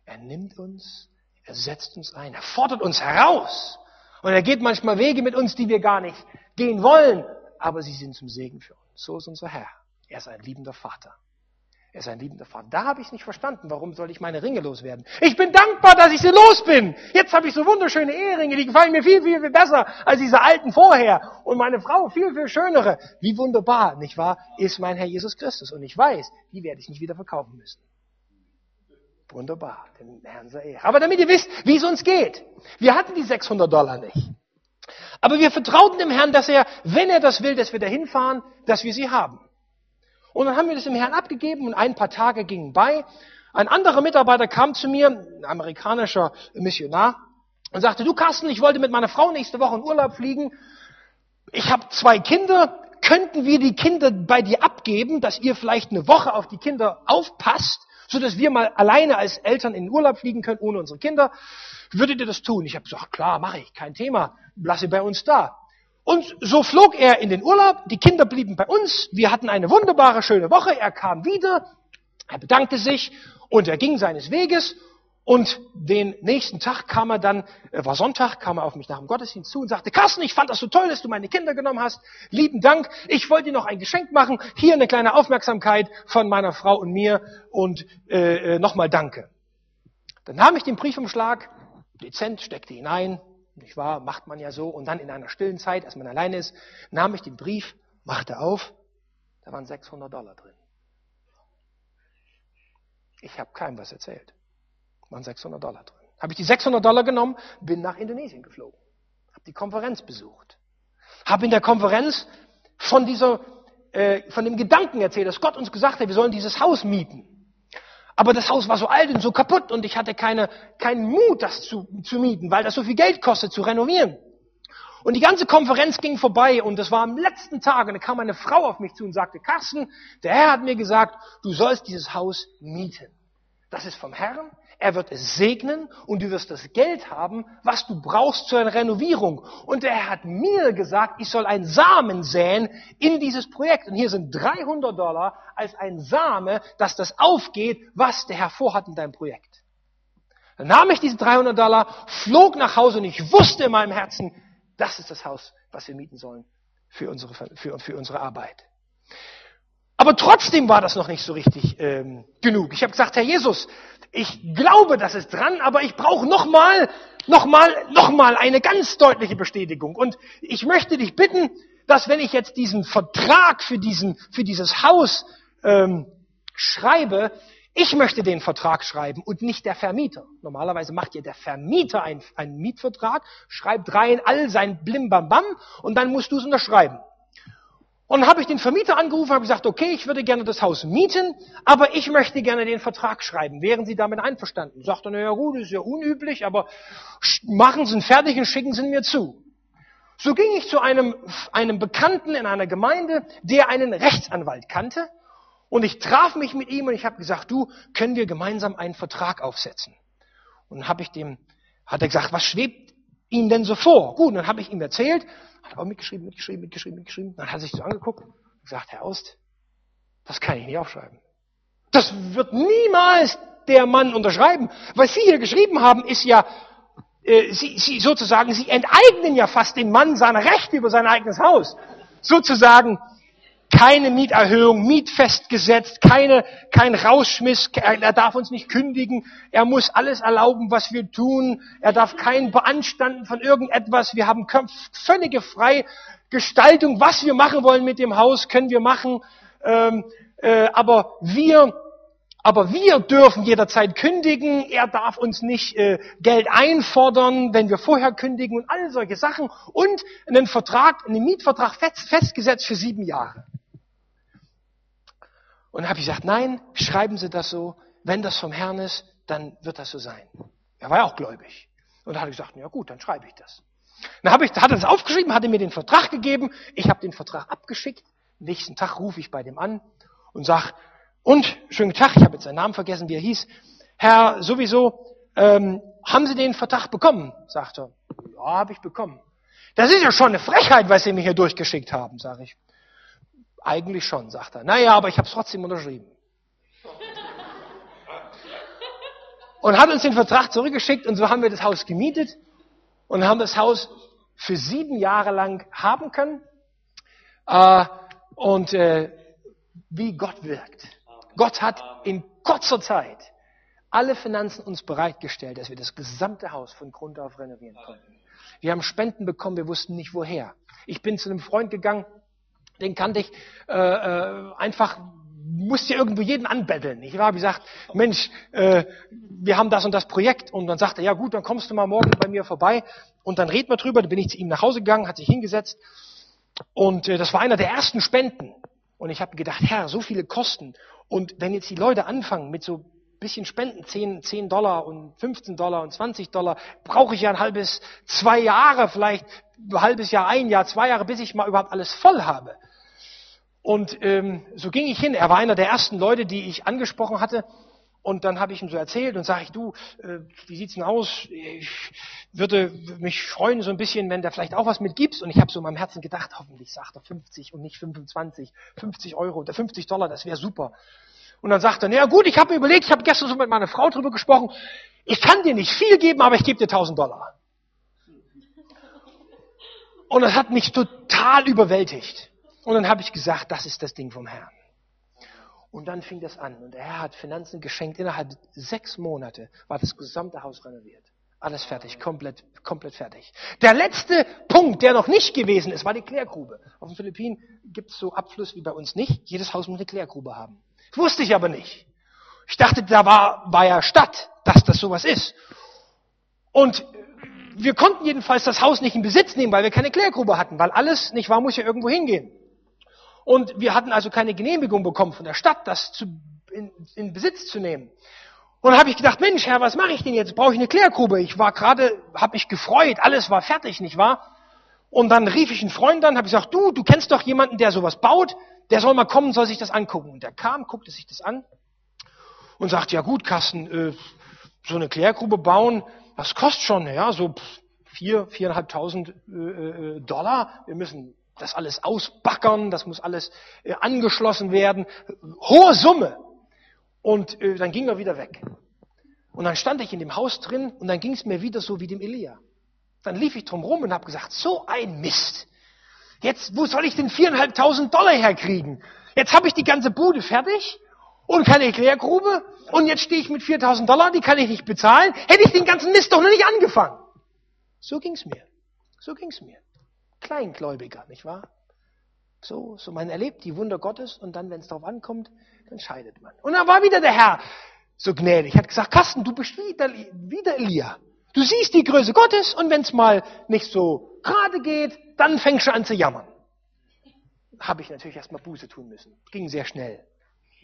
Er nimmt uns, er setzt uns ein, er fordert uns heraus. Und er geht manchmal Wege mit uns, die wir gar nicht gehen wollen, aber sie sind zum Segen für uns. So ist unser Herr. Er ist ein liebender Vater. Er ist ein liebender Vater. Da habe ich es nicht verstanden. Warum soll ich meine Ringe loswerden? Ich bin dankbar, dass ich sie los bin. Jetzt habe ich so wunderschöne Eheringe, die gefallen mir viel, viel, viel besser als diese alten vorher. Und meine Frau viel, viel schönere. Wie wunderbar, nicht wahr, ist mein Herr Jesus Christus. Und ich weiß, die werde ich nicht wieder verkaufen müssen. Wunderbar, den Herrn sei Ehre. Aber damit ihr wisst, wie es uns geht. Wir hatten die 600 Dollar nicht. Aber wir vertrauten dem Herrn, dass er, wenn er das will, dass wir dahin fahren, dass wir sie haben. Und dann haben wir das dem Herrn abgegeben und ein paar Tage gingen bei. Ein anderer Mitarbeiter kam zu mir, ein amerikanischer Missionar, und sagte, du Carsten, ich wollte mit meiner Frau nächste Woche in Urlaub fliegen. Ich habe zwei Kinder. könnten wir die Kinder bei dir abgeben, dass ihr vielleicht eine Woche auf die Kinder aufpasst, so dass wir mal alleine als Eltern in den Urlaub fliegen können, ohne unsere Kinder. Würdet ihr das tun? Ich habe gesagt, klar, mache ich, kein Thema, lasse bei uns da. Und so flog er in den Urlaub, die Kinder blieben bei uns, wir hatten eine wunderbare, schöne Woche, er kam wieder, er bedankte sich und er ging seines Weges und den nächsten Tag kam er dann, war Sonntag, kam er auf mich nach dem Gottesdienst zu und sagte, Carsten, ich fand das so toll, dass du meine Kinder genommen hast. Lieben Dank. Ich wollte dir noch ein Geschenk machen. Hier eine kleine Aufmerksamkeit von meiner Frau und mir und äh, äh nochmal Danke. Dann nahm ich den Briefumschlag, dezent, steckte hinein, nicht wahr, macht man ja so, und dann in einer stillen Zeit, als man alleine ist, nahm ich den Brief, machte auf, da waren 600 Dollar drin. Ich habe keinem was erzählt. Waren 600 Dollar drin. Habe ich die 600 Dollar genommen, bin nach Indonesien geflogen, habe die Konferenz besucht, habe in der Konferenz von dieser, äh, von dem Gedanken erzählt, dass Gott uns gesagt hat, wir sollen dieses Haus mieten. Aber das Haus war so alt und so kaputt und ich hatte keine, keinen Mut, das zu, zu mieten, weil das so viel Geld kostet, zu renovieren. Und die ganze Konferenz ging vorbei und das war am letzten Tag und da kam eine Frau auf mich zu und sagte, Carsten, der Herr hat mir gesagt, du sollst dieses Haus mieten. Das ist vom Herrn. Er wird es segnen und du wirst das Geld haben, was du brauchst zur Renovierung. Und er hat mir gesagt, ich soll einen Samen säen in dieses Projekt. Und hier sind 300 Dollar als ein Same, dass das aufgeht, was der Herr vorhat in deinem Projekt. Dann nahm ich diese 300 Dollar, flog nach Hause und ich wusste in meinem Herzen, das ist das Haus, was wir mieten sollen für unsere, für, für unsere Arbeit. Aber trotzdem war das noch nicht so richtig ähm, genug. Ich habe gesagt, Herr Jesus, ich glaube, das ist dran, aber ich brauche nochmal, nochmal, nochmal eine ganz deutliche Bestätigung. Und ich möchte dich bitten, dass wenn ich jetzt diesen Vertrag für diesen, für dieses Haus ähm, schreibe, ich möchte den Vertrag schreiben und nicht der Vermieter. Normalerweise macht ja der Vermieter einen, einen Mietvertrag, schreibt rein all sein Blimbambam und dann musst du es unterschreiben. Und dann habe ich den Vermieter angerufen, habe gesagt, okay, ich würde gerne das Haus mieten, aber ich möchte gerne den Vertrag schreiben. Wären Sie damit einverstanden? Sagt er, naja gut, ist ja unüblich, aber machen Sie ihn fertig und schicken Sie ihn mir zu. So ging ich zu einem, einem Bekannten in einer Gemeinde, der einen Rechtsanwalt kannte. Und ich traf mich mit ihm und ich habe gesagt, du, können wir gemeinsam einen Vertrag aufsetzen? Und habe ich dem, hat er gesagt, was schwebt Ihnen denn so vor? Gut, dann habe ich ihm erzählt, auch mitgeschrieben, mitgeschrieben, mitgeschrieben, mitgeschrieben. Dann hat er sich so angeguckt und gesagt, Herr Aust, das kann ich nicht aufschreiben. Das wird niemals der Mann unterschreiben. Was Sie hier geschrieben haben, ist ja, äh, Sie, Sie sozusagen, Sie enteignen ja fast den Mann seiner Rechte über sein eigenes Haus. Sozusagen, keine Mieterhöhung, Mietfest gesetzt, keine, kein Rausschmiss, er darf uns nicht kündigen, er muss alles erlauben, was wir tun, er darf kein Beanstanden von irgendetwas, wir haben völlige Freigestaltung, was wir machen wollen mit dem Haus, können wir machen, ähm, äh, aber wir aber wir dürfen jederzeit kündigen, er darf uns nicht äh, Geld einfordern, wenn wir vorher kündigen und all solche Sachen und einen Vertrag, einen Mietvertrag fest, festgesetzt für sieben Jahre. Und habe ich gesagt, nein, schreiben Sie das so, wenn das vom Herrn ist, dann wird das so sein. Er war ja auch gläubig. Und da hat er gesagt, ja gut, dann schreibe ich das. Dann habe ich, hat er das aufgeschrieben, hatte mir den Vertrag gegeben, ich habe den Vertrag abgeschickt. Nächsten Tag rufe ich bei dem an und sag, und schönen Tag, ich habe jetzt seinen Namen vergessen, wie er hieß. Herr, sowieso, ähm, haben Sie den Vertrag bekommen? sagt er. Ja, habe ich bekommen. Das ist ja schon eine Frechheit, was Sie mir hier durchgeschickt haben, sage ich. Eigentlich schon, sagt er. Naja, aber ich habe es trotzdem unterschrieben. Und hat uns den Vertrag zurückgeschickt und so haben wir das Haus gemietet und haben das Haus für sieben Jahre lang haben können. Äh, und äh, wie Gott wirkt. Gott hat in kurzer Zeit alle Finanzen uns bereitgestellt, dass wir das gesamte Haus von Grund auf renovieren konnten. Wir haben Spenden bekommen, wir wussten nicht woher. Ich bin zu einem Freund gegangen, den kannte ich äh, äh, einfach, musste irgendwo jeden anbetteln. Ich habe gesagt, Mensch, äh, wir haben das und das Projekt. Und dann sagte er, ja gut, dann kommst du mal morgen bei mir vorbei und dann reden wir drüber. Dann bin ich zu ihm nach Hause gegangen, hat sich hingesetzt und äh, das war einer der ersten Spenden. Und ich habe gedacht, Herr, so viele Kosten. Und wenn jetzt die Leute anfangen mit so bisschen Spenden, 10, 10 Dollar und 15 Dollar und 20 Dollar, brauche ich ja ein halbes, zwei Jahre vielleicht, ein halbes Jahr, ein Jahr, zwei Jahre, bis ich mal überhaupt alles voll habe. Und ähm, so ging ich hin. Er war einer der ersten Leute, die ich angesprochen hatte. Und dann habe ich ihm so erzählt und sage ich, du, äh, wie sieht's denn aus? Ich würde mich freuen so ein bisschen, wenn du vielleicht auch was mitgibst. Und ich habe so in meinem Herzen gedacht, hoffentlich sagt er 50 und nicht 25, 50 Euro oder 50 Dollar, das wäre super. Und dann sagt er, naja gut, ich habe mir überlegt, ich habe gestern so mit meiner Frau drüber gesprochen, ich kann dir nicht viel geben, aber ich gebe dir 1000 Dollar. Und das hat mich total überwältigt. Und dann habe ich gesagt, das ist das Ding vom Herrn. Und dann fing das an. Und der Herr hat Finanzen geschenkt. Innerhalb sechs Monate war das gesamte Haus renoviert. Alles fertig, komplett, komplett fertig. Der letzte Punkt, der noch nicht gewesen ist, war die Klärgrube. Auf den Philippinen gibt es so Abfluss wie bei uns nicht. Jedes Haus muss eine Klärgrube haben. Das wusste ich aber nicht. Ich dachte, da war, war ja Stadt, dass das sowas ist. Und wir konnten jedenfalls das Haus nicht in Besitz nehmen, weil wir keine Klärgrube hatten, weil alles, nicht wahr, muss ja irgendwo hingehen. Und wir hatten also keine Genehmigung bekommen von der Stadt, das zu, in, in Besitz zu nehmen. Und dann habe ich gedacht, Mensch, Herr, was mache ich denn jetzt? Brauche ich eine Klärgrube? Ich war gerade, habe mich gefreut, alles war fertig, nicht wahr? Und dann rief ich einen Freund an, habe gesagt, du, du kennst doch jemanden, der sowas baut, der soll mal kommen, soll sich das angucken. Und der kam, guckte sich das an und sagt, ja gut, Carsten, äh, so eine Klärgrube bauen, das kostet schon, ja, so vier, viereinhalbtausend äh, äh, Dollar. Wir müssen das alles ausbackern, das muss alles äh, angeschlossen werden. Hohe Summe. Und äh, dann ging er wieder weg. Und dann stand ich in dem Haus drin und dann ging es mir wieder so wie dem Elia. Dann lief ich drum rum und habe gesagt, so ein Mist. Jetzt, wo soll ich denn viereinhalbtausend Dollar herkriegen? Jetzt habe ich die ganze Bude fertig und keine Klärgrube und jetzt stehe ich mit 4000 Dollar, die kann ich nicht bezahlen. Hätte ich den ganzen Mist doch noch nicht angefangen. So ging's mir. So ging's mir. Kleingläubiger, nicht wahr? So, so man erlebt die Wunder Gottes und dann, wenn es darauf ankommt, dann scheidet man. Und dann war wieder der Herr so gnädig, hat gesagt, Carsten, du bist wieder, wieder Elia. Du siehst die Größe Gottes und wenn es mal nicht so gerade geht, dann fängst du an zu jammern. Habe ich natürlich erstmal Buße tun müssen. Ging sehr schnell.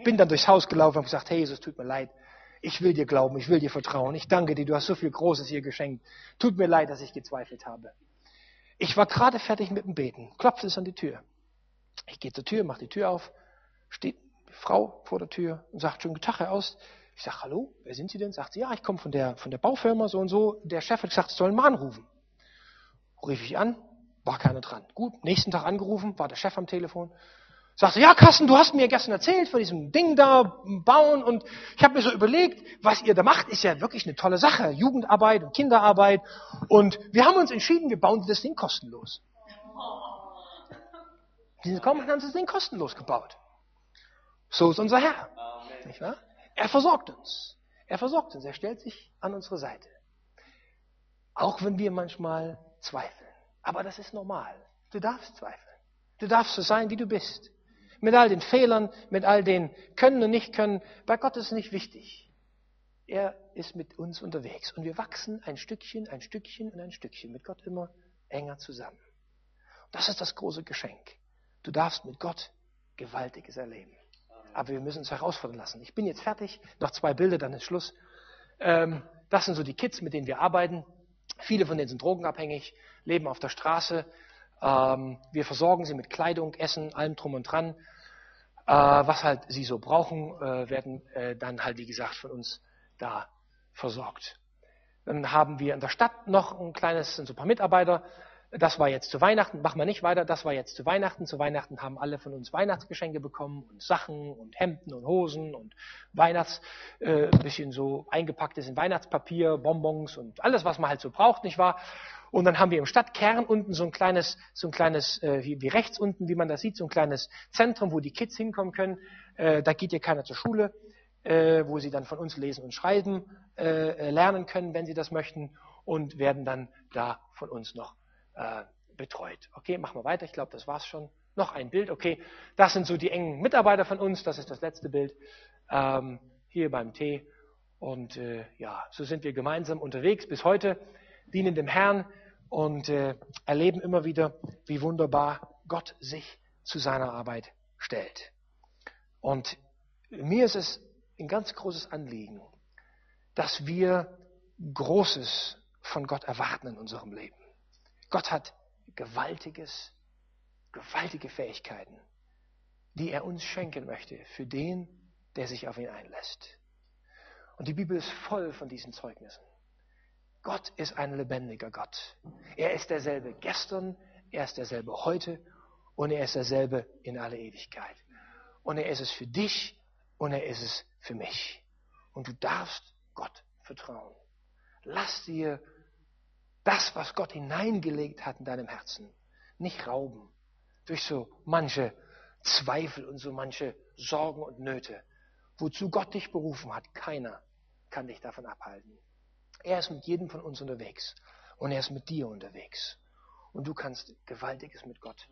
Bin dann durchs Haus gelaufen und gesagt, hey Jesus, tut mir leid. Ich will dir glauben, ich will dir vertrauen. Ich danke dir, du hast so viel Großes hier geschenkt. Tut mir leid, dass ich gezweifelt habe. Ich war gerade fertig mit dem Beten, klopft es an die Tür. Ich gehe zur Tür, mache die Tür auf, steht die Frau vor der Tür und sagt, schönen Tag, Herr Aus. Ich sage, hallo, wer sind Sie denn? Sagt sie, ja, ich komme von der, von der Baufirma so und so. Der Chef hat gesagt, Sie sollen mal anrufen. Rief ich an, war keiner dran. Gut, nächsten Tag angerufen, war der Chef am Telefon. Sagte, ja, Carsten, du hast mir gestern erzählt von diesem Ding da, bauen und ich habe mir so überlegt, was ihr da macht, ist ja wirklich eine tolle Sache. Jugendarbeit und Kinderarbeit und wir haben uns entschieden, wir bauen das Ding kostenlos. Die sind gekommen und haben das Ding kostenlos gebaut. So ist unser Herr. Nicht wahr? Er versorgt uns. Er versorgt uns. Er stellt sich an unsere Seite. Auch wenn wir manchmal zweifeln. Aber das ist normal. Du darfst zweifeln. Du darfst so sein, wie du bist. Mit all den Fehlern, mit all den Können und Nicht-Können. Bei Gott ist es nicht wichtig. Er ist mit uns unterwegs. Und wir wachsen ein Stückchen, ein Stückchen und ein Stückchen mit Gott immer enger zusammen. Das ist das große Geschenk. Du darfst mit Gott Gewaltiges erleben. Aber wir müssen uns herausfordern lassen. Ich bin jetzt fertig. Noch zwei Bilder, dann ist Schluss. Ähm, das sind so die Kids, mit denen wir arbeiten. Viele von denen sind drogenabhängig, leben auf der Straße. Ähm, wir versorgen sie mit Kleidung, Essen, allem drum und dran. Äh, was halt sie so brauchen, äh, werden äh, dann halt, wie gesagt, von uns da versorgt. Dann haben wir in der Stadt noch ein kleines, sind so ein paar Mitarbeiter, das war jetzt zu Weihnachten, machen wir nicht weiter, das war jetzt zu Weihnachten. Zu Weihnachten haben alle von uns Weihnachtsgeschenke bekommen und Sachen und Hemden und Hosen und Weihnachts, äh, ein bisschen so eingepacktes in Weihnachtspapier, Bonbons und alles, was man halt so braucht, nicht wahr? Und dann haben wir im Stadtkern unten so ein kleines, so ein kleines, äh, wie, wie rechts unten, wie man das sieht, so ein kleines Zentrum, wo die Kids hinkommen können. Äh, da geht ja keiner zur Schule, äh, wo sie dann von uns lesen und schreiben äh, lernen können, wenn sie das möchten und werden dann da von uns noch äh, betreut. Okay, machen wir weiter. Ich glaube, das war's schon. Noch ein Bild. Okay, das sind so die engen Mitarbeiter von uns. Das ist das letzte Bild ähm, hier beim Tee. Und äh, ja, so sind wir gemeinsam unterwegs bis heute, dienen dem Herrn und äh, erleben immer wieder, wie wunderbar Gott sich zu seiner Arbeit stellt. Und mir ist es ein ganz großes Anliegen, dass wir Großes von Gott erwarten in unserem Leben. Gott hat gewaltiges, gewaltige Fähigkeiten. die er uns schenken möchte für den, der sich auf ihn einlässt. Und die Bibel ist voll von diesen Zeugnissen. Gott ist ein lebendiger Gott. Er ist derselbe gestern, er ist derselbe heute und er ist derselbe in alle Ewigkeit. Und er ist es für dich und er ist es für mich. Und du darfst Gott vertrauen. Lass dir das, was Gott hineingelegt hat in deinem Herzen, nicht rauben durch so manche Zweifel und so manche Sorgen und Nöte. Wozu Gott dich berufen hat, keiner kann dich davon abhalten. Er ist mit jedem von uns unterwegs und er ist mit dir unterwegs. Und du kannst Gewaltiges mit Gott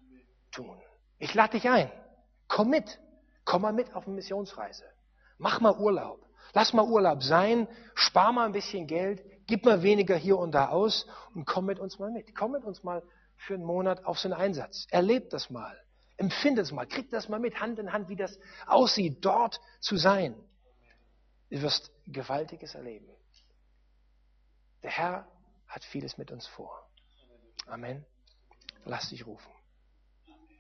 tun. Ich lade dich ein. Komm mit. Komm mal mit auf eine Missionsreise. Mach mal Urlaub. Lass mal Urlaub sein. Spar mal ein bisschen Geld. Gib mal weniger hier und da aus und komm mit uns mal mit. Komm mit uns mal für einen Monat auf so einen Einsatz. Erleb das mal. Empfinde es mal. Krieg das mal mit Hand in Hand, wie das aussieht, dort zu sein. Du wirst Gewaltiges erleben. Der Herr hat vieles mit uns vor. Amen. Lass dich rufen.